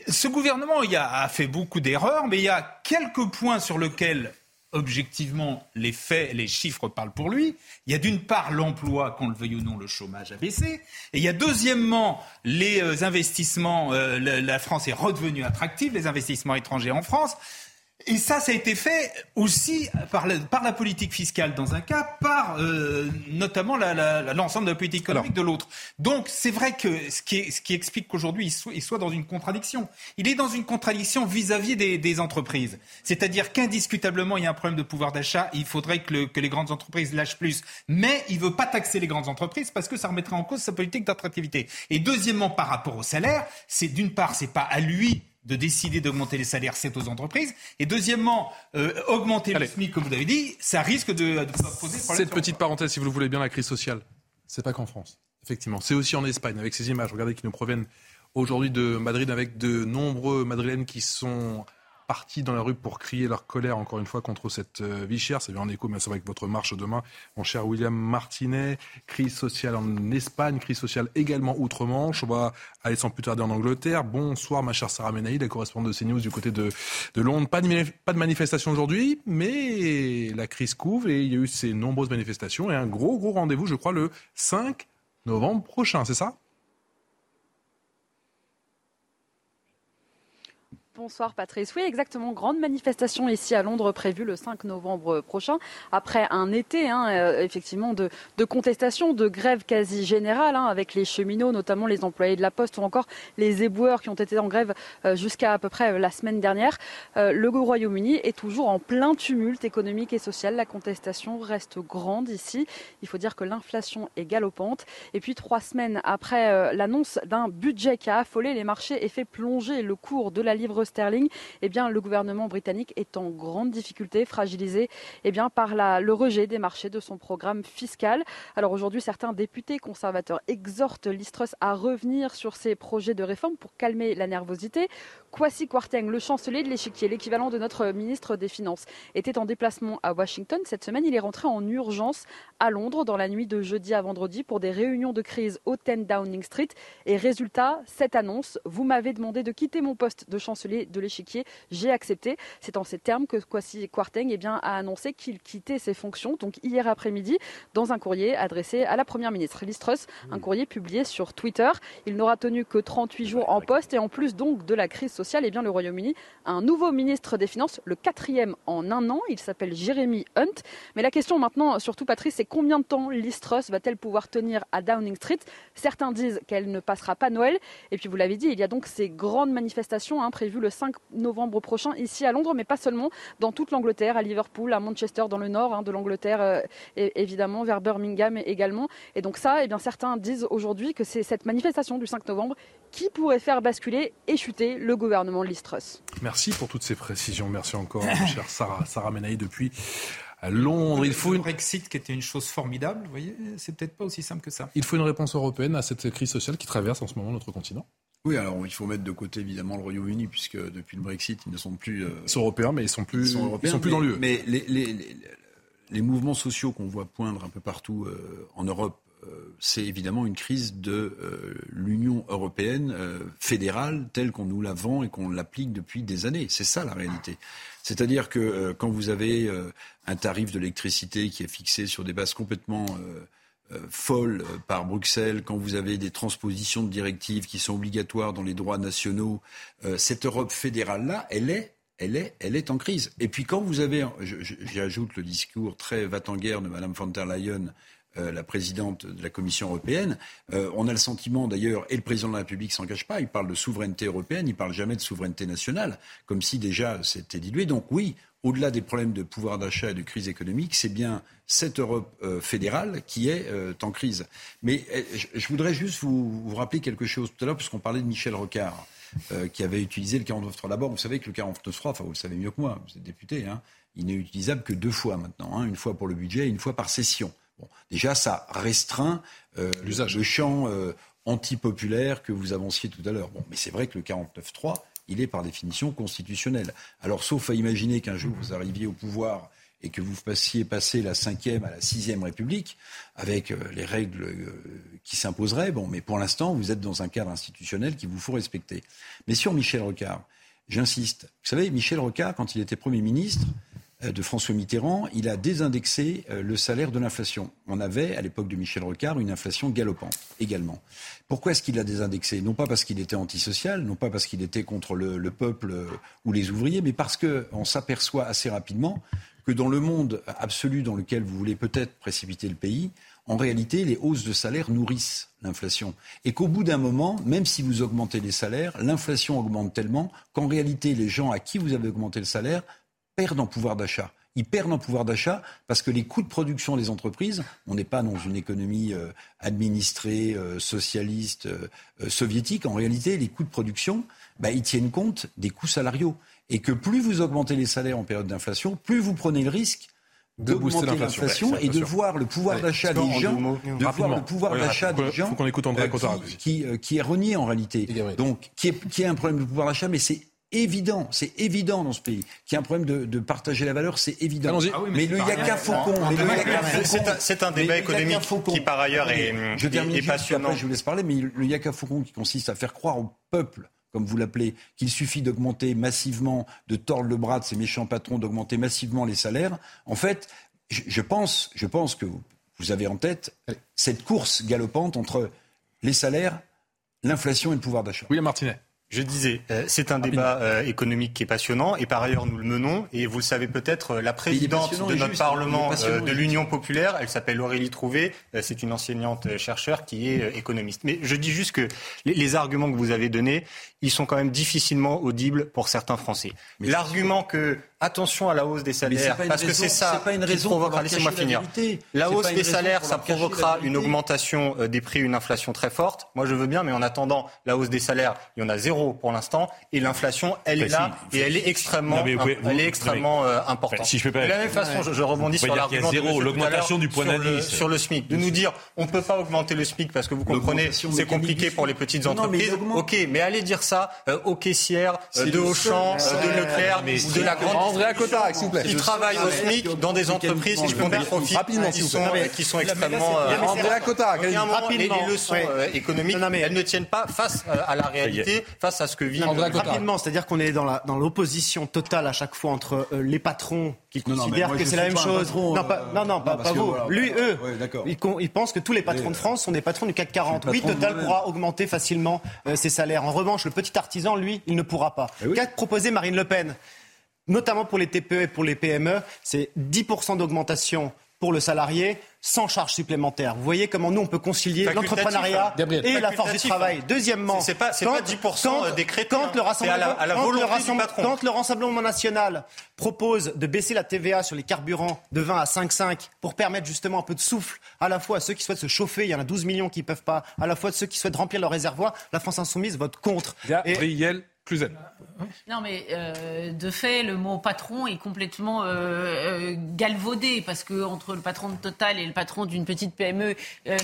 Ce gouvernement il y a, a fait beaucoup d'erreurs, mais il y a quelques points sur lesquels objectivement, les faits, les chiffres parlent pour lui. Il y a d'une part l'emploi, qu'on le veuille ou non, le chômage a baissé. Et il y a deuxièmement les euh, investissements, euh, la, la France est redevenue attractive, les investissements étrangers en France. Et ça, ça a été fait aussi par, le- par la politique fiscale dans un cas, par euh, notamment la- la- la- l'ensemble de la politique économique de l'autre. Donc c'est vrai que ce qui, est- ce qui explique qu'aujourd'hui il soit, il soit dans une contradiction. Il est dans une contradiction vis-à-vis des, des entreprises. C'est-à-dire qu'indiscutablement il y a un problème de pouvoir d'achat, il faudrait que, le- que les grandes entreprises lâchent plus. Mais il veut pas taxer les grandes entreprises parce que ça remettrait en cause sa politique d'attractivité. Et deuxièmement, par rapport au salaire, c'est d'une part, c'est pas à lui de décider d'augmenter les salaires, c'est aux entreprises. Et deuxièmement, euh, augmenter le SMIC, comme vous l'avez dit, ça risque de, de poser problème. Cette petite parenthèse, si vous le voulez bien, la crise sociale, c'est pas qu'en France. Effectivement, c'est aussi en Espagne, avec ces images, regardez, qui nous proviennent aujourd'hui de Madrid, avec de nombreux Madrilènes qui sont partis dans la rue pour crier leur colère, encore une fois, contre cette euh, vie chère. Ça vient en écho, bien sûr, avec votre marche demain, mon cher William Martinet. Crise sociale en Espagne, crise sociale également outre-Manche. On va aller sans plus tarder en Angleterre. Bonsoir, ma chère Sarah Menaï, la correspondante de CNews du côté de, Londres. Pas de, pas de manifestation aujourd'hui, mais la crise couvre et il y a eu ces nombreuses manifestations et un gros, gros rendez-vous, je crois, le 5 novembre prochain, c'est ça? Bonsoir Patrice. Oui, exactement. Grande manifestation ici à Londres prévue le 5 novembre prochain, après un été hein, euh, effectivement de, contestation, de grève quasi générale, hein, avec les cheminots, notamment les employés de la Poste ou encore les éboueurs qui ont été en grève euh, jusqu'à à peu près euh, la semaine dernière. Le Royaume-Uni est toujours en plein tumulte économique et social. La contestation reste grande ici. Il faut dire que l'inflation est galopante. Et puis trois semaines après l'annonce d'un budget qui a affolé les marchés et fait plonger le cours de la livre sterling, eh bien, le gouvernement britannique est en grande difficulté, fragilisé eh bien, par le rejet des marchés de son programme fiscal. Alors aujourd'hui, certains députés conservateurs exhortent l'Istrus à revenir sur ses projets de réforme pour calmer la nervosité. Kwasi Kwarteng, le chancelier de l'échiquier, l'équivalent de notre ministre des Finances, était en déplacement à Washington. Cette semaine, il est rentré en urgence à Londres dans la nuit de jeudi à vendredi pour des réunions de crise au 10 Downing Street. Et résultat, cette annonce, vous m'avez demandé de quitter mon poste de chancelier de l'échiquier, j'ai accepté. C'est en ces termes que Kwasi Kwarteng eh bien, a annoncé qu'il quittait ses fonctions, donc hier après-midi, dans un courrier adressé à la Première ministre Liz Truss, un courrier publié sur Twitter. Il n'aura tenu que 38 jours en poste et en plus donc de la crise sociale, eh bien, le Royaume-Uni a un nouveau ministre des Finances, le quatrième en un an. Il s'appelle Jeremy Hunt. Mais la question maintenant, surtout Patrice, c'est combien de temps Liz Truss va-t-elle pouvoir tenir à Downing Street? Certains disent qu'elle ne passera pas Noël. Et puis vous l'avez dit, il y a donc ces grandes manifestations hein, prévues le 5 novembre prochain ici à Londres, mais pas seulement, dans toute l'Angleterre, à Liverpool, à Manchester, dans le nord hein, de l'Angleterre, euh, évidemment, vers Birmingham également. Et donc ça, eh bien, certains disent aujourd'hui que c'est cette manifestation du 5 novembre qui pourrait faire basculer et chuter le gouvernement de Liz Truss. Merci pour toutes ces précisions. Merci encore, chère Sarah, Sarah Menaï, depuis Londres. Il faut le une, Brexit qui était une chose formidable, vous voyez, c'est peut-être pas aussi simple que ça. il faut une réponse européenne à cette crise sociale qui traverse en ce moment notre continent. Oui, alors il faut mettre de côté évidemment le Royaume-Uni, puisque depuis le Brexit, ils ne sont plus. euh, Ils sont européens, mais ils sont plus, ils sont, européens, ils sont plus mais- dans l'UE. Mais les, les, les, les mouvements sociaux qu'on voit poindre un peu partout euh, en Europe, c'est évidemment une crise de euh, l'Union européenne euh, fédérale telle qu'on nous la vend et qu'on l'applique depuis des années. C'est ça la réalité. C'est-à-dire que euh, quand vous avez euh, un tarif de l'électricité qui est fixé sur des bases complètement euh, euh, folles euh, par Bruxelles, quand vous avez des transpositions de directives qui sont obligatoires dans les droits nationaux, euh, cette Europe fédérale-là, elle est elle est, elle est en crise. Et puis quand vous avez, j'ajoute le discours très va-t-en-guerre de Mme von der Leyen, euh, la présidente de la Commission européenne, euh, on a le sentiment d'ailleurs, et le président de la République s'en cache pas, il parle de souveraineté européenne, il parle jamais de souveraineté nationale, comme si déjà c'était dilué. Donc oui, au-delà des problèmes de pouvoir d'achat et de crise économique, c'est bien cette Europe euh, fédérale qui est en crise. Mais je voudrais juste vous, rappeler quelque chose tout à l'heure, puisqu'on parlait de Michel Rocard. Qui avait utilisé le 49.3. D'abord, vous savez que le 49.3, enfin vous le savez mieux que moi, vous êtes député, hein, il n'est utilisable que deux fois maintenant, hein, une fois pour le budget et une fois par session. Bon, déjà, ça restreint euh, le, champ euh, antipopulaire que vous avanciez tout à l'heure. Bon, mais c'est vrai que le 49.3, il est par définition constitutionnel. Alors, sauf à imaginer qu'un jour vous arriviez au pouvoir et que vous fassiez passer la cinquième à la sixième République avec euh, les règles qui s'imposeraient. Bon, mais pour l'instant, vous êtes dans un cadre institutionnel qu'il vous faut respecter. Mais sur Michel Rocard, j'insiste. Vous savez, Michel Rocard, quand il était Premier ministre de François Mitterrand, il a désindexé le salaire de l'inflation. On avait, à l'époque de Michel Rocard, une inflation galopante également. Pourquoi est-ce qu'il l'a désindexé? Non pas parce qu'il était antisocial, non pas parce qu'il était contre le, le peuple ou les ouvriers, mais parce qu'on s'aperçoit assez rapidement que dans le monde absolu dans lequel vous voulez peut-être précipiter le pays, en réalité, les hausses de salaire nourrissent l'inflation. Et qu'au bout d'un moment, même si vous augmentez les salaires, l'inflation augmente tellement qu'en réalité, les gens à qui vous avez augmenté le salaire perdent en pouvoir d'achat. Ils perdent en pouvoir d'achat parce que les coûts de production des entreprises, on n'est pas dans une économie euh, administrée, euh, socialiste, euh, soviétique. En réalité, les coûts de production, bah, ils tiennent compte des coûts salariaux. Et que plus vous augmentez les salaires en période d'inflation, plus vous prenez le risque d'augmenter l'inflation. Et de voir le pouvoir d'achat des gens, de voir le pouvoir d'achat des gens qui, euh, qui, est renié en réalité. Donc, qui est, qui est un problème de pouvoir d'achat, mais c'est évident, c'est évident dans ce pays qu'il y a un problème de, de partager la valeur, c'est évident. Ah mais, le Yaka Faucon, c'est un, débat économique qui par ailleurs est, je est, passionnant. je vous laisse parler, mais le Yaka Faucon qui consiste à faire croire au peuple comme vous l'appelez, qu'il suffit d'augmenter massivement, de tordre le bras de ces méchants patrons, d'augmenter massivement les salaires, en fait, je, pense, je pense que vous avez en tête cette course galopante entre les salaires, l'inflation et le pouvoir d'achat. William Martinet. Je disais, euh, c'est un débat euh, économique qui est passionnant et par ailleurs nous le menons. Et vous le savez peut-être, euh, la présidente de notre Parlement de l'Union populaire, elle s'appelle Aurélie Trouvé, c'est une enseignante chercheur qui est économiste. Mais je dis juste que les, les, arguments que vous avez donnés, ils sont quand même difficilement audibles pour certains Français. L'argument que attention à la hausse des salaires, parce que c'est ça pas une raison qui provoquera, laissez-moi finir, la, hausse des salaires, ça provoquera une augmentation euh, des prix, une inflation très forte. Moi, je veux bien, mais en attendant, la hausse des salaires, il y en a zéro pour l'instant, et l'inflation, elle est bah, là, et elle est extrêmement, elle est extrêmement euh, importante. Si je peux pas... De la même façon, je, rebondis sur l'argument zéro, l'augmentation du point d'indice. sur le SMIC, de nous dire, on ne peut pas augmenter le SMIC parce que vous comprenez, c'est compliqué pour les petites entreprises. Ok, mais allez dire ça euh, aux caissières de Auchan, de Leclerc ou de la grande Andrea Cotard, s'il vous plaît. Ils travaillent au SMIC dans des entreprises, si je peux me profit, qui sont, qui sont extrêmement... Andrea Cotard, rapidement. Les leçons euh, économiques, elles ne tiennent pas face euh, à la réalité, face à ce que vit... Rapidement, c'est-à-dire qu'on est dans l'opposition totale à chaque fois entre euh, les patrons qui considèrent que c'est la même chose. Non, non, non, pas vous. Lui, eux, ils pensent que tous les patrons de France sont des patrons du CAC 40. Oui, Total pourra augmenter facilement ses salaires. En revanche, le petit artisan, lui, il ne pourra pas. Eh Qu'a proposé Marine Le Pen? Notamment pour les TPE et pour les PME, c'est 10% d'augmentation pour le salarié sans charge supplémentaire. Vous voyez comment nous on peut concilier l'entrepreneuriat hein. et la force du travail. Deuxièmement, c'est pas, pas 10% quand, décrété, quand, le rassemblement, quand, le rassemblement, national propose de baisser la TVA sur les carburants de 20 à 5,5 pour permettre justement un peu de souffle à la fois à ceux qui souhaitent se chauffer, il y en a 12 millions qui ne peuvent pas, à la fois à ceux qui souhaitent remplir leur réservoir, la France insoumise vote contre. Gabriel non, mais euh, de fait, le mot patron est complètement euh, euh, galvaudé parce que entre le patron de Total et le patron d'une petite PME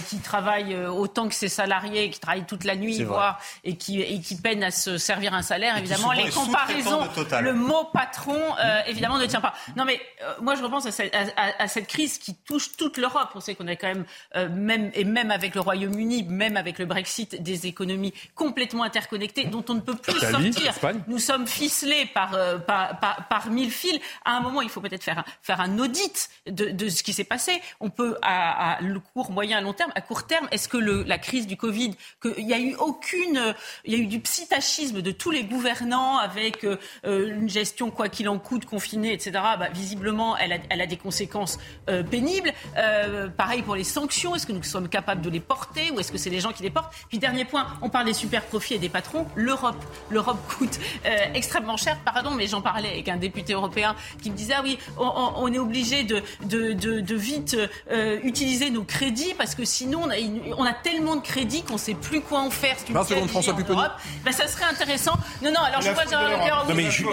qui travaille autant que ses salariés, qui travaille toute la nuit, voire, et qui, et qui peine à se servir un salaire, évidemment, les comparaisons, le mot patron, évidemment, ne tient pas. Non, mais moi, je repense à cette, crise qui touche toute l'Europe. On sait qu'on a quand même, même, et même avec le Royaume-Uni, même avec le Brexit, des économies complètement interconnectées dont on ne peut plus sortir Italie, dire. Espagne. Nous sommes ficelés par, euh, par, par, par mille fils. À un moment, il faut peut-être faire un, faire un audit de, de ce qui s'est passé. On peut, à, à, le court, moyen, à long terme, à court terme, est-ce que le, la crise du Covid, qu'il n'y a eu aucune, il y a eu du psittachisme de tous les gouvernants avec euh, une gestion quoi qu'il en coûte, confinée, etc. Bah, visiblement, elle a, elle a des conséquences euh, pénibles. Euh, pareil pour les sanctions. Est-ce que nous sommes capables de les porter ou est-ce que c'est les gens qui les portent? Puis dernier point, on parle des super profits et des patrons. L'Europe, l'Europe coûte euh, extrêmement cher. Pardon, mais j'en parlais avec un député européen qui me disait ah oui, on, on est obligé de, de, de, de vite euh, utiliser nos crédits parce que sinon on a, une, on a tellement de crédits qu'on ne sait plus quoi en faire. C'est une 20 secondes, François Pupponi. Ben, ça serait intéressant. Non, non, alors je vois Gérard. Non, mais oui,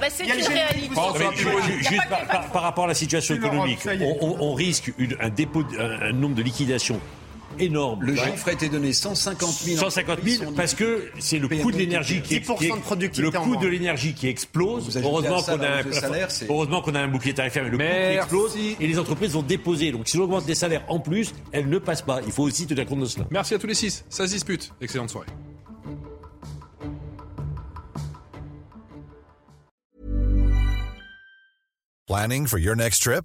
ben, c'est une réalité. Juste par, rapport à la situation économique, on, on- on risque une- un dépôt, un nombre de liquidations énorme. Le Ouais. chiffre a été donné 150 000. 150 000 parce que c'est le coût de l'énergie qui, 10% qui- de productivité le coût de l'énergie qui explose. Heureusement qu'on a un heureusement qu'on a bouclier tarifaire, mais le coût qui explose et les entreprises vont déposer. Donc si on augmente les salaires en plus, elles ne passent pas. Il faut aussi tenir compte de cela. Merci à tous les six. Ça se dispute. Excellente soirée. Planning for your next trip?